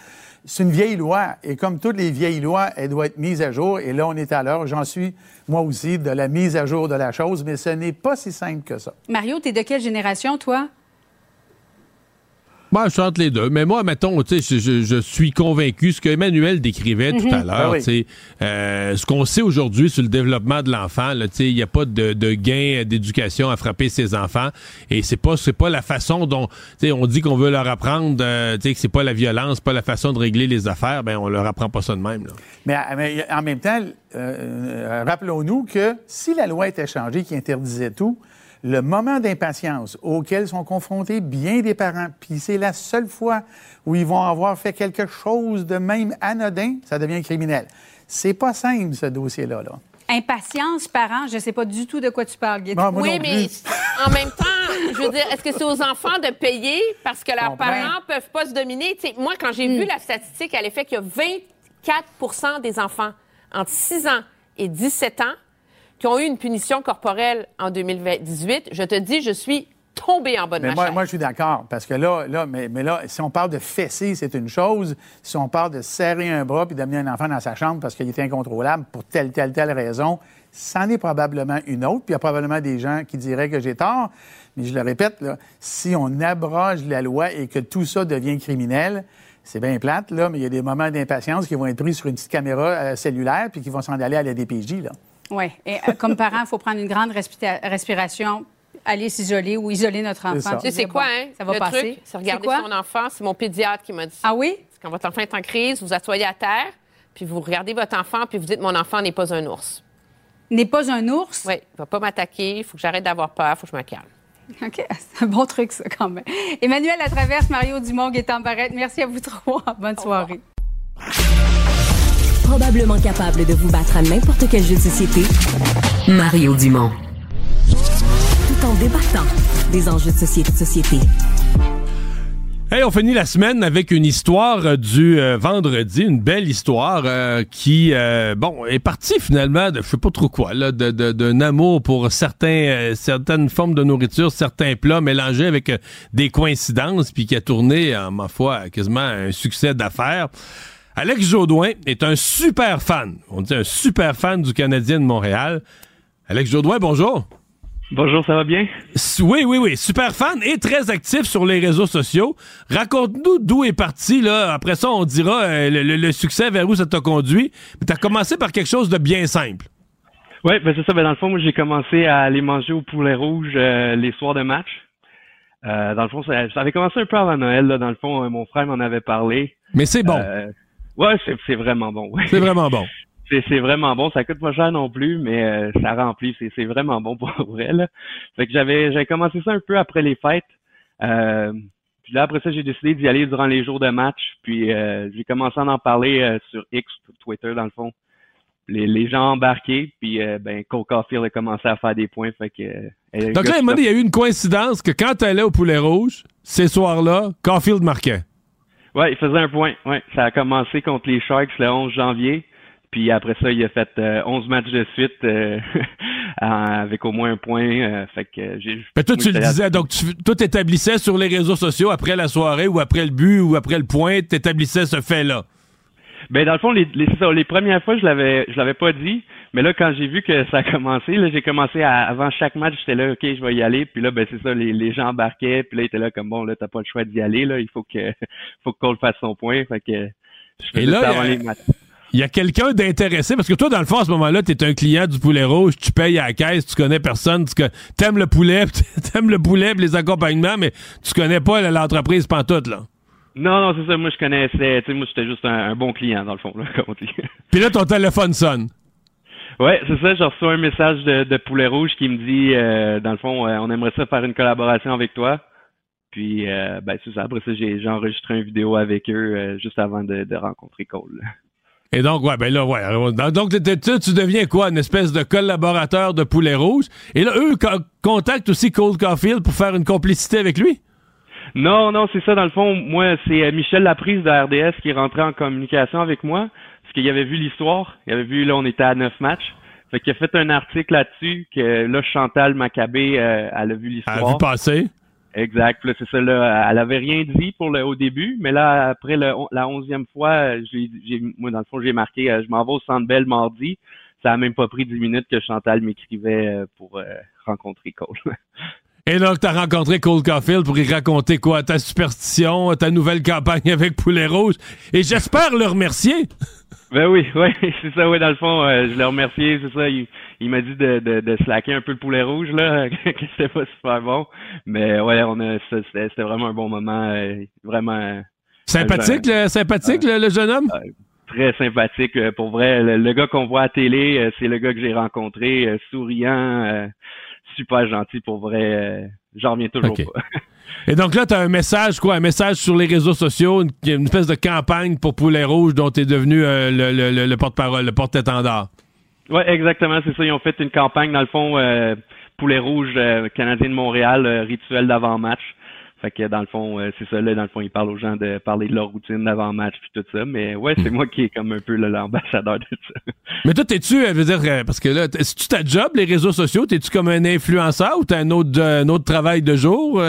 c'est une vieille loi. Et comme toutes les vieilles lois, elle doit être mise à jour. Et là, on est à l'heure. J'en suis, moi aussi, de la mise à jour de la chose, mais ce n'est pas si simple que ça. Mario, tu de quelle génération, toi? Moi, je chante les deux. Mais moi, mettons, tu sais, je, suis convaincu, ce que Emmanuel décrivait tout à mhm. l'heure, ben tu euh, ce qu'on sait aujourd'hui sur le développement de l'enfant, tu sais, il n'y a pas de, gain d'éducation à frapper ses enfants. Et c'est pas, c'est pas la façon dont, tu sais, on dit qu'on veut leur apprendre, euh, tu sais, que c'est pas la violence, pas la façon de régler les affaires. Ben, on leur apprend pas ça de même. Mais, en même temps, euh, rappelons-nous que si la loi était changée qui interdisait tout, le moment d'impatience auquel sont confrontés bien des parents, puis c'est la seule fois où ils vont avoir fait quelque chose de même anodin, ça devient criminel. C'est pas simple, ce dossier-là. Là. Impatience, parents, je ne sais pas du tout de quoi tu parles, Guy. oui, mais en même temps, je veux dire, est-ce que c'est aux enfants de payer parce que leurs parents ne peuvent pas se dominer? moi, quand j'ai vu hmm. la statistique, elle est fait qu'il y a 24% des enfants entre 6 ans et 17 ans qui ont eu une punition corporelle en 2018, je te dis, je suis tombé en bonne mais moi, moi, je suis d'accord. Parce que là, là mais, mais, là, si on parle de fesser, c'est une chose. Si on parle de serrer un bras puis d'amener un enfant dans sa chambre parce qu'il était incontrôlable pour telle, telle, telle raison, c'en est probablement une autre. Puis il y a probablement des gens qui diraient que j'ai tort. Mais je le répète, là, si on abroge la loi et que tout ça devient criminel, c'est bien plate, là, mais il y a des moments d'impatience qui vont être pris sur une petite caméra euh, cellulaire puis qui vont s'en aller à la DPJ, là. Oui. Et euh, comme parent, il faut prendre une grande respiration aller s'isoler ou isoler notre enfant. Tu sais, c'est quoi, hein? Ça va passer. C'est regarder son enfant. C'est mon pédiatre qui m'a dit ça. Ah oui? Quand votre enfant est en crise, vous asseyez à terre, puis vous regardez votre enfant, puis vous dites Mon enfant n'est pas un ours. N'est pas un ours? Oui, il ne va pas m'attaquer, il faut que j'arrête d'avoir peur, il faut que je me calme. OK, c'est un bon truc, ça, quand même. Emmanuel à travers Mario Dumont, en Barrette. Merci à vous trois. Bonne soirée probablement capable de vous battre à n'importe quel jeu de société, Mario Dumont. Tout en débattant des enjeux de société. société. Hey, on finit la semaine avec une histoire euh, du euh, vendredi, une belle histoire euh, qui, bon, est partie finalement de, je sais pas trop quoi, là, d'un de, amour pour certains, certaines formes de nourriture, certains plats mélangés avec des coïncidences, puis qui a tourné, en ma foi, quasiment un succès d'affaires. Alex Jodoin est un super fan. On dit un super fan du Canadien de Montréal. Alex Jodoin, bonjour. Bonjour, ça va bien? Oui, oui, oui. Super fan et très actif sur les réseaux sociaux. Raconte-nous d'où est parti, là. Après ça, on dira euh, le, succès, vers où ça t'a conduit. Mais t'as commencé par quelque chose de bien simple. Oui, ben c'est ça. Ben dans le fond, moi, j'ai commencé à aller manger au poulet rouge euh, les soirs de match. Euh, dans le fond, ça, ça, avait commencé un peu avant Noël. Là. Dans le fond, mon frère m'en avait parlé. Mais c'est bon. Euh, ouais, c'est, vraiment bon. C'est vraiment bon. c'est, vraiment bon. Ça coûte pas cher non plus, mais euh, ça remplit. C'est, vraiment bon pour vrai. Là. Fait que j'avais, j'avais commencé ça un peu après les fêtes. Euh, puis là, après ça, j'ai décidé d'y aller durant les jours de match. Puis j'ai commencé à en parler sur X, Twitter dans le fond les, les gens embarqués, puis euh, ben Cole Caulfield a commencé à faire des points. Fait que, euh, Donc là, il y a eu une coïncidence que quand tu allais au Poulet Rouge, ces soirs-là, Caulfield marquait. Ouais, il faisait un point. Ouais, ça a commencé contre les Sharks le 11 janvier. Puis après ça, il a fait 11 euh, matchs de suite avec au moins un point. fait que j'ai. Mais toi, tu le disais, donc tu, toi, t'établissais sur les réseaux sociaux après la soirée ou après le but ou après le point, t'établissais ce fait-là? Ben dans le fond, les, les, les premières fois, je l'avais je l'avais pas dit, mais là, quand j'ai vu que ça a commencé, là, j'ai commencé à, avant chaque match, j'étais là, ok, je vais y aller, puis là, ben c'est ça, les, les gens embarquaient, puis là, ils étaient là comme bon, là, t'as pas le choix d'y aller, là, il faut que faut que Cole fasse son point, fait que je Et là, avant les matchs. Il y a quelqu'un d'intéressé, parce que toi, dans le fond, à ce moment-là, tu es un client du poulet rouge, tu payes à la caisse, tu connais personne, tu aimes le poulet, t'aimes le poulet les accompagnements, mais tu connais pas l'entreprise pantoute, là. Non, non, c'est ça. Moi, je connaissais. Tu sais, moi, j'étais juste un, bon client, dans le fond, là, comme on dit. Puis là, ton téléphone sonne. Ouais, c'est ça. J'ai reçu un message de, Poulet Rouge qui me dit, euh, dans le fond, euh, on aimerait ça faire une collaboration avec toi. Puis, euh, ben, c'est ça. Après ça, j'ai enregistré une vidéo avec eux juste avant de, rencontrer Cole. Et donc, ouais, ben là, ouais. Donc, tu, tu deviens quoi? Une espèce de collaborateur de Poulet Rouge? Et là, eux contactent aussi Cole Caulfield pour faire une complicité avec lui? Non, non, c'est ça. Dans le fond, moi, c'est euh, Michel Laprise de RDS qui est rentré en communication avec moi parce qu'il avait vu l'histoire. Il avait vu, là, on était à neuf matchs. Fait qu'il a fait un article là-dessus que là, Chantal Maccabé, euh, elle a vu l'histoire. Elle a vu passer. Exact. Là, c'est ça. Là, elle avait rien dit pour le au début, mais là, après le, la onzième fois, j'ai, moi, dans le fond, j'ai marqué, euh, je m'en vais au Centre Bell mardi. Ça a même pas pris dix minutes que Chantal m'écrivait pour rencontrer Cole. Et donc, t'as rencontré Cole Caulfield pour y raconter quoi? Ta superstition, ta nouvelle campagne avec Poulet Rouge? Et j'espère le remercier. Ben oui, oui, c'est ça, oui, dans le fond, euh, je l'ai remercié, c'est ça. Il, m'a dit de, de, de slacker un peu le poulet rouge, là, que c'était pas super bon. Mais ouais, on a c'était vraiment un bon moment, euh, vraiment. Euh, sympathique, le, sympathique, le, jeune homme? très sympathique. Pour vrai, le, gars qu'on voit à télé, c'est le gars que j'ai rencontré, souriant super gentil pour vrai. Euh, j'en reviens toujours pas. Et donc là, tu as un message, quoi? Un message sur les réseaux sociaux, une, espèce de campagne pour Poulet Rouge dont tu es devenu euh, le, porte-parole, le porte-étendard. Oui, exactement, c'est ça. Ils ont fait une campagne, dans le fond, euh, Poulet Rouge Canadien de Montréal, rituel d'avant-match. Fait que dans le fond, euh, c'est ça, là, dans le fond, ils parlent aux gens de parler de leur routine d'avant-match puis tout ça. Mais ouais, c'est moi qui est comme un peu l'ambassadeur de ça. Mais toi, t'es-tu, euh, veux dire, euh, parce que là, est-ce tu ta job, les réseaux sociaux? T'es-tu comme un influenceur ou t'as un autre, un autre travail de jour?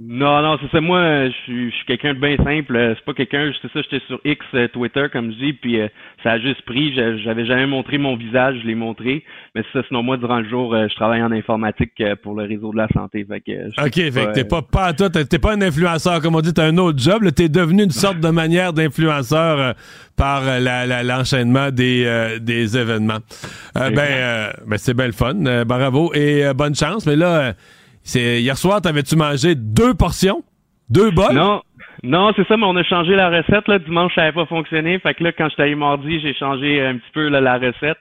Non, non, c'est ça. Moi, je suis, quelqu'un de bien simple. C'est pas quelqu'un, c'est ça, j'étais sur X, euh, Twitter, comme je dis, puis euh, ça a juste pris. J'avais jamais montré mon visage, je l'ai montré. Mais ça, sinon, moi, durant le jour, euh, je travaille en informatique pour le réseau de la santé. Fait que, OK, fait que t'es pas, pas toi, t'es pas un influenceur, comme on dit, t'as un autre job. T'es devenu une sorte de manière d'influenceur par l'enchaînement des, des événements. ben, ben c'est bien le fun. bravo et bonne chance. Mais là c'est hier soir, t'avais-tu mangé deux portions? Deux bols? Non. Non, c'est ça, mais on a changé la recette. Là. Dimanche, ça n'avait pas fonctionné. Fait que là, quand j'étais allé mardi, j'ai changé un petit peu la recette.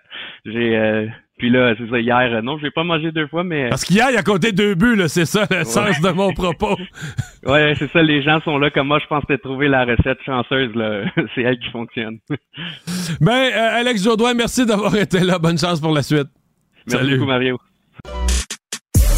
J'ai euh, puis là, c'est ça, hier, euh, non, je vais pas mangé deux fois, mais. Parce qu'hier, il a compté deux buts, là, c'est ça le sens de mon propos. ouais, c'est ça, les gens sont là comme moi, je pense que trouvé la recette chanceuse, là. c'est elle qui fonctionne. ben, euh, Alex Jourdois, merci d'avoir été là. Bonne chance pour la suite. Merci beaucoup, Mario.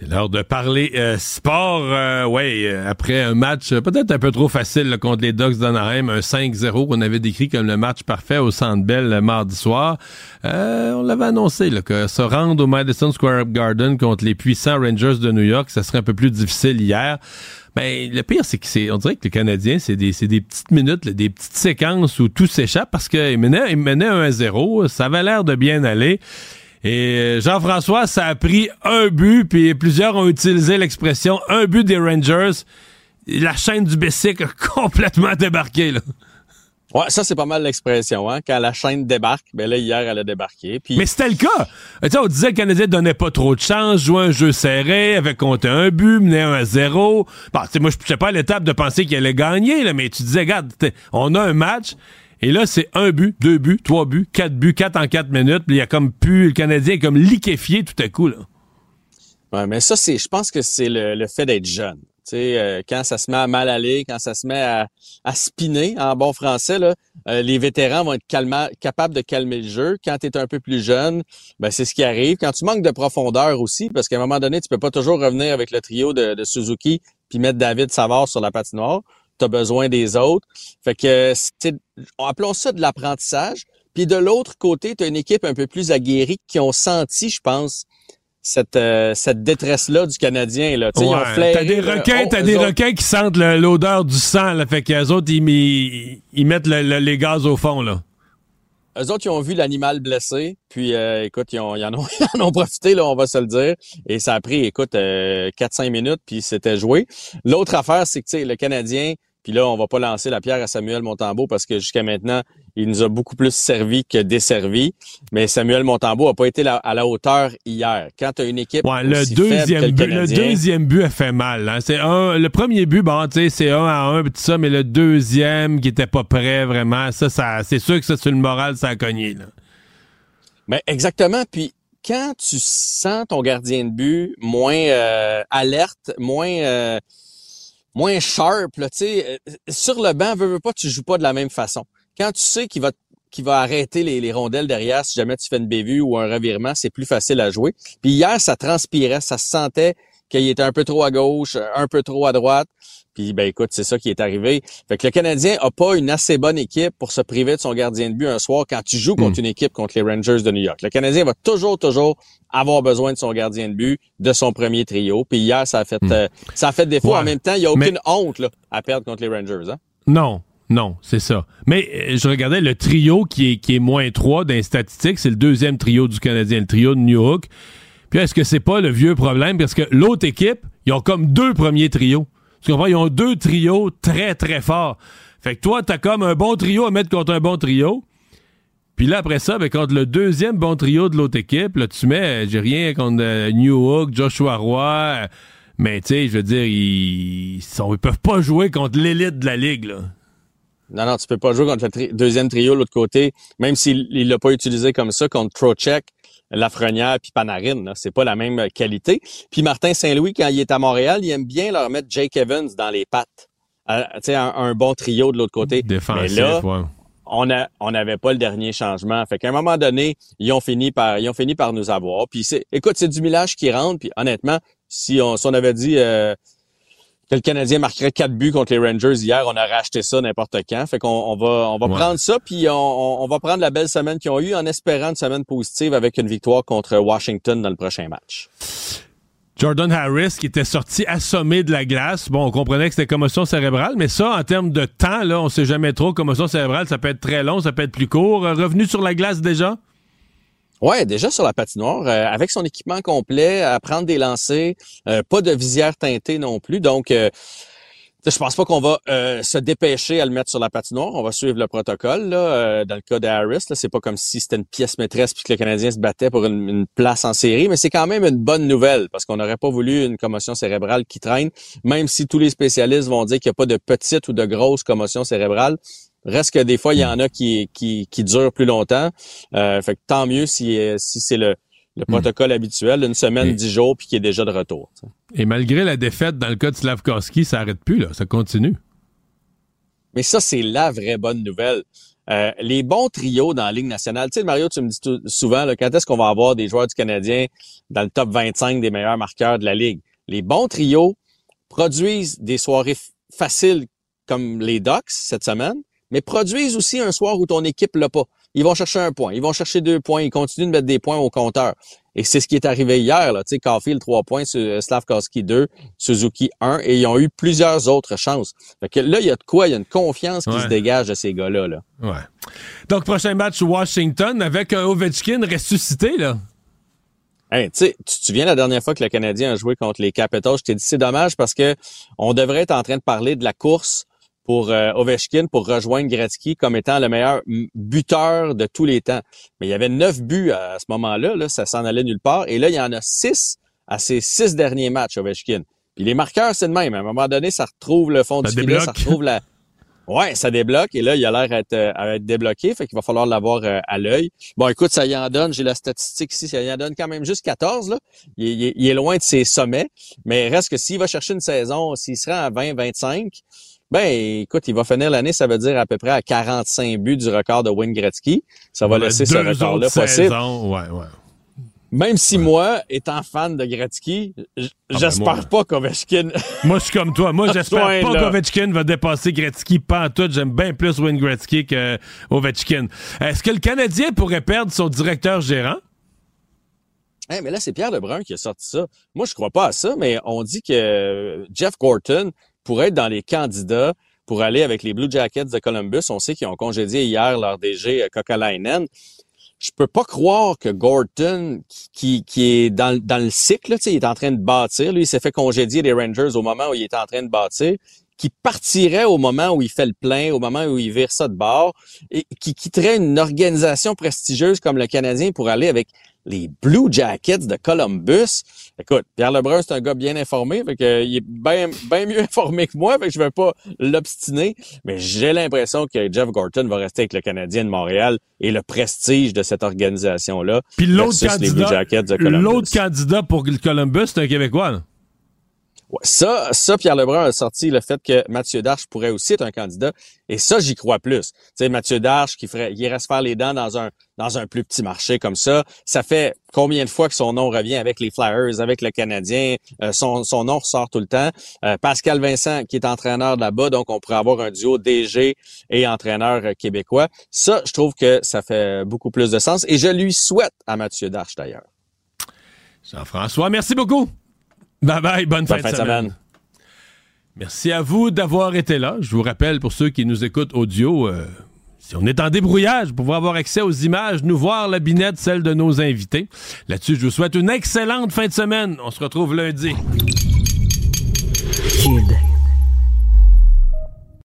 C'est l'heure de parler euh, sport. Euh, ouais, euh, après un match peut-être un peu trop facile contre les Ducks d'Anaheim, un 5-0 qu'on avait décrit comme le match parfait au Centre Bell mardi soir. on l'avait annoncé là, que se rendre au Madison Square Garden contre les puissants Rangers de New York, ça serait un peu plus difficile hier. Ben, le pire, c'est que on dirait que les Canadiens, c'est des, petites minutes, des petites séquences où tout s'échappe parce qu'ils menaient, ils menaient 1-0. Ça avait l'air de bien aller. Et euh, Jean-François, ça a pris un but, puis plusieurs ont utilisé l'expression un but des Rangers. La chaîne du Bessic a complètement débarqué, là. Ouais, ça c'est pas mal l'expression, hein. Quand la chaîne débarque, ben là hier elle a débarqué. Puis... Mais c'était le cas. sais, on disait que le Canadien donnait pas trop de chance, jouait un jeu serré, avait compté un but, menait un à zéro. Bon, moi je suis pas à l'étape de penser qu'il allait gagner, là, mais tu disais, regarde, on a un match. Et là, c'est un but, deux buts, trois buts, quatre buts, quatre en quatre minutes. Puis il y a comme pu, le Canadien est comme liquéfié tout à coup. Là. Ouais, mais ça, c'est, je pense que c'est le, fait d'être jeune. Euh, quand ça se met à mal aller, quand ça se met à, à spinner en bon français, là, euh, les vétérans vont être capables de calmer le jeu. Quand tu es un peu plus jeune, ben, c'est ce qui arrive. Quand tu manques de profondeur aussi, parce qu'à un moment donné, tu peux pas toujours revenir avec le trio de, de Suzuki puis mettre David Savard sur la patinoire tu as besoin des autres. Fait que, appelons ça de l'apprentissage. Puis de l'autre côté, tu as une équipe un peu plus aguerrie qui ont senti, je pense, cette, euh, cette détresse-là du Canadien. Là. Ouais, t'as des requins, t'as des requins qui sentent l'odeur du sang. Là, fait qu'eux autres, ils, ils mettent les gaz au fond. là. Eux autres, ils ont vu l'animal blessé, puis euh, écoute, ils, ont, ils, en ont, en ont profité, là, on va se le dire. Et ça a pris, écoute, euh, 4-5 minutes, puis c'était joué. L'autre affaire, c'est que le Canadien, puis là, on va pas lancer la pierre à Samuel Montambeau parce que jusqu'à maintenant, il nous a beaucoup plus servi que desservi. Mais Samuel Montambeau a pas été à la hauteur hier. Quand tu as une équipe ouais, le deuxième but, le, deuxième but a fait mal. Hein. C'est un, le premier but, bon, tu sais, c'est un à un, tout ça, mais le deuxième qui était pas prêt vraiment, ça, ça, c'est sûr que ça sur le moral, ça a cogné. Là. Mais exactement. Puis quand tu sens ton gardien de but moins euh, alerte, moins euh, moins sharp, là, euh, sur le banc, veux, veux pas, tu joues pas de la même façon. Quand tu sais qu'il va va arrêter les, les, rondelles derrière si jamais tu fais une bévue ou un revirement, c'est plus facile à jouer. Puis hier, ça transpirait, ça se sentait qu'il était un peu trop à gauche, un peu trop à droite. Puis ben écoute, c'est ça qui est arrivé. Fait que le Canadien a pas une assez bonne équipe pour se priver de son gardien de but un soir quand tu joues contre hmm. une équipe contre les Rangers de New York. Le Canadien va toujours toujours avoir besoin de son gardien de but, de son premier trio. Puis hier, ça a fait hmm. euh, ça a fait défaut. En même temps, il y a aucune honte là, à perdre contre les Rangers. Hein? Non, non, c'est ça. Mais euh, je regardais le trio qui est, qui est moins 3 dans les statistiques. C'est le deuxième trio du Canadien, le trio de New York. Puis est-ce que c'est pas le vieux problème? Parce que l'autre équipe, ils ont comme deux premiers trios. Tu comprends? Ils ont deux trios très, très forts. Fait que toi, t'as comme un bon trio à mettre contre un bon trio. Puis là, après ça, ben, contre le deuxième bon trio de l'autre équipe, là, tu mets, j'ai rien contre euh, New Hook, Joshua Roy. Euh, mais tu sais, je veux dire, ils, ils peuvent pas jouer contre l'élite de la ligue, là. Non, non, tu peux pas jouer contre le deuxième trio de l'autre côté, même s'il l'a pas utilisé comme ça contre Trocheck. Lafrenière puis Panarin. C'est pas la même qualité. Puis Martin Saint-Louis, quand il est à Montréal, il aime bien leur mettre Jake Evans dans les pattes. Euh, un, un bon trio de l'autre côté. Défensif, Mais là, on a, on n'avait pas le dernier changement. Fait qu'à un moment donné, ils ont fini par, ils ont fini par nous avoir. Puis c'est, écoute, c'est du millage qui rentre. Puis honnêtement, si on, si on avait dit, euh, que le Canadien marquerait quatre buts contre les Rangers hier. On a racheté ça n'importe quand. Fait qu'on on va, on va prendre ça, puis on, on, va prendre la belle semaine qu'ils ont eue en espérant une semaine positive avec une victoire contre Washington dans le prochain match. Jordan Harris qui était sorti assommé de la glace. Bon, on comprenait que c'était commotion cérébrale, mais ça, en termes de temps, là, on sait jamais trop. Commotion cérébrale, ça peut être très long, ça peut être plus court. Revenu sur la glace déjà? Ouais, déjà sur la patinoire, euh, avec son équipement complet, à prendre des lancers, euh, pas de visière teintée non plus. Donc, euh, je pense pas qu'on va se dépêcher à le mettre sur la patinoire. On va suivre le protocole. Là, dans le cas d'Harris, c'est pas comme si c'était une pièce maîtresse puis que le Canadien se battait pour une, place en série, mais c'est quand même une bonne nouvelle parce qu'on n'aurait pas voulu une commotion cérébrale qui traîne, même si tous les spécialistes vont dire qu'il n'y a pas de petite ou de grosse commotion cérébrale. Reste que des fois, il y en a qui, qui, qui durent plus longtemps. Euh, fait que tant mieux si, si c'est le, le hmm. protocole habituel, une semaine, dix jours, puis qui est déjà de retour. Et malgré la défaite dans le cas de Slavkovski, ça arrête plus, là, ça continue. Mais ça, c'est la vraie bonne nouvelle. euh, les bons trios dans la Ligue nationale. Tu sais, Mario, tu me dis souvent, là, quand est-ce qu'on va avoir des joueurs du Canadien dans le top 25 des meilleurs marqueurs de la Ligue? Les bons trios produisent des soirées faciles comme les Ducks cette semaine, mais produisent aussi un soir où ton équipe l'a pas. Ils vont chercher un point, ils vont chercher deux points, ils continuent de mettre des points au compteur. Et c'est ce qui est arrivé hier. Là. Tu sais, Caulfield, 3 points, euh, Slavkowski, 2, Suzuki, 1, et ils ont eu plusieurs autres chances. Fait que là, il y a de quoi? Il y a une confiance qui se dégage de ces gars-là. Là. Ouais. Donc, prochain match Washington avec un Ovechkin ressuscité, là. Hey, tu te souviens la dernière fois que le Canadien a joué contre les Capitals? Je t'ai dit, c'est dommage parce que on devrait être en train de parler de la course pour euh, Ovechkin pour rejoindre Gretzky comme étant le meilleur buteur de tous les temps. Mais il y avait neuf buts à, ce moment-là, là, ça s'en allait nulle part. Et là, il y en a six à ses six derniers matchs, Ovechkin. Puis les marqueurs, c'est de même. À un moment donné, ça retrouve le fond du filet, ça retrouve la... Ouais, ça débloque et là, il a l'air d'être euh, à être débloqué, fait qu'il va falloir l'avoir euh, à l'œil. Bon, écoute, ça y en donne, j'ai la statistique ici, ça y en donne quand même juste 14, là. Il, est loin de ses sommets, mais reste que s'il va chercher une saison, s'il sera à 20-25, ben, écoute, il va finir l'année, ça veut dire à peu près à 45 buts du record de Wayne Gretzky. Ça va laisser ce record-là possible. Ouais, ouais. Même si moi, étant fan de Gretzky, ah, ben, j'espère pas qu'Ovechkin... moi, je suis comme toi. Moi, j'espère pas qu'Ovechkin va dépasser Gretzky. Pas en tout. J'aime bien plus Wayne Gretzky qu'Ovechkin. Est-ce que le Canadien pourrait perdre son directeur gérant? Hey, mais là, c'est Pierre Lebrun qui a sorti ça. Moi, je crois pas à ça, mais on dit que Jeff Gorton pour être dans les candidats pour aller avec les Blue Jackets de Columbus. On sait qu'ils ont congédié hier leur DG Kokalainen. Je peux pas croire que Gorton, qui, qui est dans, dans le cycle, il est en train de bâtir. Lui, il s'est fait congédier les Rangers au moment où il est en train de bâtir qui partirait au moment où il fait le plein, au moment où il vire ça de bord, et qui quitterait une organisation prestigieuse comme le Canadien pour aller avec les Blue Jackets de Columbus. Écoute, Pierre Lebrun, c'est un gars bien informé, fait que, il est bien bien mieux informé que moi, fait que je vais pas l'obstiner, mais j'ai l'impression que Jeff Gorton va rester avec le Canadien de Montréal et le prestige de cette organisation-là. Puis l'autre candidat, l'autre candidat pour Columbus, c'est un Québécois. Ça, ça, Pierre Lebrun a sorti le fait que Mathieu Darche pourrait aussi être un candidat. Et ça, j'y crois plus. Tu sais, Mathieu Darche qui ferait, il se faire les dents dans un, dans un plus petit marché comme ça. Ça fait combien de fois que son nom revient avec les Flyers, avec le Canadien? Euh, son, son nom ressort tout le temps. Euh, Pascal Vincent, qui est entraîneur là-bas, donc on pourrait avoir un duo DG et entraîneur euh, québécois. Ça, je trouve que ça fait beaucoup plus de sens. Et je lui souhaite à Mathieu Darche, d'ailleurs. Jean-François, merci beaucoup. Bye bye, bonne, fin, de semaine. Merci à vous d'avoir été là. Je vous rappelle, pour ceux qui nous écoutent audio, euh, si on est en débrouillage pour avoir accès aux images, nous voir la binette, celle de nos invités. Là-dessus, je vous souhaite une excellente fin de semaine. On se retrouve lundi.